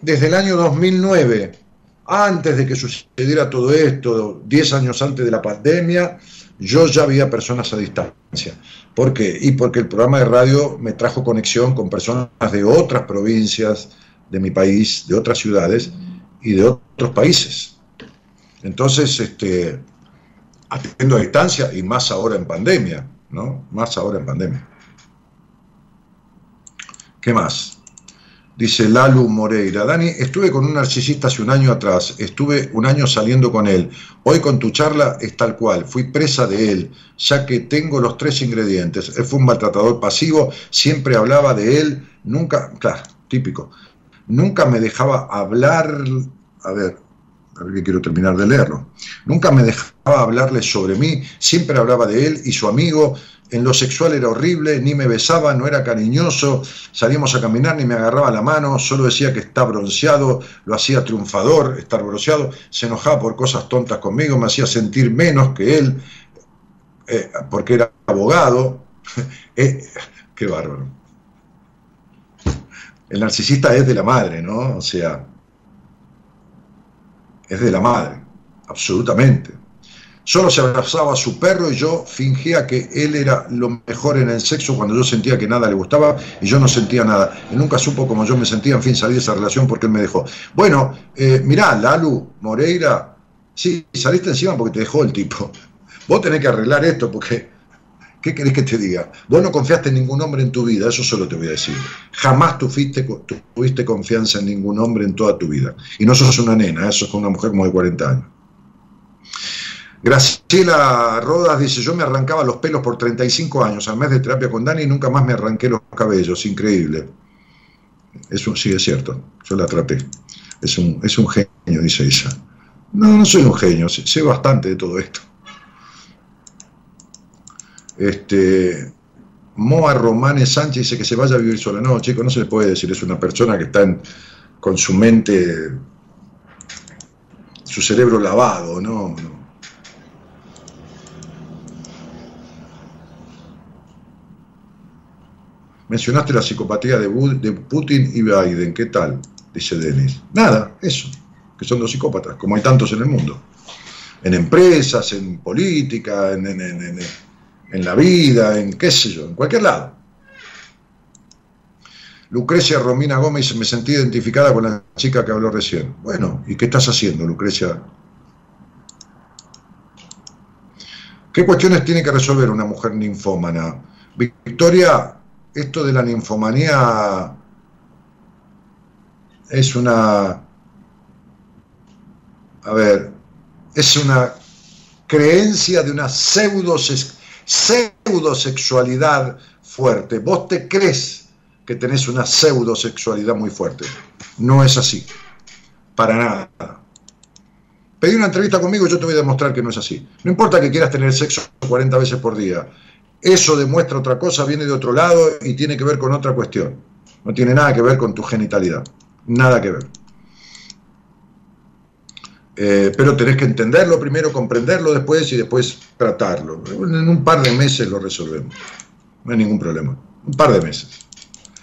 S2: Desde el año 2009 antes de que sucediera todo esto, 10 años antes de la pandemia, yo ya había personas a distancia. ¿Por qué? Y porque el programa de radio me trajo conexión con personas de otras provincias de mi país, de otras ciudades y de otros países. Entonces, este, a distancia y más ahora en pandemia, ¿no? Más ahora en pandemia. ¿Qué más? Dice Lalu Moreira. Dani, estuve con un narcisista hace un año atrás, estuve un año saliendo con él. Hoy con tu charla es tal cual, fui presa de él, ya que tengo los tres ingredientes. Él fue un maltratador pasivo, siempre hablaba de él, nunca, claro, típico, nunca me dejaba hablar, a ver, a ver que quiero terminar de leerlo, nunca me dejaba hablarle sobre mí, siempre hablaba de él y su amigo, en lo sexual era horrible, ni me besaba, no era cariñoso, salíamos a caminar, ni me agarraba la mano, solo decía que está bronceado, lo hacía triunfador, estar bronceado, se enojaba por cosas tontas conmigo, me hacía sentir menos que él, eh, porque era abogado. [LAUGHS] Eh, qué bárbaro. El narcisista es de la madre, ¿no? O sea, es de la madre. absolutamente. Solo se abrazaba a su perro y yo fingía que él era lo mejor en el sexo cuando yo sentía que nada le gustaba y yo no sentía nada. Y nunca supo cómo yo me sentía, en fin, salir de esa relación porque él me dejó. Bueno, eh, mirá, Lalu, Moreira, sí, saliste encima porque te dejó el tipo. Vos tenés que arreglar esto porque, ¿qué querés que te diga? Vos no confiaste en ningún hombre en tu vida, eso solo te voy a decir. Jamás tuviste, confianza en ningún hombre en toda tu vida. Y no sos una nena, eso es una mujer como de 40 años. Graciela Rodas dice, yo me arrancaba los pelos por 35 años al mes de terapia con Dani y nunca más me arranqué los cabellos, increíble. Eso sí, es cierto, yo la traté. Es un, es un genio, dice ella. No, no soy un genio, sé, bastante de todo esto. Este, Moa Romane Sánchez dice que se vaya a vivir sola. No, chico, no se le puede decir, es una persona que está con su mente, su cerebro lavado, ¿no? Mencionaste la psicopatía de, Putin y Biden, ¿qué tal? Dice Denis. Nada, eso, que son dos psicópatas, como hay tantos en el mundo. En empresas, en política, en, en la vida, en qué sé yo, en cualquier lado. Lucrecia Romina Gómez, me sentí identificada con la chica que habló recién. Bueno, ¿y qué estás haciendo, Lucrecia? ¿Qué cuestiones tiene que resolver una mujer ninfómana? Victoria, esto de la ninfomanía es una, a ver, es una creencia de una pseudo, pseudosexualidad fuerte. Vos te crees que tenés una pseudosexualidad muy fuerte. No es así. Para nada. Pedí una entrevista conmigo y yo te voy a demostrar que no es así. No importa que quieras tener sexo 40 veces por día. Eso demuestra otra cosa, viene de otro lado y tiene que ver con otra cuestión. No tiene nada que ver con tu genitalidad. Nada que ver. Eh, pero tenés que entenderlo primero, comprenderlo después y después tratarlo. En un par de meses lo resolvemos. No hay ningún problema. Un par de meses.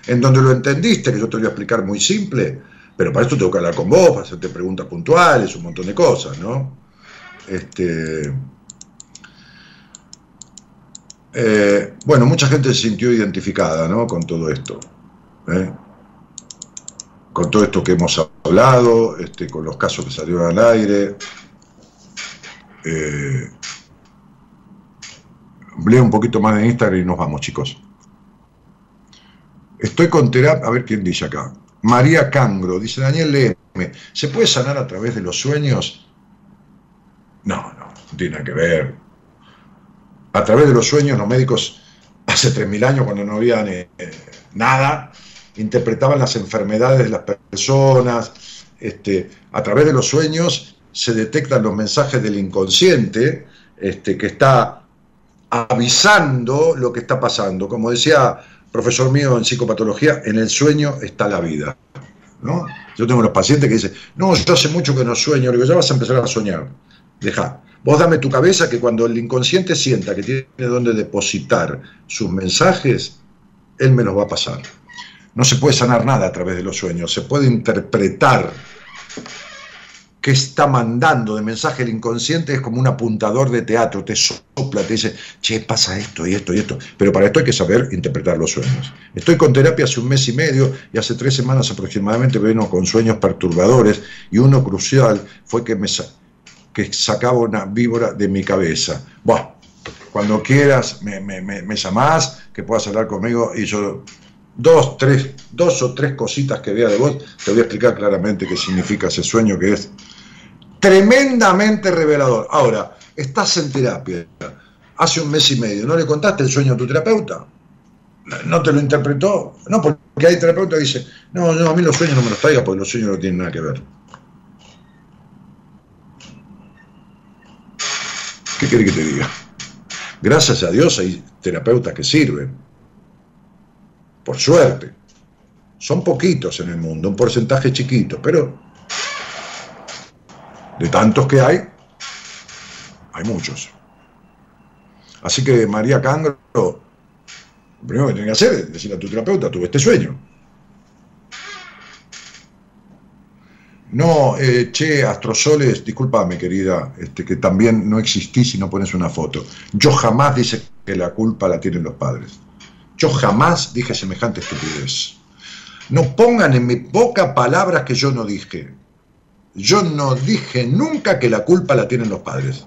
S2: En donde lo entendiste, que yo te voy a explicar muy simple, pero para esto tengo que hablar con vos, para hacerte preguntas puntuales, un montón de cosas, ¿no? Este, eh, bueno, mucha gente se sintió identificada ¿no? con todo esto. ¿eh? Con todo esto que hemos hablado, este, con los casos que salieron al aire. Eh, leo un poquito más de Instagram y nos vamos, chicos. Estoy con terapia, a ver quién dice acá. María Cangro, dice Daniel Leme, ¿se puede sanar a través de los sueños? No, no, no tiene nada que ver a través de los sueños, los médicos hace 3.000 años, cuando no había eh, nada, interpretaban las enfermedades de las personas. Este, a través de los sueños se detectan los mensajes del inconsciente este, que está avisando lo que está pasando. Como decía profesor mío en psicopatología, en el sueño está la vida. ¿no? Yo tengo los pacientes que dicen, no, yo hace mucho que no sueño, le digo, ya vas a empezar a soñar. Deja. Vos dame tu cabeza que cuando el inconsciente sienta que tiene donde depositar sus mensajes, él me los va a pasar. No se puede sanar nada a través de los sueños, se puede interpretar qué está mandando de mensaje el inconsciente, es como un apuntador de teatro, te sopla, te dice, che, pasa esto y esto y esto. Pero para esto hay que saber interpretar los sueños. Estoy con terapia hace un mes y medio y hace tres semanas aproximadamente vengo con sueños perturbadores y uno crucial fue que me que sacaba una víbora de mi cabeza. Bueno, cuando quieras me, me, llamás, que puedas hablar conmigo y yo dos, tres, dos o tres cositas que vea de vos, te voy a explicar claramente qué significa ese sueño que es tremendamente revelador. Ahora, estás en terapia hace un mes y medio, ¿no le contaste el sueño a tu terapeuta? ¿No te lo interpretó? No, porque hay terapeuta que dice, no, no, a mí los sueños no me los traiga porque los sueños no tienen nada que ver. ¿Qué quiere que te diga? Gracias a Dios hay terapeutas que sirven. Por suerte. Son poquitos en el mundo, un porcentaje chiquito, pero de tantos que hay, hay muchos. Así que María Cangro, lo primero que tiene que hacer es decirle a tu terapeuta, tuve este sueño. No, eh, che, Astrosoles, discúlpame querida, este, que también no existís si no pones una foto. Yo jamás dije que la culpa la tienen los padres. Yo jamás dije semejante estupidez. No pongan en mi boca palabras que yo no dije. Yo no dije nunca que la culpa la tienen los padres.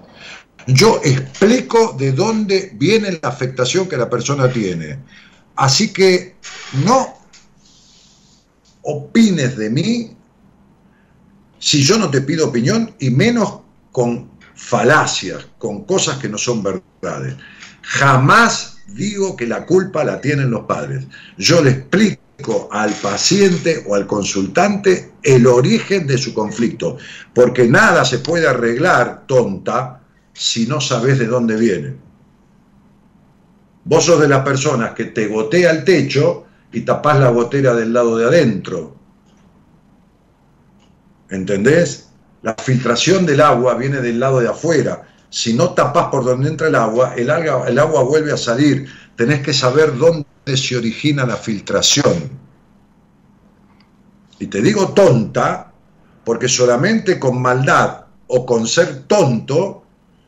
S2: Yo explico de dónde viene la afectación que la persona tiene. Así que no opines de mí si yo no te pido opinión y menos con falacias, con cosas que no son verdades. Jamás digo que la culpa la tienen los padres. Yo le explico al paciente o al consultante el origen de su conflicto, porque nada se puede arreglar, tonta, si no sabes de dónde viene. Vos sos de las personas que te gotea el techo y tapás la gotera del lado de adentro. ¿Entendés? La filtración del agua viene del lado de afuera. Si no tapás por donde entra el agua, el agua, el agua vuelve a salir. Tenés que saber dónde se origina la filtración. Y te digo tonta, porque solamente con maldad o con ser tonto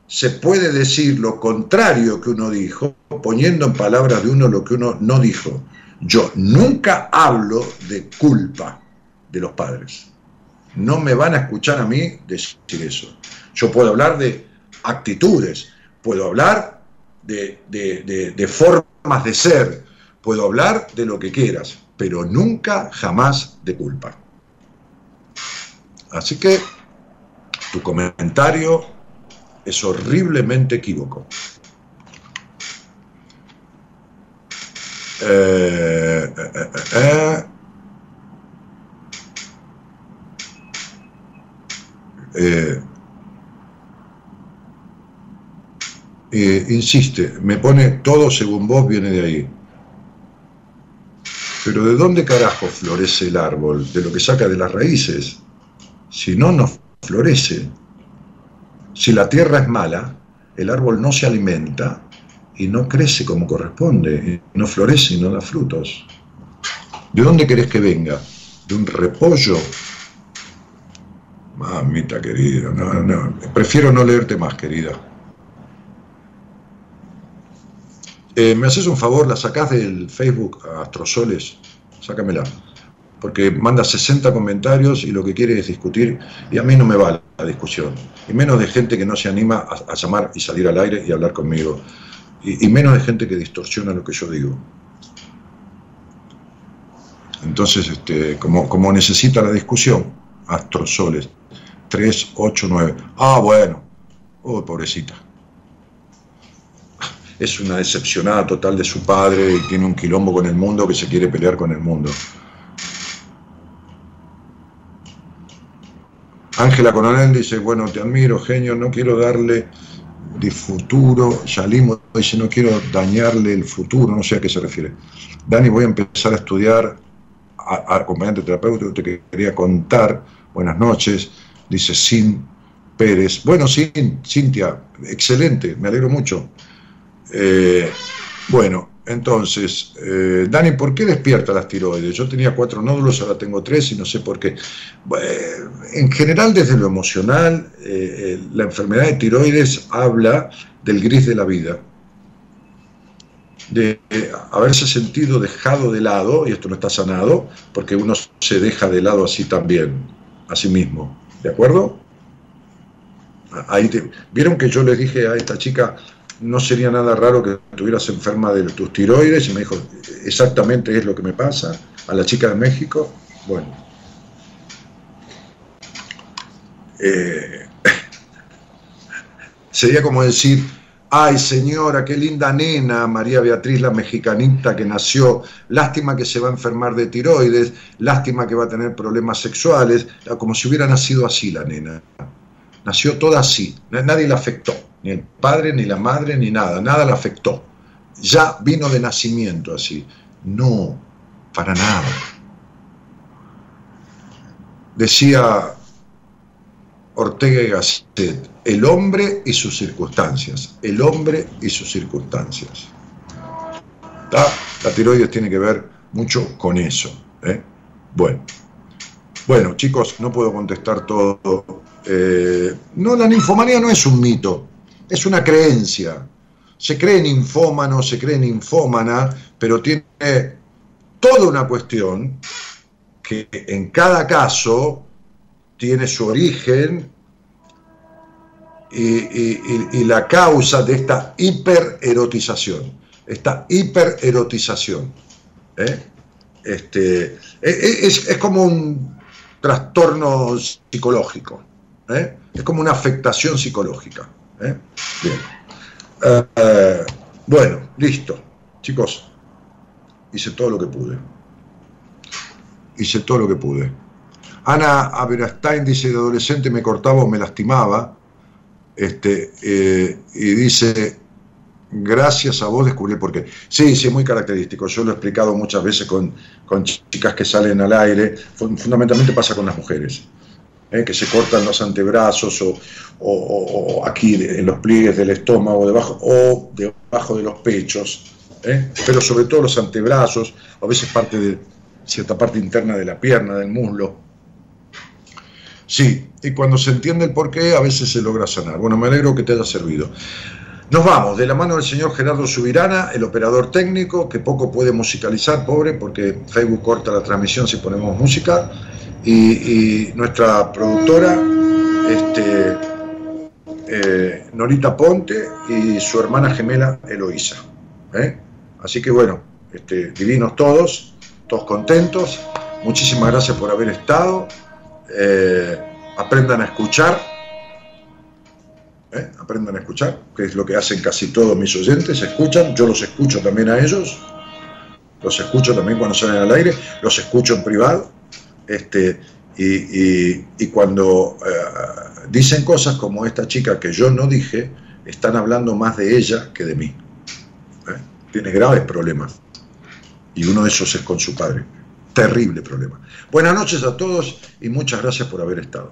S2: se puede decir lo contrario que uno dijo, poniendo en palabras de uno lo que uno no dijo. Yo nunca hablo de culpa de los padres. No me van a escuchar a mí decir eso. Yo puedo hablar de actitudes, puedo hablar de, formas de ser, puedo hablar de lo que quieras, pero nunca, jamás de culpa. Así que tu comentario es horriblemente equívoco. Eh, eh, eh, insiste, me pone todo según vos viene de ahí. Pero ¿de dónde carajo florece el árbol? De lo que saca de las raíces. Si no, no florece. Si la tierra es mala, el árbol no se alimenta y no crece como corresponde, no florece y no da frutos. ¿De dónde querés que venga? ¿De un repollo? Mamita querida, no, no, prefiero no leerte más, querida. Eh, ¿Me haces un favor? ¿La sacás del Facebook a Astrosoles? Sácamela. Porque manda 60 comentarios y lo que quiere es discutir y a mí no me va la discusión. Y menos de gente que no se anima a, llamar y salir al aire y hablar conmigo. Y, menos de gente que distorsiona lo que yo digo. Entonces, este, como, como necesita la discusión, Astrosoles 389. Ah, bueno. Oh, pobrecita es una decepcionada total de su padre y tiene un quilombo con el mundo que se quiere pelear con el mundo. Ángela Coronel dice, bueno, te admiro, genio, no quiero darle de futuro. Yalimo dice, no quiero dañarle el futuro, no sé a qué se refiere. Dani, voy a empezar a estudiar a, acompañante terapéutico, te quería contar. Buenas noches, dice Sin Pérez. Bueno, Sin, Cintia, excelente, me alegro mucho. Eh, bueno, entonces, eh, Dani, ¿por qué despierta las tiroides? Yo tenía cuatro nódulos, ahora tengo tres y no sé por qué. en general, desde lo emocional, eh, la enfermedad de tiroides habla del gris de la vida, de haberse sentido dejado de lado, y esto no está sanado, porque uno se deja de lado así también, a sí mismo. ¿De acuerdo? Ahí Vieron que yo les dije a esta chica, no sería nada raro que estuvieras enferma de tus tiroides. Y me dijo, exactamente es lo que me pasa, a la chica de México, bueno. Eh, [LAUGHS] sería como decir, ay señora, qué linda nena, María Beatriz, la mexicanita que nació, lástima que se va a enfermar de tiroides, lástima que va a tener problemas sexuales, como si hubiera nacido así la nena. Nació toda así, nadie la afectó ni el padre, ni la madre, ni nada, nada le afectó. Ya vino de nacimiento así. No, para nada. Decía Ortega y Gasset, el hombre y sus circunstancias, el hombre y sus circunstancias. La tiroides tiene que ver mucho con eso. ¿eh? Bueno, Bueno, chicos, no puedo contestar todo. Eh, no, la ninfomanía no es un mito, es una creencia. Se cree ninfómano, se cree ninfómana, pero tiene toda una cuestión que en cada caso tiene su origen y, la causa de esta hipererotización, esta hipererotización. ¿eh? Este, e, e, es, es, como un trastorno psicológico, ¿eh? es como una afectación psicológica. ¿Eh? Bien. bueno, listo. Chicos, hice todo lo que pude. Hice todo lo que pude. Ana Aberastain dice, de adolescente me cortaba o me lastimaba, este, eh, y dice, gracias a vos descubrí por qué. Sí, sí, es muy característico. Yo lo he explicado muchas veces con, chicas que salen al aire. Fundamentalmente pasa con las mujeres, ¿eh? que se cortan los antebrazos o, aquí en los pliegues del estómago debajo, o debajo de los pechos, ¿eh? pero sobre todo los antebrazos, a veces parte de cierta parte interna de la pierna, del muslo. Sí, y cuando se entiende el porqué, a veces se logra sanar. Bueno, me alegro que te haya servido. Nos vamos, de la mano del señor Gerardo Subirana, el operador técnico, que poco puede musicalizar, pobre, porque Facebook corta la transmisión si ponemos música, y, nuestra productora, este, eh, Norita Ponte, y su hermana gemela Eloísa. ¿eh? Así que bueno, este, divinos todos, todos contentos. Muchísimas gracias por haber estado. Eh, aprendan a escuchar, aprendan a escuchar, que es lo que hacen casi todos mis oyentes, escuchan, yo los escucho también a ellos, los escucho también cuando salen al aire, los escucho en privado, este, y, cuando eh, dicen cosas como esta chica que yo no dije, están hablando más de ella que de mí. Tiene graves problemas. Y uno de esos es con su padre terrible problema. Buenas noches a todos y muchas gracias por haber estado.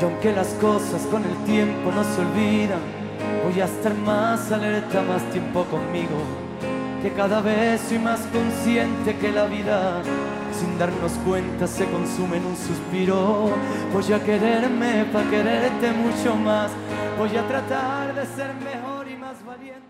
S3: Y aunque las cosas con el tiempo no se olvidan, voy a estar más alerta, más tiempo conmigo, que cada vez soy más consciente que la vida sin darnos cuenta se consume en un suspiro. Voy a quererme para quererte mucho más. Voy a tratar de ser mejor y más valiente.